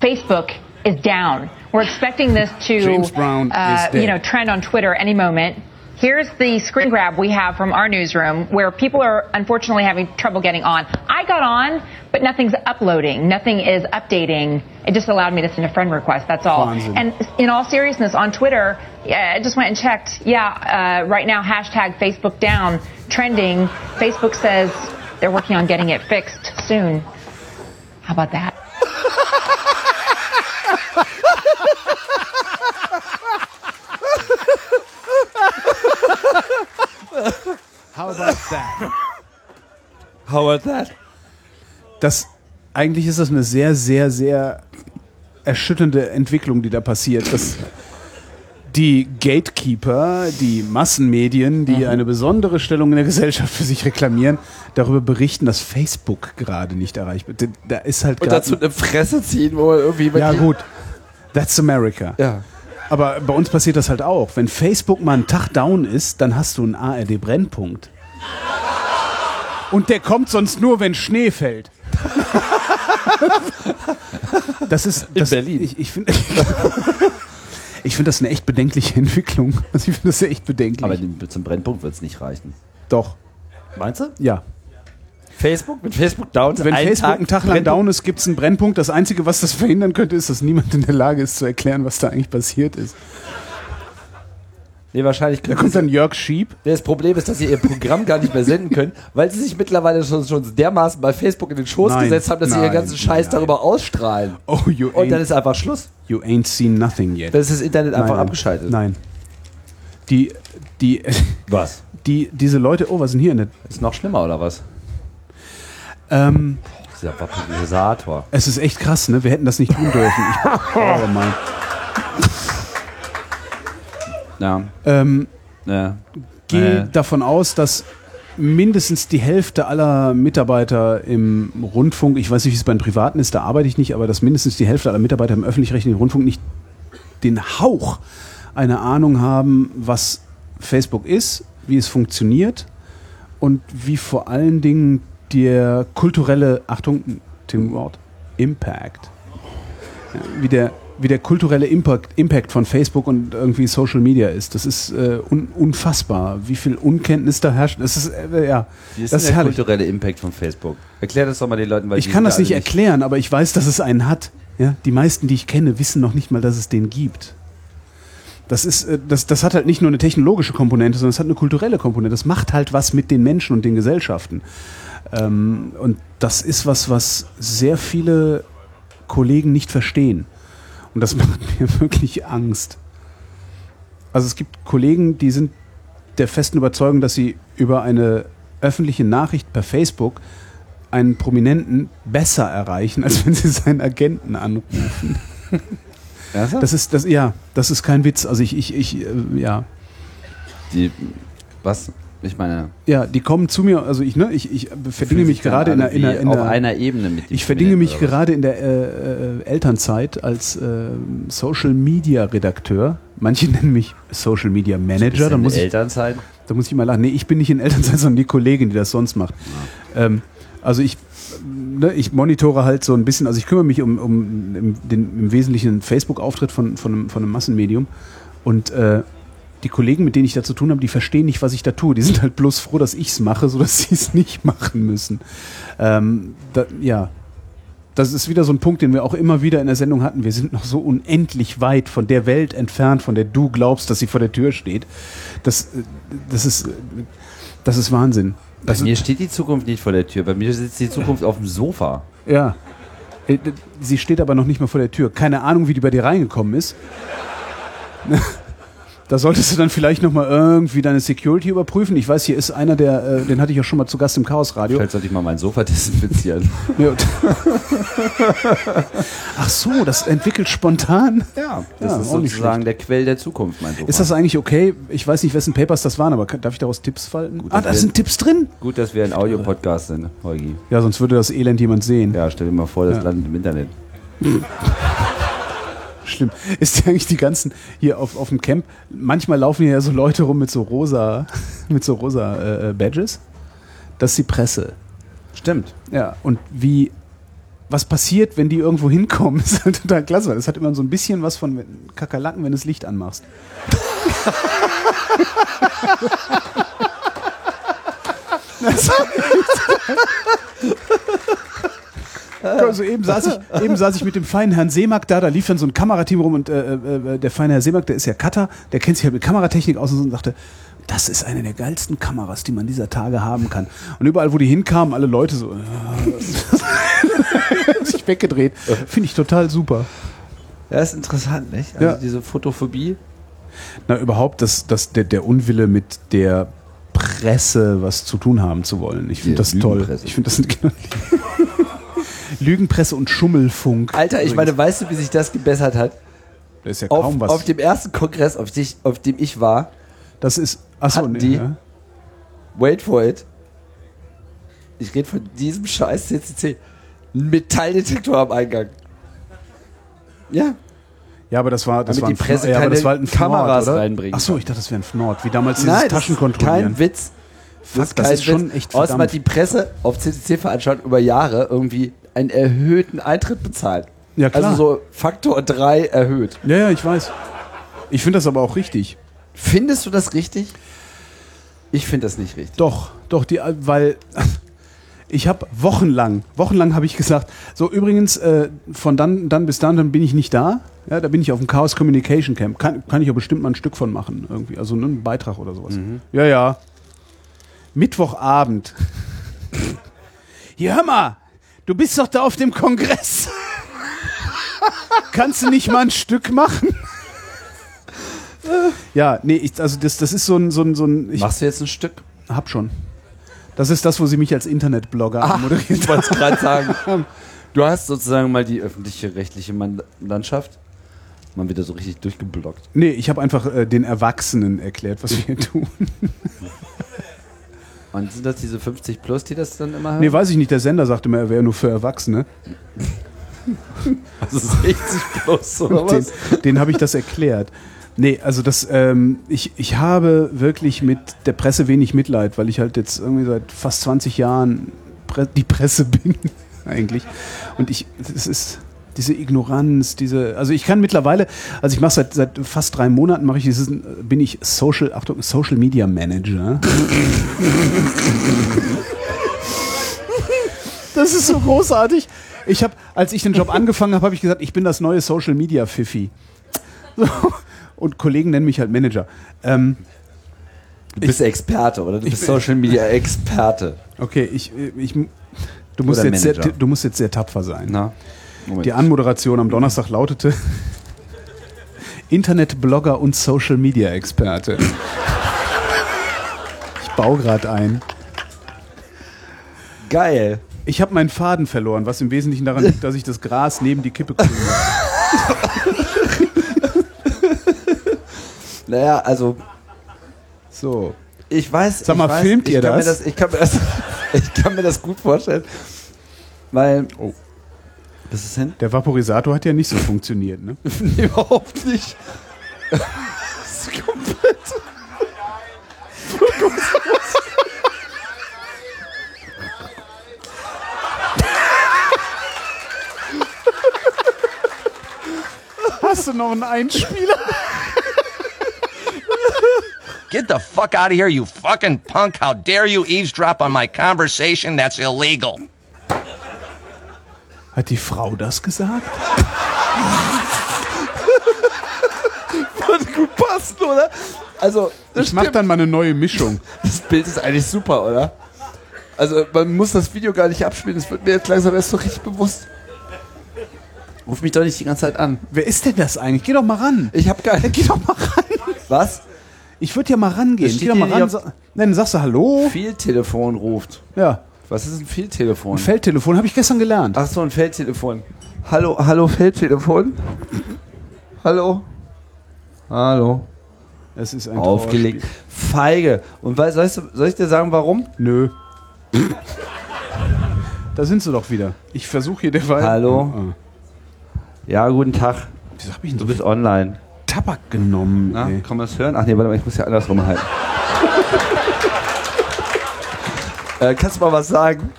Facebook is down. We're expecting this to, James Brown uh, is dead. you know, trend on Twitter any moment. Here's the screen grab we have from our newsroom where people are unfortunately having trouble getting on. I got on, but nothing's uploading. Nothing is updating. It just allowed me to send a friend request. That's all. Wahnsinn. And in all seriousness, on Twitter, I just went and checked. Yeah, uh, right now, hashtag Facebook down, trending. Facebook says they're working on getting it fixed soon. How about that? How about that? How about that? Das, eigentlich ist das eine sehr, sehr, sehr erschütternde Entwicklung, die da passiert. Dass die Gatekeeper, die Massenmedien, die eine besondere Stellung in der Gesellschaft für sich reklamieren, darüber berichten, dass Facebook gerade nicht erreicht wird. Da ist halt Und dazu eine Fresse ziehen, wo man irgendwie Ja, gut. That's America. Ja. Aber bei uns passiert das halt auch. Wenn Facebook mal einen Tag down ist, dann hast du einen ARD-Brennpunkt. Und der kommt sonst nur, wenn Schnee fällt. Das ist. Das, Berlin. Ich, ich finde. Ich finde das eine echt bedenkliche Entwicklung. Also ich finde das echt bedenklich. Aber zum Brennpunkt wird es nicht reichen. Doch. Meinst du? Ja. Facebook? Mit Facebook down? Wenn Facebook einen Tag lang Brennpunkt? down ist, gibt es einen Brennpunkt. Das Einzige, was das verhindern könnte, ist, dass niemand in der Lage ist zu erklären, was da eigentlich passiert ist. Nee, wahrscheinlich Da kommt dann Jörg Schieb. Das Problem ist, dass sie ihr Programm gar nicht mehr senden können, weil sie sich mittlerweile schon, schon dermaßen bei Facebook in den Schoß Nein, gesetzt haben, dass sie nein, ihren ganzen Scheiß nein. darüber ausstrahlen. Oh, you Und dann ist einfach Schluss. You ain't seen nothing yet. Dann ist das Internet einfach Nein. abgeschaltet. Nein. Die, die, Was? die, diese Leute, oh, was denn hier? in der- Ist noch schlimmer, oder was? Ähm, Dieser Vaporisator. es ist echt krass, ne? Wir hätten das nicht tun dürfen. Ich, oh, Mann. Ja. Ähm, ja. gehe Äh. davon aus, dass mindestens die Hälfte aller Mitarbeiter im Rundfunk, ich weiß nicht, wie es bei den Privaten ist, da arbeite ich nicht, aber dass mindestens die Hälfte aller Mitarbeiter im öffentlich-rechtlichen Rundfunk nicht den Hauch eine Ahnung haben, was Facebook ist, wie es funktioniert und wie vor allen Dingen der kulturelle, Achtung, Tim Wort, Impact, ja, wie der wie der kulturelle Impact, Impact von Facebook und irgendwie Social Media ist. Das ist äh, un, unfassbar, wie viel Unkenntnis da herrscht. Das ist, äh, ja, Wie ist das ist der herrlich. kulturelle Impact von Facebook? Erklär das doch mal den Leuten, weil Ich kann das alle nicht erklären, aber ich weiß, dass es einen hat. Ja? Die meisten, die ich kenne, wissen noch nicht mal, dass es den gibt. Das ist, äh, das, das hat halt nicht nur eine technologische Komponente, sondern es hat eine kulturelle Komponente. Das macht halt was mit den Menschen und den Gesellschaften. Ähm, und das ist was, was sehr viele Kollegen nicht verstehen. Und das macht mir wirklich Angst. Also es gibt Kollegen, die sind der festen Überzeugung, dass sie über eine öffentliche Nachricht per Facebook einen Prominenten besser erreichen, als wenn sie seinen Agenten anrufen. Das ist, das, ja, das ist kein Witz. Also ich, ich, ich, äh, ja. Die, was? Ich meine, Ja, die kommen zu mir, also ich, ne, ich, ich verdinge mich gerade in der, in der, in auf einer Ebene mit Ich verdinge mich gerade in der äh, äh, Elternzeit als äh, Social Media Redakteur. Manche nennen mich Social Media Manager. Da in muss ich, Elternzeit? da muss ich mal lachen. Nee, ich bin nicht in Elternzeit, sondern die Kollegin, die das sonst macht. Ähm, also ich, ne, ich monitore halt so ein bisschen, also ich kümmere mich um, um den, im Wesentlichen Facebook-Auftritt von, von, einem, von einem Massenmedium. Und äh, die Kollegen, mit denen ich da zu tun habe, die verstehen nicht, was ich da tue. Die sind halt bloß froh, dass ich es mache, sodass sie es nicht machen müssen. Ähm, da, ja, das ist wieder so ein Punkt, den wir auch immer wieder in der Sendung hatten. Wir sind noch so unendlich weit von der Welt entfernt, von der du glaubst, dass sie vor der Tür steht. Das, äh, das, ist, das ist Wahnsinn. Bei Das mir steht die Zukunft nicht vor der Tür. Bei mir sitzt die Zukunft auf dem Sofa. Ja. Äh, Sie steht aber noch nicht mal vor der Tür. Keine Ahnung, wie die bei dir reingekommen ist. Da solltest du dann vielleicht noch mal irgendwie deine Security überprüfen. Ich weiß, hier ist einer, der, äh, den hatte ich ja schon mal zu Gast im Chaos Radio. Vielleicht sollte ich mal mein Sofa desinfizieren. Ja, Ach so, das entwickelt spontan. Ja, das Ja, ist sozusagen der Quell der Zukunft, mein Sofa. Ist das eigentlich okay? Ich weiß nicht, wessen Papers das waren, aber darf ich daraus Tipps falten? ah, da sind Tipps drin. Gut, dass wir ein Audiopodcast sind, Holgi. Ja, sonst würde das Elend jemand sehen. Ja, stell dir mal vor, das Ja. landet im Internet. Schlimm. Ist ja eigentlich die ganzen hier auf, auf dem Camp, manchmal laufen hier ja so Leute rum mit so rosa, mit so rosa äh, äh, Badges. Das ist die Presse. Stimmt. Ja, und wie, was passiert, wenn die irgendwo hinkommen, ist halt total klasse. weil Das hat immer so ein bisschen was von Kakerlaken, wenn du das Licht anmachst. Das Also eben saß, ich, eben saß ich mit dem feinen Herrn Seemack da, da lief dann so ein Kamerateam rum und äh, äh, der feine Herr Seemack, der ist ja Cutter, der kennt sich halt mit Kameratechnik aus und so und sagte, das ist eine der geilsten Kameras, die man dieser Tage haben kann. Und überall, wo die hinkamen, alle Leute so, äh, sich weggedreht. Finde ich total super. Ja, ist interessant, nicht? Also Ja. diese Fotophobie. Na, überhaupt das, das, der, der Unwille mit der Presse was zu tun haben zu wollen. Ich finde das toll. Ich finde das Lügenpresse und Schummelfunk. Alter, ich meine, weißt du, wie sich das gebessert hat? Da ist ja Auf, kaum was. auf dem ersten Kongress, auf, sich, auf dem ich war, das ist, achso, hatten nee, die, ja. wait for it, ich rede von diesem scheiß CCC, einen Metalldetektor am Eingang. Ja. Ja, aber das war, das Damit war ein die Presse ja, aber das war halt ein Kameras Fnord, oder? reinbringen Achso, ich dachte, das wäre ein Fnord, wie damals dieses Nein, das Taschenkontrollieren. kein Witz. Fuck, das kein ist schon Witz. echt Außerdem verdammt. hat die Presse auf CCC-Veranstaltungen über Jahre irgendwie einen erhöhten Eintritt bezahlt. Ja, klar. Also so Faktor 3 erhöht. Ja, ja, ich weiß. Ich finde das aber auch richtig. Findest du das richtig? Ich finde das nicht richtig. Doch, doch, die, weil ich habe wochenlang, wochenlang habe ich gesagt, so übrigens, äh, von dann, dann bis dann, dann bin ich nicht da. Ja, da bin ich auf dem Chaos Communication Camp. Kann, kann ich ja bestimmt mal ein Stück von machen, irgendwie. Also ne, einen Beitrag oder sowas. Ja, ja. Mittwochabend. Hier, hör mal, du bist doch da auf dem Kongress. Kannst du nicht mal ein Stück machen? Ja, nee, ich, also das, das ist so ein, so ein, so ein ich Machst du jetzt ein Stück? hab schon. Das ist das, wo sie mich als Internetblogger Ah, moderiert ich wollte es gerade sagen. Du hast sozusagen mal die öffentliche rechtliche Man- Landschaft mal wieder so richtig durchgeblockt. Nee, ich habe einfach äh, den Erwachsenen erklärt, was wir hier tun. Und sind das diese 50 plus, die das dann immer hören? Nee, weiß ich nicht. Der Sender sagte mir, er wäre nur für Erwachsene. Ist 60 plus, oder den was? den habe ich das erklärt. Nee, also das, ähm, ich, ich habe wirklich mit der Presse wenig Mitleid, weil ich halt jetzt irgendwie seit fast 20 Jahren Pre die Presse bin, eigentlich. Und ich, es ist diese Ignoranz, diese, also ich kann mittlerweile, also ich mache seit, seit fast drei Monaten mache ich dieses, bin ich Social, Achtung, Social Media Manager. Das ist so großartig. Ich habe, als ich den Job angefangen habe, habe ich gesagt, ich bin das neue Social Media Fifi. So. Und Kollegen nennen mich halt Manager. Ähm, Du bist Experte, oder? Du Ich bist Social Media Experte. okay, ich, ich, du, musst Oder jetzt sehr, du musst jetzt sehr tapfer sein. Na? Moment. Die Anmoderation am Donnerstag lautete Internetblogger und Social Media Experte. Ich baue gerade ein. Geil. Ich habe meinen Faden verloren, was im Wesentlichen daran liegt, dass ich das Gras neben die Kippe kriege. Naja, also So. ich weiß. Sag mal, ich weiß, filmt ich ihr das? Das ich, kann mir das ich kann mir das gut vorstellen. Weil. Oh. Was ist denn? Der Vaporisator hat ja nicht so funktioniert, ne? Nee, überhaupt nicht. Das ist komplett. Hast du noch einen Einspieler? Get the fuck out of here, you fucking punk. How dare you eavesdrop on my conversation? That's illegal. Hat die Frau das gesagt? Würde gut passen, oder? Also, das, Ich mach dann mal eine neue Mischung. das Bild ist eigentlich super, oder? Also, man muss das Video gar nicht abspielen. Das wird mir jetzt langsam erst so richtig bewusst. Ruf mich doch nicht die ganze Zeit an. Wer ist denn das eigentlich? Geh doch mal ran. Ich hab gar nicht. Geh doch mal ran. Was? Ich würde ja mal rangehen. Geh doch mal ran. Sa Nein, sagst du Hallo? Fehltelefon ruft. Ja. Was ist ein Fehltelefon? Ein Feldtelefon habe ich gestern gelernt. Ach so, ein Feldtelefon. Hallo, hallo Feldtelefon? Hallo? Hallo? Es ist ein Aufgelegt. Feige. Und weißt, weißt du, soll ich dir sagen, warum? Nö. Da sind sie doch wieder. Ich versuche hier derweil. Hallo? Ah. Ja, guten Tag. Wieso hab ich denn Du so bist online. Tabak genommen? Na, ey? kann man das hören? Ach nee, warte mal, ich muss ja andersrum halten. Äh, kannst du mal was sagen?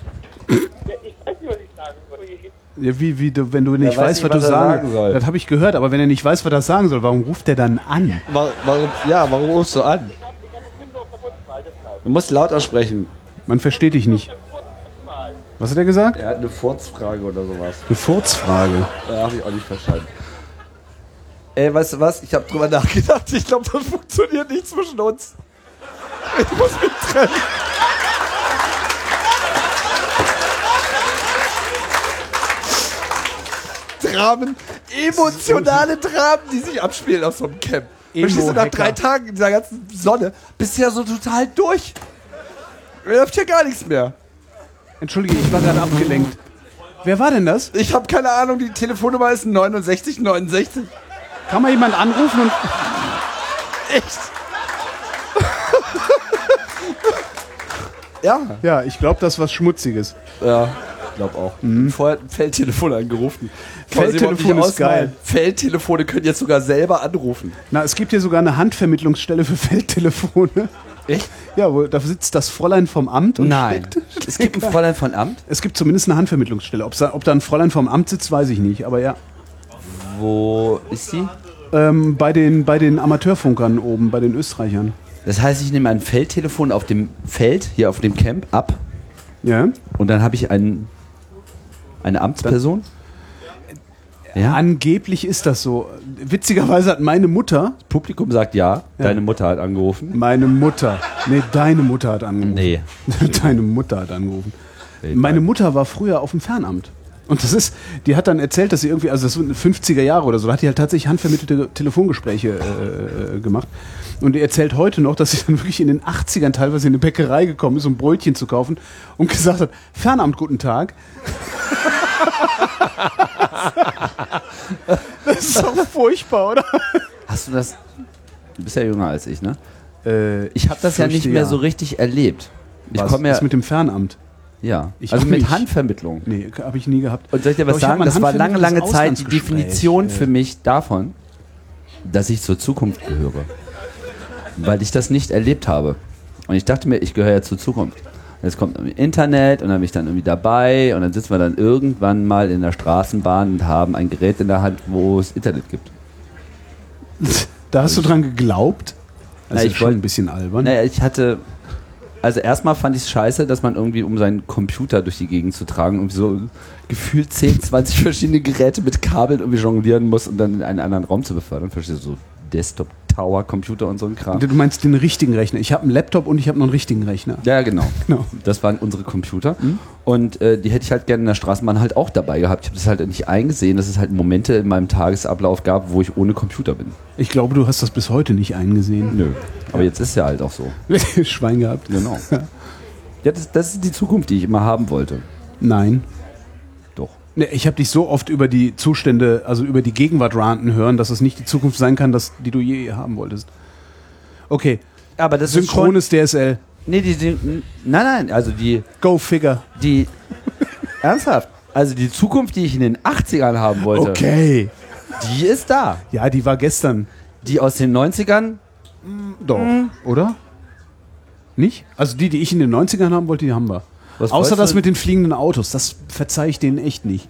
Ja, wie, wie du, wenn du nicht weiß weißt, nicht, was du was er sagen sagen soll. Das habe ich gehört, aber wenn er nicht weiß, was er sagen soll, warum ruft er dann an? Warum, ja, warum rufst du an? Du musst lauter sprechen. Man versteht dich nicht. Was hat er gesagt? Er hat eine Furzfrage oder sowas. Eine Furzfrage. Da habe ich auch nicht verstanden. Ey, weißt du was? Ich habe drüber nachgedacht. Ich glaube, das funktioniert nicht zwischen uns. Ich muss mich trennen. Dramen, emotionale Dramen, die sich abspielen auf so einem Camp. Verstehst du, nach drei Tagen in dieser ganzen Sonne bist du ja so total durch. Mir läuft hier gar nichts mehr. Entschuldige, ich war gerade abgelenkt. Wer war denn das? Ich habe keine Ahnung, die Telefonnummer ist 6969. Kann mal jemand anrufen und. Echt? ja. Ja, ich glaube, das ist was Schmutziges. Ja, glaube auch. Vorher hat ein Feldtelefon angerufen. Feldtelefon ist geil. Feldtelefone können jetzt sogar selber anrufen. Na, es gibt hier sogar eine Handvermittlungsstelle für Feldtelefone. Echt? Ja, wo, da sitzt das Fräulein vom Amt und Nein. steckt- Es gibt ein Fräulein von Amt? Es gibt zumindest eine Handvermittlungsstelle. Ob's da, ob da ein Fräulein vom Amt sitzt, weiß ich nicht. Aber ja. Wo ist sie? Ähm, bei, den, bei den Amateurfunkern oben, bei den Österreichern. Das heißt, ich nehme ein Feldtelefon auf dem Feld, hier auf dem Camp, ab. Ja. Und dann habe ich einen, eine Amtsperson. Ja. Angeblich ist das so. Witzigerweise hat meine Mutter. Publikum sagt ja, deine Mutter hat angerufen. Meine Mutter. Nee, deine Mutter hat angerufen. Nee. deine Mutter hat angerufen. Meine Mutter war früher auf dem Fernamt. Und das ist, die hat dann erzählt, dass sie irgendwie, also das sind 50er Jahre oder so, da hat die halt tatsächlich handvermittelte Telefongespräche äh, äh, gemacht. Und die erzählt heute noch, dass sie dann wirklich in den 80ern teilweise in eine Bäckerei gekommen ist, um Brötchen zu kaufen und gesagt hat, Fernamt, guten Tag. das ist doch furchtbar, oder? Hast du das? Du bist ja jünger als ich, ne? Äh, Ich habe das ja nicht mehr ja. so richtig erlebt. Ich Was? komme ja Das mit dem Fernamt? Ja. Ich also mit nicht. Handvermittlung. Nee, habe ich nie gehabt. Und soll ich dir was ich sagen? Das war lange, lange Zeit die Definition äh. für mich davon, dass ich zur Zukunft gehöre. Weil ich das nicht erlebt habe. Und ich dachte mir, ich gehöre ja zur Zukunft. Jetzt kommt irgendwie Internet und dann bin ich dann irgendwie dabei und dann sitzen wir dann irgendwann mal in der Straßenbahn und haben ein Gerät in der Hand, wo es Internet gibt. Da hast du dran geglaubt? Das ist ich schon wollt- ein bisschen albern. Naja, ich hatte. Also erstmal fand ich es scheiße, dass man irgendwie, um seinen Computer durch die Gegend zu tragen, irgendwie so gefühlt 10, 20 verschiedene Geräte mit Kabeln irgendwie jonglieren muss und dann in einen anderen Raum zu befördern. Verstehst du? So Desktop Tower Computer und so ein Kram. Du meinst den richtigen Rechner. Ich habe einen Laptop und ich habe noch einen richtigen Rechner. Ja, genau. Genau. Das waren unsere Computer. Und äh, die hätte ich halt gerne in der Straßenbahn halt auch dabei gehabt. Ich habe das halt nicht eingesehen, dass es halt Momente in meinem Tagesablauf gab, wo ich ohne Computer bin. Ich glaube, du hast das bis heute nicht eingesehen. Nö. Aber jetzt ist ja halt auch so. Schwein gehabt. Genau. Ja, das, das ist die Zukunft, die ich immer haben wollte. Nein. Doch. Ne, ich habe dich so oft über die Zustände, also über die Gegenwart ranten hören, dass es nicht die Zukunft sein kann, dass, die du je haben wolltest. Okay. Aber das ist Synchrones DSL. Nee, die, die nein, nein, also die Go Figure. Die ernsthaft, also die Zukunft, die ich in den 80ern haben wollte. Okay. Die ist da. Ja, die war gestern. Die aus den 90ern? Doch, oder? Nicht? Also die, die ich in den 90ern haben wollte, die haben wir. Was Außer das mit den fliegenden Autos, das verzeih ich denen echt nicht.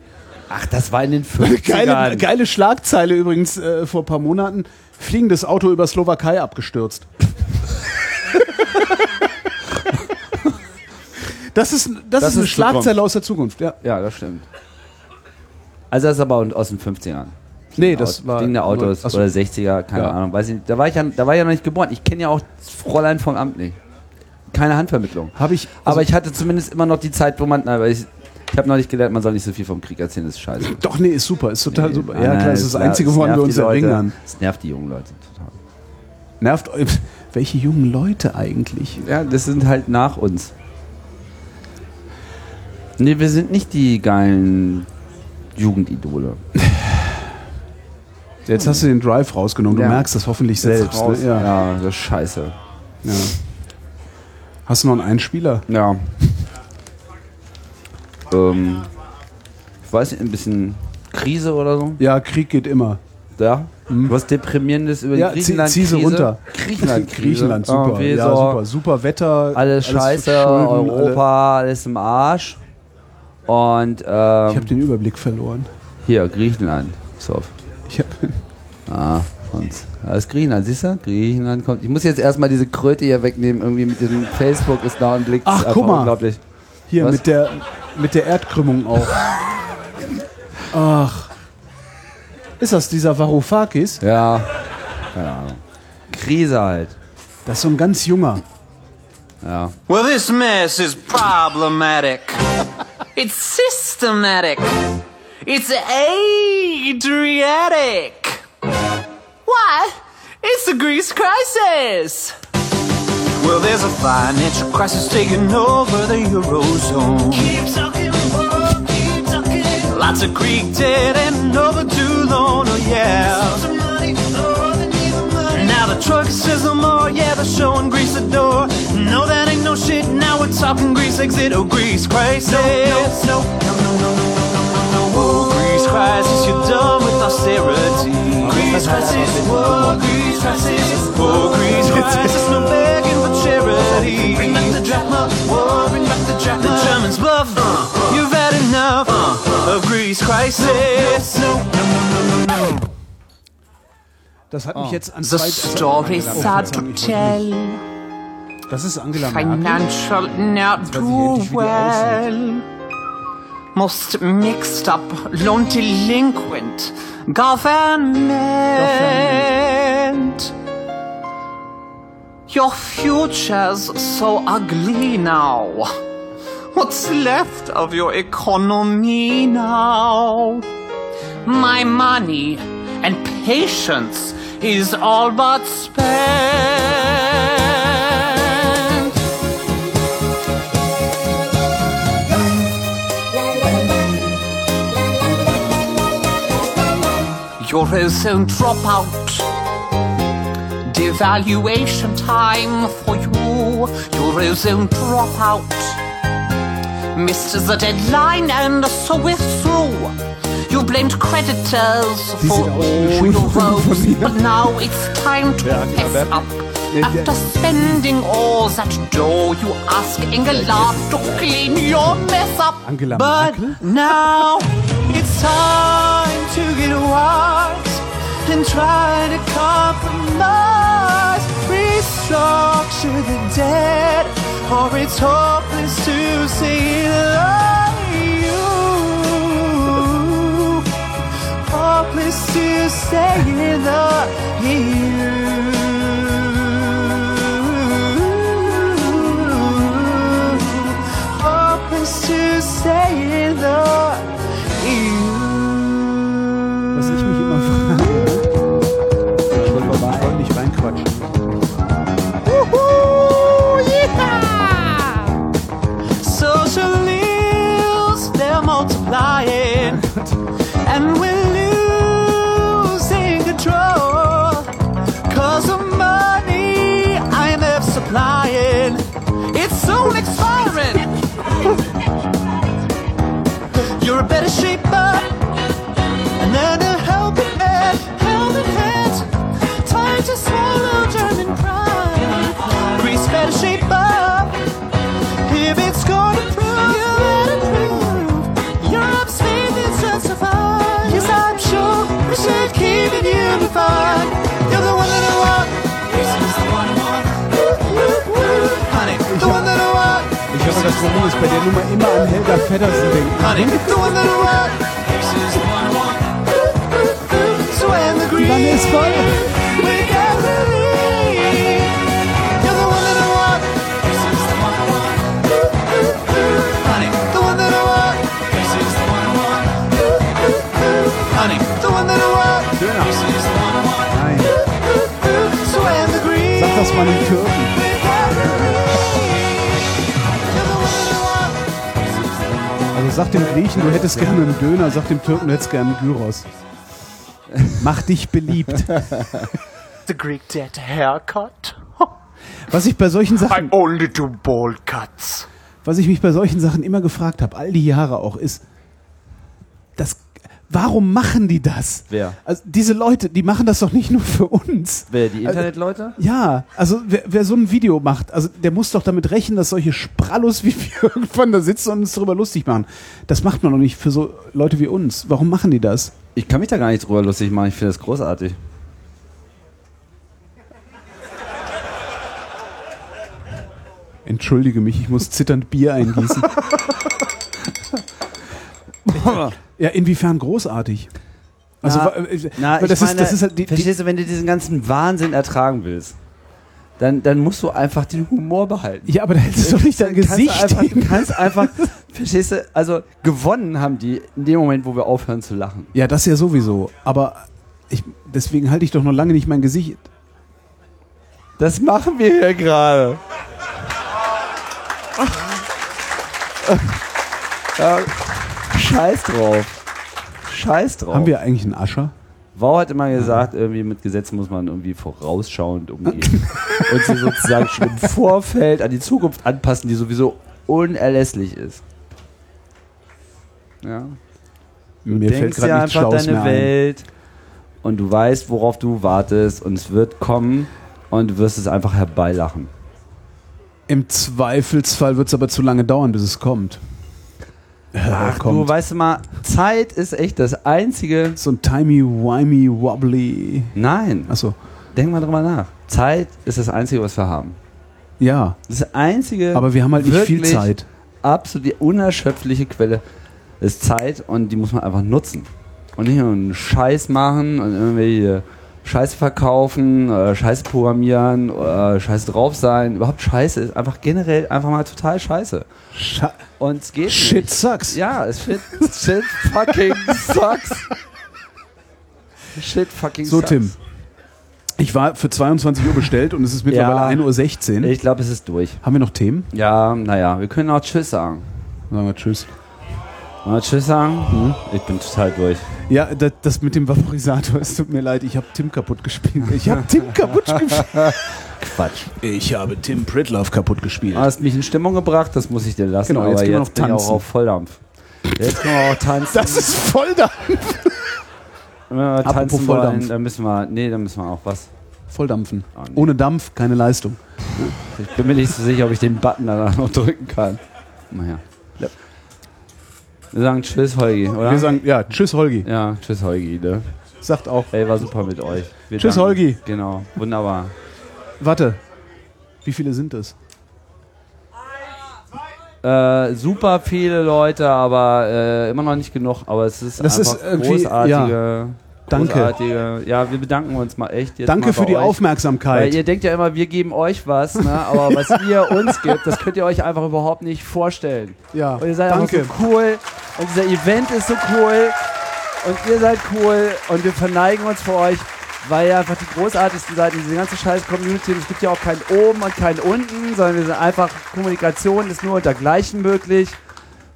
Ach, das war in den 50ern. Geile, geile Schlagzeile übrigens äh, vor ein paar Monaten. Fliegendes Auto über Slowakei abgestürzt. das ist, das Das ist eine ist Schlagzeile aus der Zukunft, ja. Ja, das stimmt. Also das ist aber aus den 50ern. Nee, das war- Fliegende Autos Achso. oder 60er, keine Ja. Ahnung. Weiß ich nicht. Da war ich ja, da war ich ja noch nicht geboren. Ich kenne ja auch Fräulein vom Amt nicht. Keine Handvermittlung. Habe ich. aber ich hatte zumindest immer noch die Zeit, wo man. Na, aber ich ich habe noch nicht gelernt, man soll nicht so viel vom Krieg erzählen, das ist scheiße. Doch, nee, ist super, ist total super. Ja, Nein, klar, das ist das Einzige, woran wir uns erinnern. Es nervt die jungen Leute total. Nervt welche jungen Leute eigentlich? Ja, das sind halt nach uns. Nee, wir sind nicht die geilen Jugendidole. Jetzt hast du den Drive rausgenommen, du Ja. merkst das hoffentlich Jetzt selbst. Ne? Ja. ja, das ist scheiße. Ja. Hast du noch einen Einspieler? Ja. Ähm, ich weiß nicht, ein bisschen Krise oder so? Ja, Krieg geht immer. Ja? Was Deprimierendes über Ja, die zieh, Griechenland zieh sie runter. Griechenland Griechenland, super. Irgendwie ja, so super. Super Wetter. Alles scheiße, verschulden, Europa, alles im Arsch. Und ähm, ich habe den Überblick verloren. hier, Griechenland. So. Ich hab, Ah, uns. Da ist Griechenland, siehst du? Griechenland kommt. Ich muss jetzt erstmal diese Kröte hier wegnehmen. Irgendwie mit diesem Facebook ist da ein Blick. Das Ach, guck mal. Unglaublich. hier Was? mit der, mit der Erdkrümmung auch. Ach. Ist das dieser Varoufakis? Ja. Keine Ahnung. Krise halt. Das ist so ein ganz junger. Ja. Well, this mess is problematic. it's systematic. It's Adriatic. Why? It's the Greece crisis. Well, there's a financial crisis taking over the Eurozone. Keep talking, keep talking. Lots of Greek debt and overdue loan, oh yeah. Now the truck says no more, yeah, they're showing Greece the door. No, that ain't no shit, now we're talking Greece exit, oh Greece crisis. No, no, no, no, no, no, no, no, no, oh Greece crisis, you're done with austerity. Greece crisis, oh Greece crisis, oh Greece crisis, no begging for charity. Bring back the drachma, oh, bring back the drachma. The Germans bluff, you've had enough of Greece crisis. No, no, no, no, no, no. Das hat mich jetzt an The stories Oh, sad to tell. Das ist Angela Merkel. Financial not too well. Most mixed up, loan delinquent government. Your future's so ugly now. What's left of your economy now? My money and patience is all but spent. Eurozone dropout. Devaluation time for you. Eurozone dropout. Missed the deadline and so we're through. You blamed creditors for all your woes, but now it's time to fess up. After spending all that dough, you ask Angela to clean your mess up. Angela but now it's time to get wise and try to compromise. Restructure the debt, or it's hopeless to see you. Hopeless to say the you. Opens to say the he's the one I want. Woo, woo, woo. Honey, the one that I want. Döner. Yes, he's the one I want. Nein. Woo, woo. So when the green Sag das mal den Türken. Sag dem Griechen, du hättest gerne einen Döner, sag dem Türken, du hättest gerne einen Gyros. Mach dich beliebt. The Greek did haircut. Was ich bei solchen I Sachen, only do bowl cuts. was ich mich bei solchen Sachen immer gefragt habe, all die Jahre auch, ist, das, warum machen die das? Wer? Also diese Leute, die machen das doch nicht nur für uns. Wer, die Also- Internetleute? Ja, also wer, wer so ein Video macht, also der muss doch damit rechnen, dass solche Sprallos wie wir irgendwann da sitzen und uns darüber lustig machen. Das macht man doch nicht für so Leute wie uns. Warum machen die das? Ich kann mich da gar nicht drüber lustig machen, ich finde das großartig. Entschuldige mich, ich muss zitternd Bier eingießen. ja, inwiefern großartig? Also, na, äh, na, das, meine, ist, das ist halt die, verstehst du, wenn du diesen ganzen Wahnsinn ertragen willst, dann, dann musst du einfach den Humor behalten. Ja, aber da hältst du doch nicht dein Kannst du Gesicht einfach, hin. Du kannst einfach, verstehst du, also gewonnen haben die in dem Moment, wo wir aufhören zu lachen. Ja, das ja sowieso. Aber ich, deswegen halte ich doch noch lange nicht mein Gesicht. Das machen wir hier gerade. Ja, scheiß drauf. Scheiß drauf. Haben wir eigentlich einen Ascher? Wau hat immer gesagt, irgendwie mit Gesetzen muss man irgendwie vorausschauend umgehen. und sie sozusagen schon im Vorfeld an die Zukunft anpassen, die sowieso unerlässlich ist. Ja. Du Mir fällt denkst gerade dir nichts einfach Schlaues deine mehr ein. Welt und du weißt, worauf du wartest und es wird kommen und du wirst es einfach herbeilachen. Im Zweifelsfall wird es aber zu lange dauern, bis es kommt. Ach, kommt. du weißt du mal, Zeit ist echt das einzige. So ein timey-wimey wobbly. Nein. Achso. Denk mal drüber nach. Zeit ist das einzige, was wir haben. Ja. Das einzige. Aber wir haben halt nicht viel Zeit. Absolut die unerschöpfliche Quelle ist Zeit und die muss man einfach nutzen. Und nicht nur einen Scheiß machen und irgendwelche Scheiße verkaufen, oder Scheiße programmieren, oder Scheiße drauf sein. Überhaupt Scheiße ist einfach generell einfach mal total Scheiße. Sche Und es geht Shit nicht. sucks. Ja, es shit, shit fucking sucks. Shit fucking So, sucks. Tim. Ich war für 22 Uhr bestellt und es ist mittlerweile Ja. 1.16 Uhr. Ich glaube, es ist durch. Haben wir noch Themen? Ja, naja, wir können auch Tschüss sagen. Sagen wir Tschüss. Wir Tschüss sagen? Mhm. Ich bin total durch. Ja, das, das mit dem Vaporisator, es tut mir leid, ich habe Tim kaputt gespielt. Ich habe Tim kaputt gespielt. Quatsch. Ich habe Tim Pritloff kaputt gespielt. Du hast mich in Stimmung gebracht, das muss ich dir lassen. Genau, aber jetzt jetzt, können wir noch bin ich auch tanzen. auf Volldampf. Jetzt können wir auch tanzen. Das ist Volldampf. Wenn wir Apropos tanzen Volldampf. wollen, dann müssen wir, nee, dann müssen wir auch was. Volldampfen. Ah, nee. Ohne Dampf keine Leistung. Ich bin mir nicht so sicher, ob ich den Button danach noch drücken kann. Naja. Ja. Wir sagen Tschüss, Holgi, oder? Wir sagen, ja, tschüss Holgi. ja, Tschüss, Holgi, ne? Sagt auch. Ey, war super mit euch. Wir Tschüss, danken. Holgi. Genau, wunderbar. Warte. Wie viele sind es? Äh, super viele Leute, aber äh, immer noch nicht genug. Aber es ist Das einfach ist irgendwie- großartige. Danke. Großartige. Ja, wir bedanken uns mal echt. Jetzt Danke mal für die euch. Aufmerksamkeit. Weil ihr denkt ja immer, wir geben euch was, ne? aber was ihr uns gibt, das könnt ihr euch einfach überhaupt nicht vorstellen. Ja, Und ihr seid danke. einfach so cool und dieser Event ist so cool und ihr seid cool und wir verneigen uns vor euch, weil ihr einfach die großartigsten seid in diese ganze scheiß Community. Und es gibt ja auch kein Oben und kein Unten, sondern wir sind einfach, Kommunikation ist nur unter Gleichen möglich.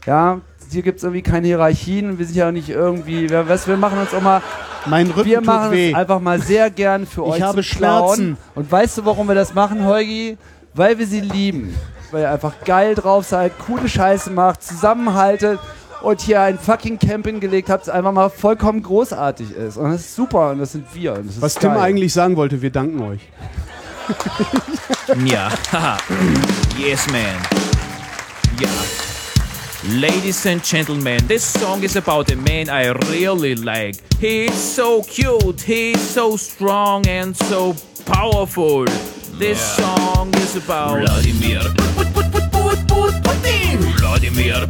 Ja, hier gibt es irgendwie keine Hierarchien. Wir sind ja auch nicht irgendwie, wir, wir machen uns auch mal. Mein Rücken wir machen es einfach mal sehr gern für Ich euch. habe zum Clown. Schmerzen. Und weißt du, warum wir das machen, Heugi? Weil wir sie lieben. Weil ihr einfach geil drauf seid, coole Scheiße macht, zusammenhaltet und hier ein fucking Camp hingelegt habt, das einfach mal vollkommen großartig ist. Und das ist super und das sind wir. Und das ist Was Tim geil. eigentlich sagen wollte, wir danken euch. Yeah, haha. yes, man. Yeah. Ladies and gentlemen, this song is about a man I really like. He's so cute, he's so strong and so powerful. This song is about Vladimir. Putin. Vladimir.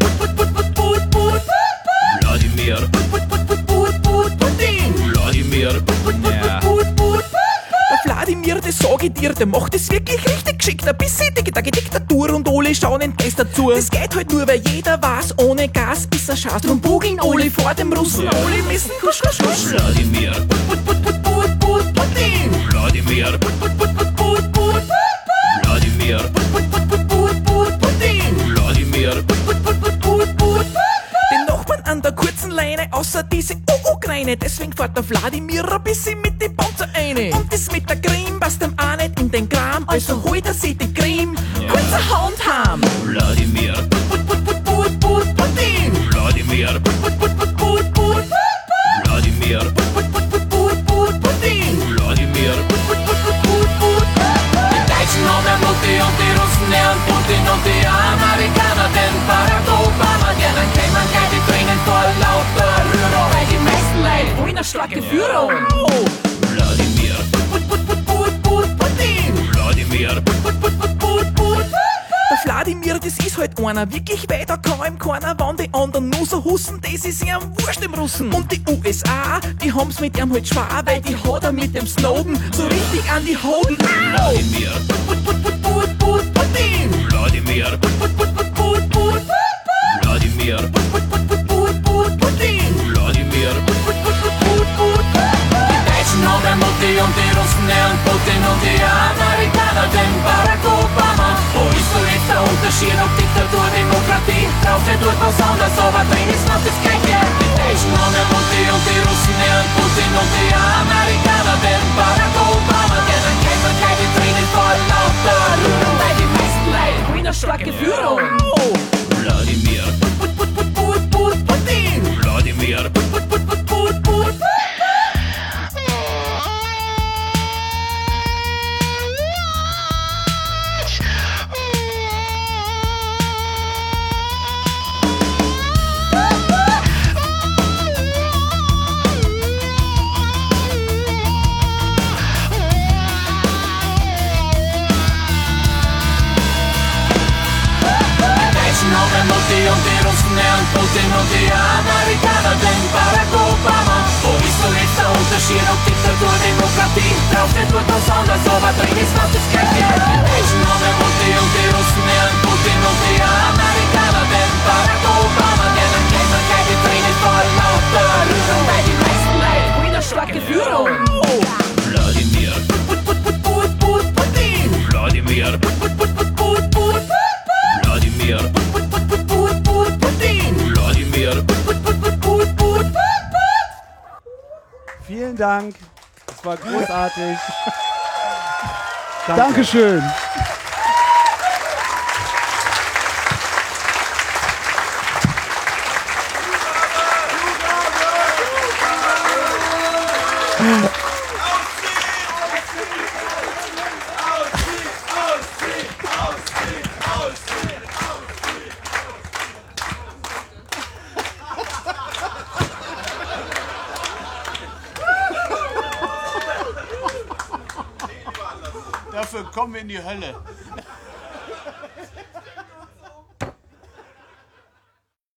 Vladimir. Putin. Vladimir. Ja. Der Wladimir, das sag ich dir, der macht es wirklich richtig geschickt. Ein bisschen die Diktatur und alle schauen ihm fest dazu. Das geht halt nur, weil jeder weiß, ohne Gas ist er Schatz. Drum bugeln alle vor dem Russen. Alle müssen kusch, kusch, kusch. Vladimir. Putin. Vladimir. Vladimir. Außer diese UU-Greine. Deswegen fährt der Wladimir ein bisschen mit die Panzer eine. Und das mit der Creme passt ihm auch nicht in den Kram. Also holt er sich die Creme, kurzer Hand haben. Vladimir. Führung. Vladimir. Putin. Vladimir. Der Wladimir, das ist halt einer wirklich weiter kann ihm keiner, wann die anderen nur so hussen, das ist ihm wurscht im Russen. Und die USA, die haben's mit ihm halt schwer, weil die hat er mit dem Snowden so richtig an die Hoden. Vladimir. Putin. Vladimir. Vladimir. Putin. 99 potinutie a barikada ten Barack Obama Oistujista uta širok diktatur demokrati Pravde pasaulio sova trejnis metais kenkia os žmonė potinutie Rusinė potinutie a barikada ten Barack Obama Ten an keipa keiti trejnis for lauter Rudum bei die Festlein Wiener Schlacke Führung Vladimir. Putin Vladimir. Putin lernen Putin und die Amerikaner den Barack Obama. Wo ist so jetzt der Unterschied, ob Diktatur, Demokratie? Drauf wird dort was anderes, aber drin ist was das Gleiche. Die Deutschen haben den Mutti und die Russen lernen Putin und die Amerikaner den Barack Obama. Ja, dann kennt man gleich die Tränen vor lauter Rührung, weil die meisten Leute Dank. Das war großartig. Dankeschön. Wir in die Hölle.